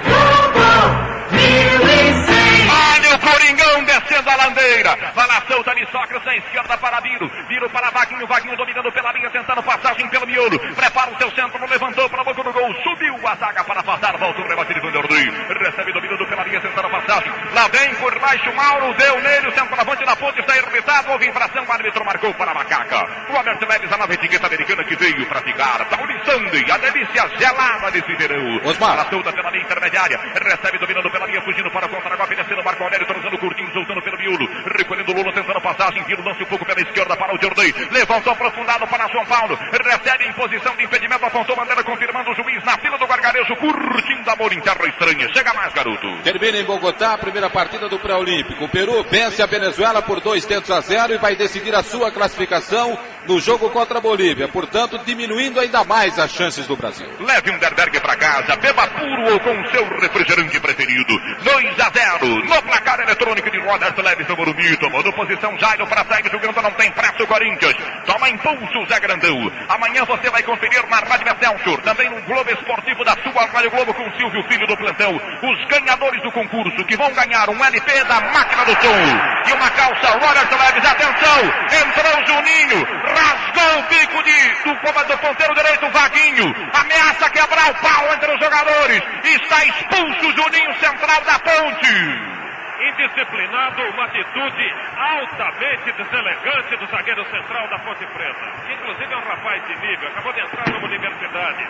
O Coringão descendo a landeira. Bala solta de Sócrates na esquerda para Viro. Viro para Vaguinho. Vaguinho dominando pela linha, tentando passagem pelo miolo. Prepara o seu centro, levantou para a boca do gol. Subiu a zaga para passar. Volta o rebate de Vanderlei. Recebe dominando pela linha, tentando passagem. Lá vem por baixo Mauro. Deu nele. O centroavante da ponte está irritado. Houve infração. O árbitro marcou para a macaca. Robert Leves, a nova etiqueta americana que veio para ficar. Tauri Sunday, a delícia gelada desse verão. Osmar. Bala solta pela linha intermediária. Recebe dominando pela linha, fugindo para o contra-golpe. Descendo Marco Aurélio, trazendo curtinho, soltando pelo miolo. Recolhendo Lula, tentando passagem. Viro lance um pouco pela esquerda para o Jordan. Levantou aprofundado para São Paulo. Recebe em posição de impedimento. Apontou bandeira, confirmando o juiz na fila do gargarejo. Curtindo amor em terra estranha. Chega mais, garoto. Termina em Bogotá a primeira partida do pré-olímpico. O Peru vence a Venezuela por dois tentos a zero e vai decidir a sua classificação no jogo contra a Bolívia, portanto diminuindo ainda mais as chances do Brasil. Leve um Derberg para casa, beba puro ou com seu refrigerante preferido. 2 a 0 no placar eletrônico de Robert Leves do Morumbi. Tomando posição Jairo para sair jogando, não tem pressa o Corinthians. Toma impulso Zé Grandão. Amanhã você vai conferir na Rádio Excelsior, também no Globo Esportivo da sua Rádio Globo com Silvio Filho do Plantão. Os ganhadores do concurso que vão ganhar um LP da Máquina do Som e uma calça Robert Leves. Atenção, entrou Juninho, rasgou o bico de, do, do ponteiro direito, Vaguinho, ameaça quebrar o pau entre os jogadores, está expulso Juninho Central da Ponte indisciplinado, uma atitude altamente deselegante do zagueiro central da Ponte Preta. que Inclusive é um rapaz de nível, acabou de entrar numa universidade.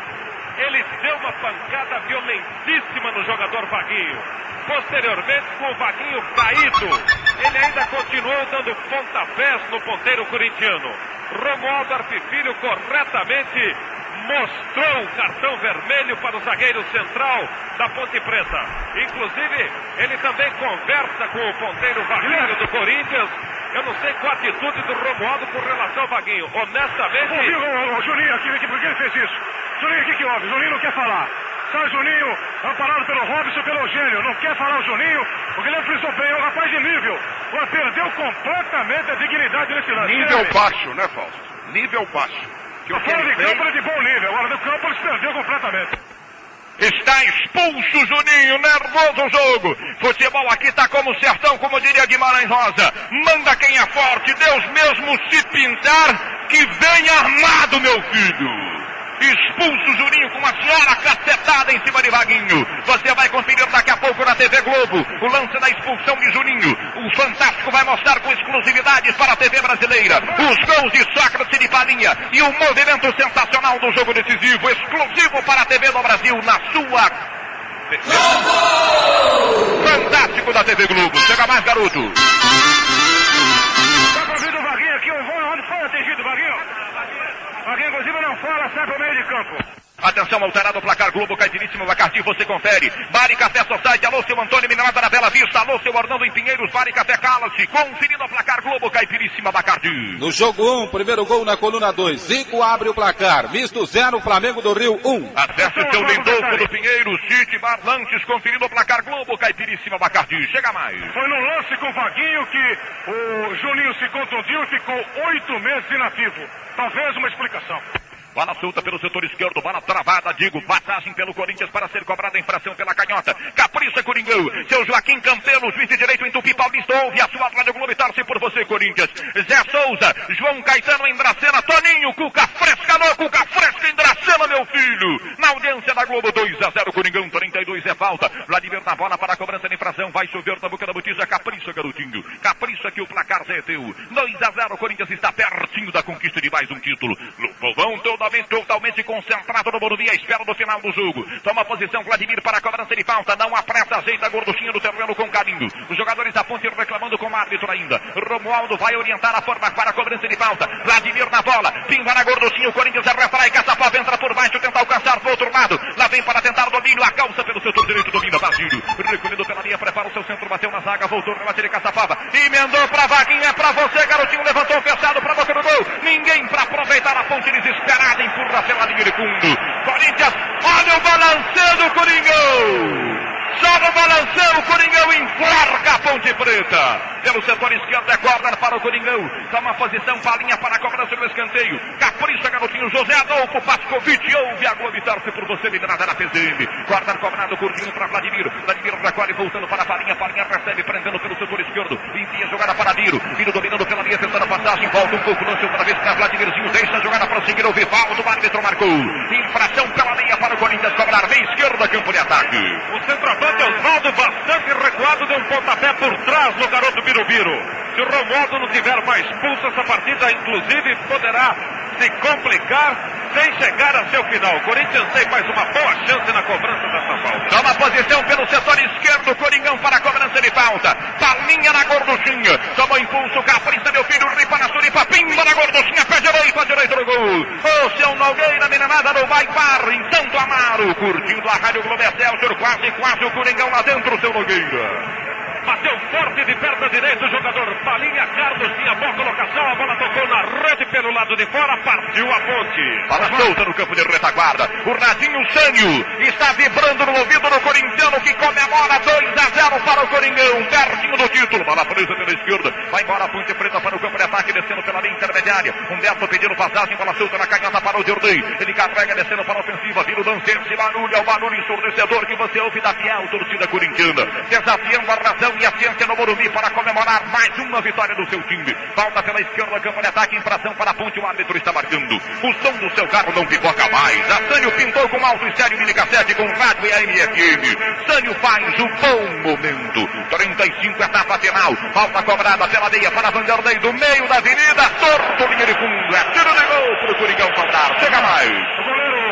Ele deu uma pancada violentíssima no jogador Vaguinho. Posteriormente, com o Vaguinho caído, ele ainda continuou dando pontapés no ponteiro corintiano. Romualdo Arpifilho corretamente mostrou o cartão vermelho para o zagueiro central da Ponte Preta. Inclusive, ele também conversa com o ponteiro Vaguinho do Corinthians. Eu não sei qual a atitude do Romualdo com relação ao Vaguinho. Honestamente. Ouviu Juninho aqui, por que ele fez isso? Juninho, o que, que houve? Juninho não quer falar. Sai Juninho, amparado pelo Robson pelo Eugênio. Não quer falar o Juninho, o Guilherme frisou bem, é um rapaz de nível. Mas perdeu completamente a dignidade nesse lance. Nível baixo, né, Fausto? Nível baixo. Que o fora de campo ele é de bom nível, agora no campo ele se perdeu completamente. Está expulso Juninho, nervoso o jogo. Futebol aqui tá como sertão, como diria Guimarães Rosa. Manda quem é forte, Deus mesmo se pintar, que venha armado, meu filho. Expulso Juninho com uma senhora cacetada em cima de Vaguinho. Você vai conferir daqui a pouco na TV Globo o lance da expulsão de Juninho. O Fantástico vai mostrar com exclusividade para a TV brasileira os gols de Sócrates e de Palinha e o movimento sensacional do jogo decisivo, exclusivo para a TV do Brasil na sua. Fantástico da TV Globo. Chega mais, garoto. Tá convido o Vaguinho aqui, onde foi atingido, Vaguinho? Vaguinho, inclusive, não fala, sai pro meio de campo. Atenção, alterado o placar Globo, Caipiríssimo Bacardi, você confere. Bari Café Society, alô seu Antônio Minerada da Bela Vista, alô seu Orlando em Pinheiros, Bari Café Cala-se, conferindo o placar Globo, Caipiríssima Bacardi. No jogo 1, um, primeiro gol na coluna 2, Zico abre o placar, misto 0, Flamengo do Rio 1. Um. Acesse seu Lindolfo do Pinheiros, City Bar Lanches, conferindo o placar Globo, Caipiríssima Bacardi, chega mais. Foi no lance com o Vaguinho que o Juninho se contundiu e ficou oito meses inativo. Talvez uma explicação. Bola solta pelo setor esquerdo, bola travada, digo, passagem pelo Corinthians para ser cobrada infração pela canhota. Capricha, Coringão. Seu Joaquim Campelo, juiz de direito em Tupi Paulista, ouve a sua Rádio Globo torce por você, Corinthians. Zé Souza, João Caetano em Toninho, Cuca Fresca no Cuca Fresca em meu filho. Na audiência da Globo, 2 a 0, Coringão, 32 é falta. Vladimir na bola para a cobrança de infração, vai chover na boca da botija, capricha, garotinho. Capricha que o placar já é teu. 2 a 0, Corinthians está pertinho da conquista de mais um título. No povão toda totalmente concentrado no Morumbi à espera do final do jogo. Toma posição Vladimir para a cobrança de falta. Não apressa, ajeita a gorduchinha do terreno com carinho. Os jogadores da ponte reclamando com o árbitro ainda. Romualdo vai orientar a forma para a cobrança de falta. Vladimir na bola. Pimba na gorduchinha. O Corinthians refrai. Caçapava entra por baixo. Tenta alcançar do outro lado. Lá vem para tentar domínio. A calça pelo setor direito. Domina Basílio. Recolhendo pela linha. Prepara o seu centro. Bateu na zaga. Voltou para bater de Caçapava. Emendou para Vaguinha. É para você, garotinho. Levantou fechado para boca do gol. Ninguém para aproveitar a ponte desesperada. Empurra pela linha de fundo. Corinthians, olha o balanceio do Coringão. Só no balanceio o Coringão enforca a Ponte Preta. Pelo setor esquerdo é corner para o Coringão. Toma posição, palinha para a cobrança do escanteio. Capricha, garotinho. José Adolfo Pascovitch. Ouve a Globo torce por você, liderada na PZM. Corner cobrado, curtinho para Vladimir. Vladimir recolhe, voltando para a palinha. Palinha recebe, prendendo pelo setor esquerdo. Envia a jogada para Diro. Diro dominando pela linha, tentando passagem. Volta um pouco, lance outra vez para Vladimirzinho. Deixa a jogada prosseguir. O Vivaldo, o árbitro marcou. Infração pela linha para o Corinthians cobrar. Meia esquerda, campo de ataque. O centroavante Osvaldo, bastante recuado, deu um pontapé por trás no garoto Birubiru. Se o Romualdo não tiver mais pulso, essa partida, inclusive, poderá se complicar sem chegar a seu final. O Corinthians tem mais uma boa chance na cobrança dessa falta. Toma posição pelo setor esquerdo, Coringão para a cobrança de falta. Palinha na gorduchinha. Toma impulso, capricha, meu filho, ripa na suripa, pimba na gorduchinha, pé direito, a direita do gol. O seu Nogueira, meninada do Vai Par, em Santo Amaro, curtindo a Rádio Globo Excelsior, quase, quase o Coringão lá dentro, seu Nogueira. Bateu forte de perna direita o jogador Palinha Carlos tinha boa colocação. A bola tocou na rede pelo lado de fora. Partiu a ponte. Bola solta no campo de retaguarda. O Radinho Sânio está vibrando no ouvido do corintiano que comemora 2 a 0 para o Coringão. Pertinho do título. Bola presa pela esquerda. Vai embora a ponte preta para o campo de ataque. Descendo pela linha intermediária. Humberto pedindo passagem, bola solta na canhota para o Jordi. Ele carrega descendo para a ofensiva, vira o dançante, barulho, é o barulho ensurdecedor que você ouve da fiel torcida corintiana. Desafiando a razão e a ciência no Morumbi para comemorar mais uma vitória do seu time. Falta pela esquerda, campo de ataque, infração para a ponte, o árbitro está marcando. O som do seu carro não pipoca mais. A Sânio pintou com alto estéreo mini cassete com rádio e AM FM. Sânio faz o bom momento. 35 etapa final. Falta cobrada pela meia para Vanderlei do meio da avenida. Torto linha de fundo. É tiro de gol para o Coringão faltar. Chega mais.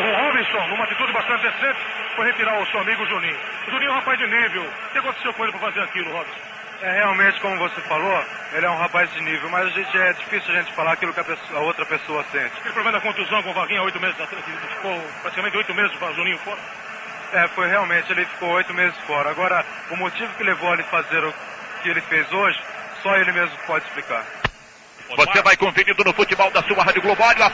Robinson, numa atitude bastante decente, foi retirar o seu amigo Juninho. O Juninho é um rapaz de nível. O que aconteceu com ele para fazer aquilo, Robinson? É, realmente, como você falou, ele é um rapaz de nível, mas a gente, é difícil a gente falar aquilo que a, pessoa, a outra pessoa sente. Aquele problema da contusão com o Vaguinha há oito meses atrás, ele ficou praticamente oito meses com o Juninho fora. É, foi realmente, ele ficou oito meses fora. Agora, o motivo que levou ele a fazer o que ele fez hoje, só ele mesmo pode explicar. Você vai conferindo no futebol da sua Rádio Globo. Olha o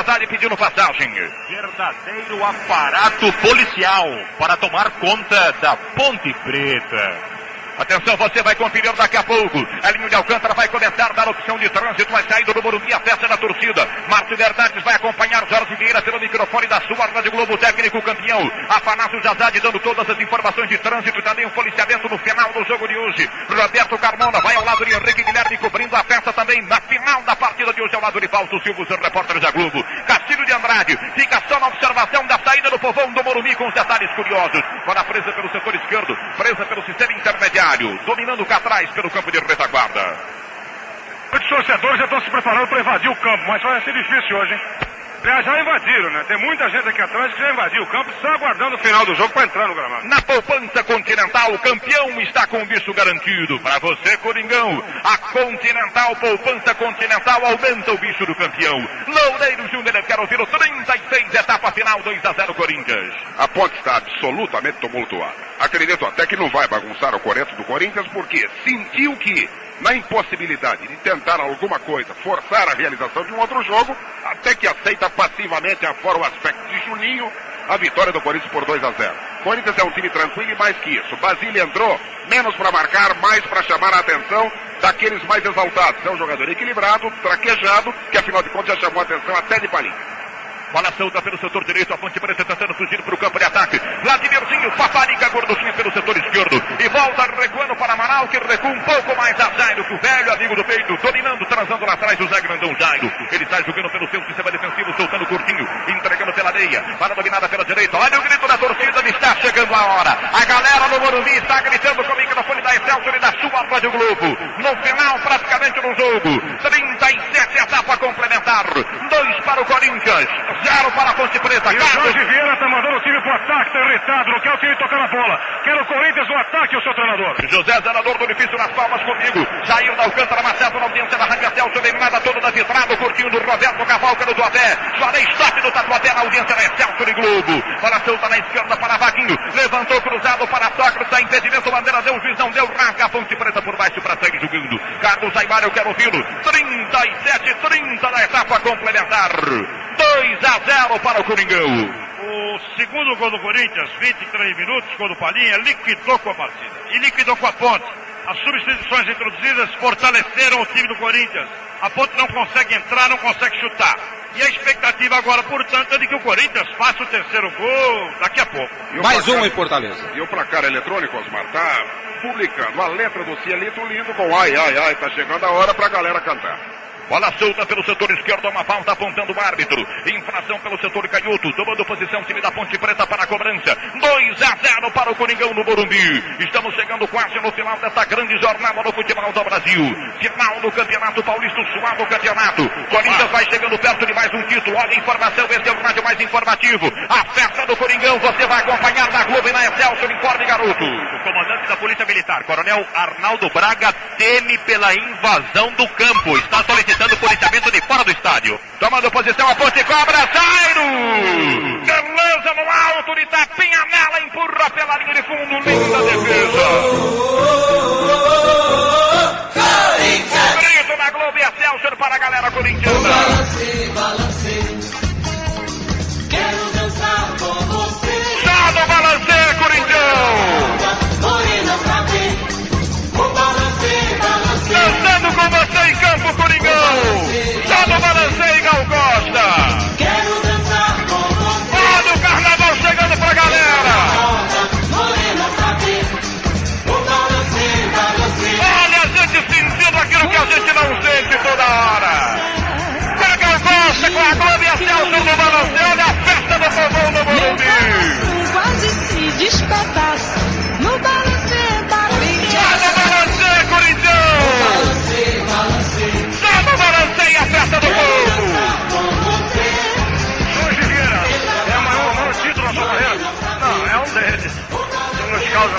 está lhe pedindo passagem. Verdadeiro aparato policial para tomar conta da Ponte Preta. Atenção, você vai conferir daqui a pouco. A linha de Alcântara vai começar a dar opção de trânsito. Vai sair do Morumbi a festa da torcida. Márcio Bernardes vai acompanhar Jorge Vieira pelo microfone da sua Rádio Globo, técnico campeão. Afanásio Jazade dando todas as informações de trânsito. Também um policiamento no final do jogo de hoje. Roberto Carmona vai ao lado de Henrique Guilherme cobrindo a festa também na final da partida de hoje ao lado de Fausto Silva, os repórteres da Globo. Castilho de Andrade fica só na observação da saída do povão do Morumbi com os detalhes curiosos. Bola presa pelo setor esquerdo, presa pelo sistema intermediário dominando cá atrás pelo campo de retaguarda. Muitos torcedores já estão se preparando para invadir o campo, mas vai ser difícil hoje, hein? Já, já invadiram, né? Tem muita gente aqui atrás que já invadiu o campo, só aguardando o final do jogo para entrar no gramado. Na poupança continental, o campeão está com o bicho garantido. Para você, Coringão, a Continental, poupança continental, aumenta o bicho do campeão. Loureiro Júnior, eu quero ouvir o 36, etapa final, 2 a 0 Corinthians. A ponte está absolutamente tumultuada. Acredito até que não vai bagunçar o coreto do Corinthians, porque sentiu que na impossibilidade de tentar alguma coisa, forçar a realização de um outro jogo, até que aceita passivamente, afora o aspecto de Juninho, a vitória do Corinthians por 2 a 0. Corinthians é um time tranquilo e mais que isso. Basílio entrou menos para marcar, mais para chamar a atenção daqueles mais exaltados. É um jogador equilibrado, traquejado, que afinal de contas já chamou a atenção até de Palinha. Bola solta pelo setor direito, a Ponte Preta tentando fugir para o campo de ataque. Vladimirzinho, Paparica, gorduchinha pelo setor esquerdo. E volta recuando para Amaral, que recua um pouco mais a Jairo, que o velho amigo do peito, dominando, transando lá atrás o Zé Grandão Jairo. Ele está jogando pelo seu sistema defensivo, soltando curtinho, entregando pela meia. Para dominada pela direita. Olha o grito da torcida, está chegando a hora. A galera do Morumbi está gritando com o microfone da Excelsior e da sua Rádio Globo. No final, praticamente no jogo. 37 etapa complementar. Dois para o Zero para a Ponte Preta. E o Jorge Vieira está mandando ataque, tá irritado, não quer o time tocar na bola. Quer o Corinthians no ataque, o seu treinador. José Zanador do difícil nas palmas comigo. Jair da Alcântara, Marcelo na audiência da Rádio Celso, eliminada toda da vitrada, curtinho do Roberto Cavalcano do Até. Juarez Top do Tatuapé na audiência da Excelso de Globo. Bola solta na esquerda para Vaguinho. Levantou cruzado para Sócrates, a impedimento, bandeira deu, o juiz não deu, rasga a Ponte Preta por baixo para sair jogando. Carlos Aymar, eu quero ouvi-lo. 37, 30 da etapa complementar. 2 a 0 para o Coringão. O segundo gol do Corinthians, 23 minutos, gol do Palinha, liquidou com a partida. E liquidou com a ponte. As substituições introduzidas fortaleceram o time do Corinthians. A ponte não consegue entrar, não consegue chutar. E a expectativa agora, portanto, é de que o Corinthians faça o terceiro gol daqui a pouco. Mais um em Fortaleza. E o placar eletrônico, Osmar, tá publicando a letra do Cielito lindo com ai, ai, ai, tá chegando a hora pra galera cantar. Bola solta pelo setor esquerdo, uma falta apontando o árbitro. Infração pelo setor canhoto, tomando posição, time da Ponte Preta para a cobrança. 2 a 0 para o Coringão no Morumbi. Estamos chegando quase no final dessa grande jornada no futebol do Brasil. Final do Campeonato Paulista, suado campeonato. Corinthians vai chegando perto de mais um título. Olha a informação, esse é o rádio mais informativo. A festa do Coringão, você vai acompanhar na Globo e na Excelsior. Informe, garoto. O comandante da Polícia Militar, Coronel Arnaldo Braga, teme pela invasão do campo. Está solicitando policiamento de fora do estádio. Tomando posição, a ponte cobra, Jairo! Lança no alto de tapinha nela, empurra pela linha de fundo, linda defesa. Grito na Globo e Excelsior para a galera corintiana. Balance, balance. Quero dançar com você. Já no balancê, Corinthians! Bandeira aperta no povão do Morumbi. Meu quase se despedaça. No balanço balancê, balancê. Sai balanço Corinthians. Balanço, balancê, balancê. Sai no balancê e aperta no povo. Hoje, Vieira, é o maior, título na sua carreira? Não, é um deles. Nos causa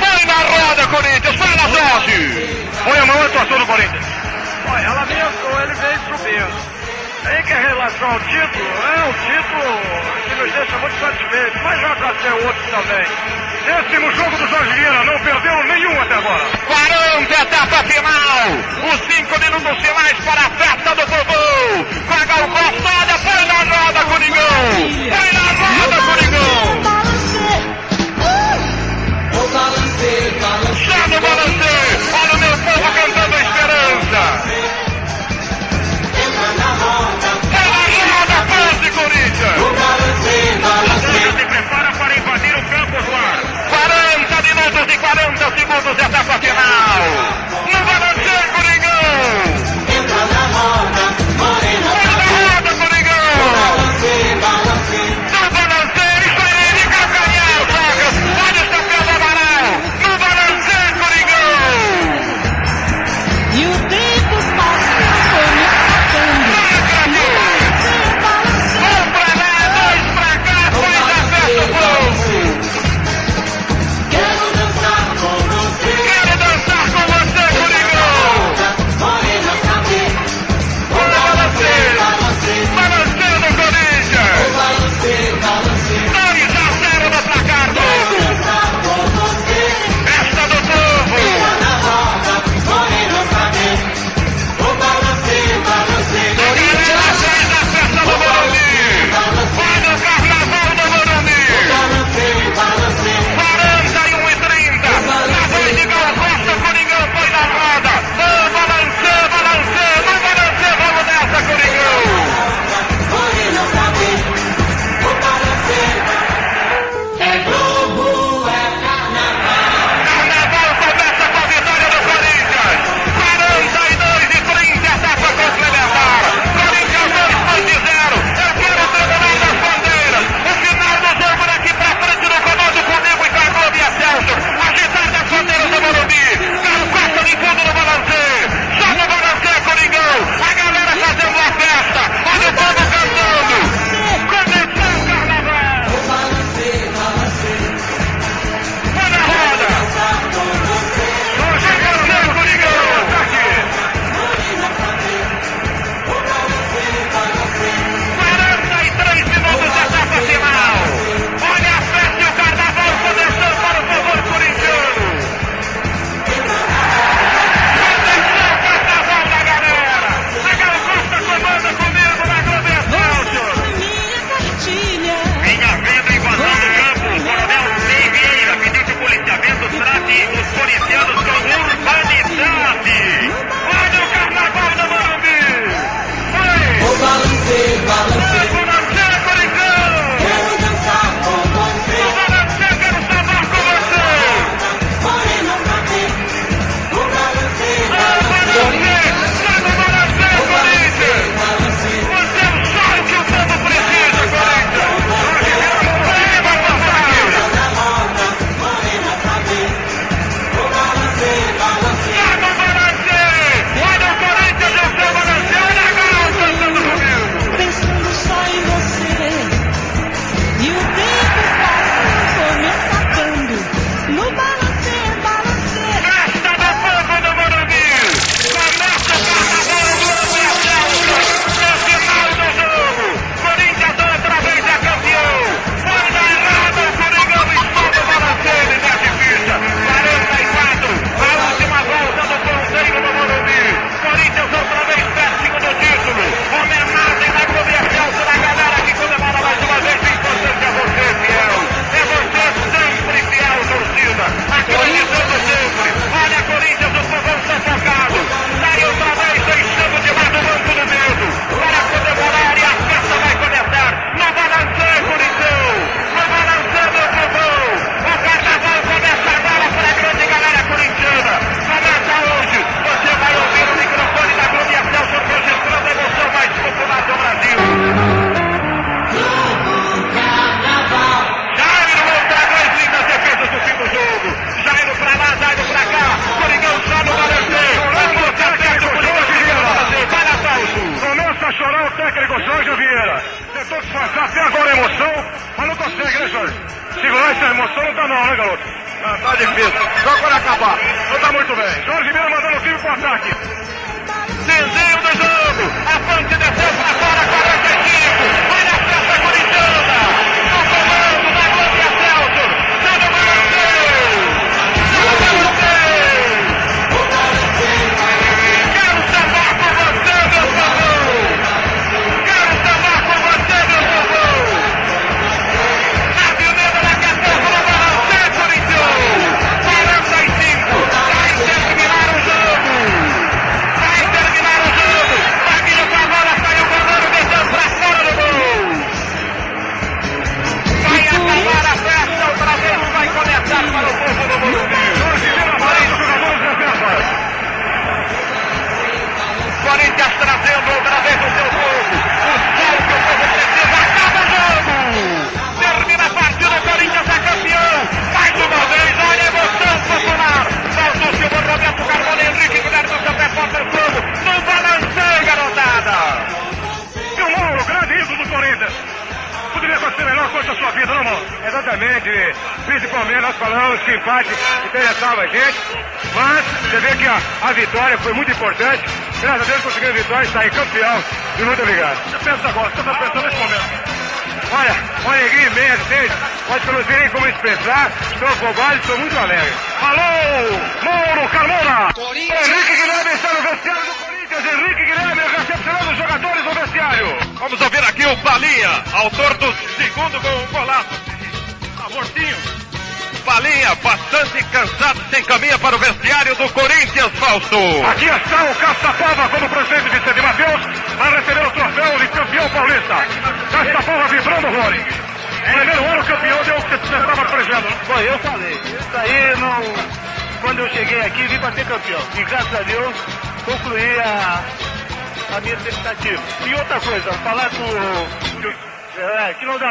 Põe na roda, Corinthians. Põe na sorte. Põe a mão e atuação do Corinthians. Olha, ela ameaçou, ele veio pro berço. Em que a relação ao título né? é um título que nos deixa muito satisfeitos, mas já até outro também. Décimo jogo do Jorge Vieira, não perdeu nenhum até agora. 40 etapa final, os 5 minutos finais para a festa do Vovô. Paga o costada, foi na roda, Coringão! Foi na roda, Coringão! Já no balanço!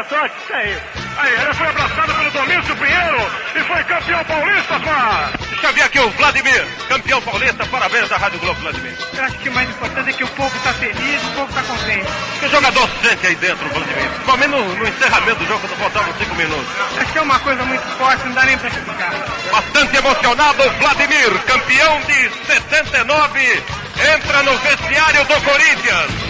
Que não dá sorte, isso aí. Aí, ele foi abraçado pelo Domício Pinheiro e foi campeão paulista, pá! Deixa eu ver aqui o Vladimir, campeão paulista, parabéns da Rádio Globo, Vladimir. Eu acho que o mais importante é que o povo está feliz, o povo está contente. Que jogador sente aí dentro, Vladimir? Principalmente no, no encerramento do jogo, quando faltavam cinco minutos. Acho que é uma coisa muito forte, não dá nem para explicar. Bastante emocionado, Vladimir, campeão de 79, entra no vestiário do Corinthians.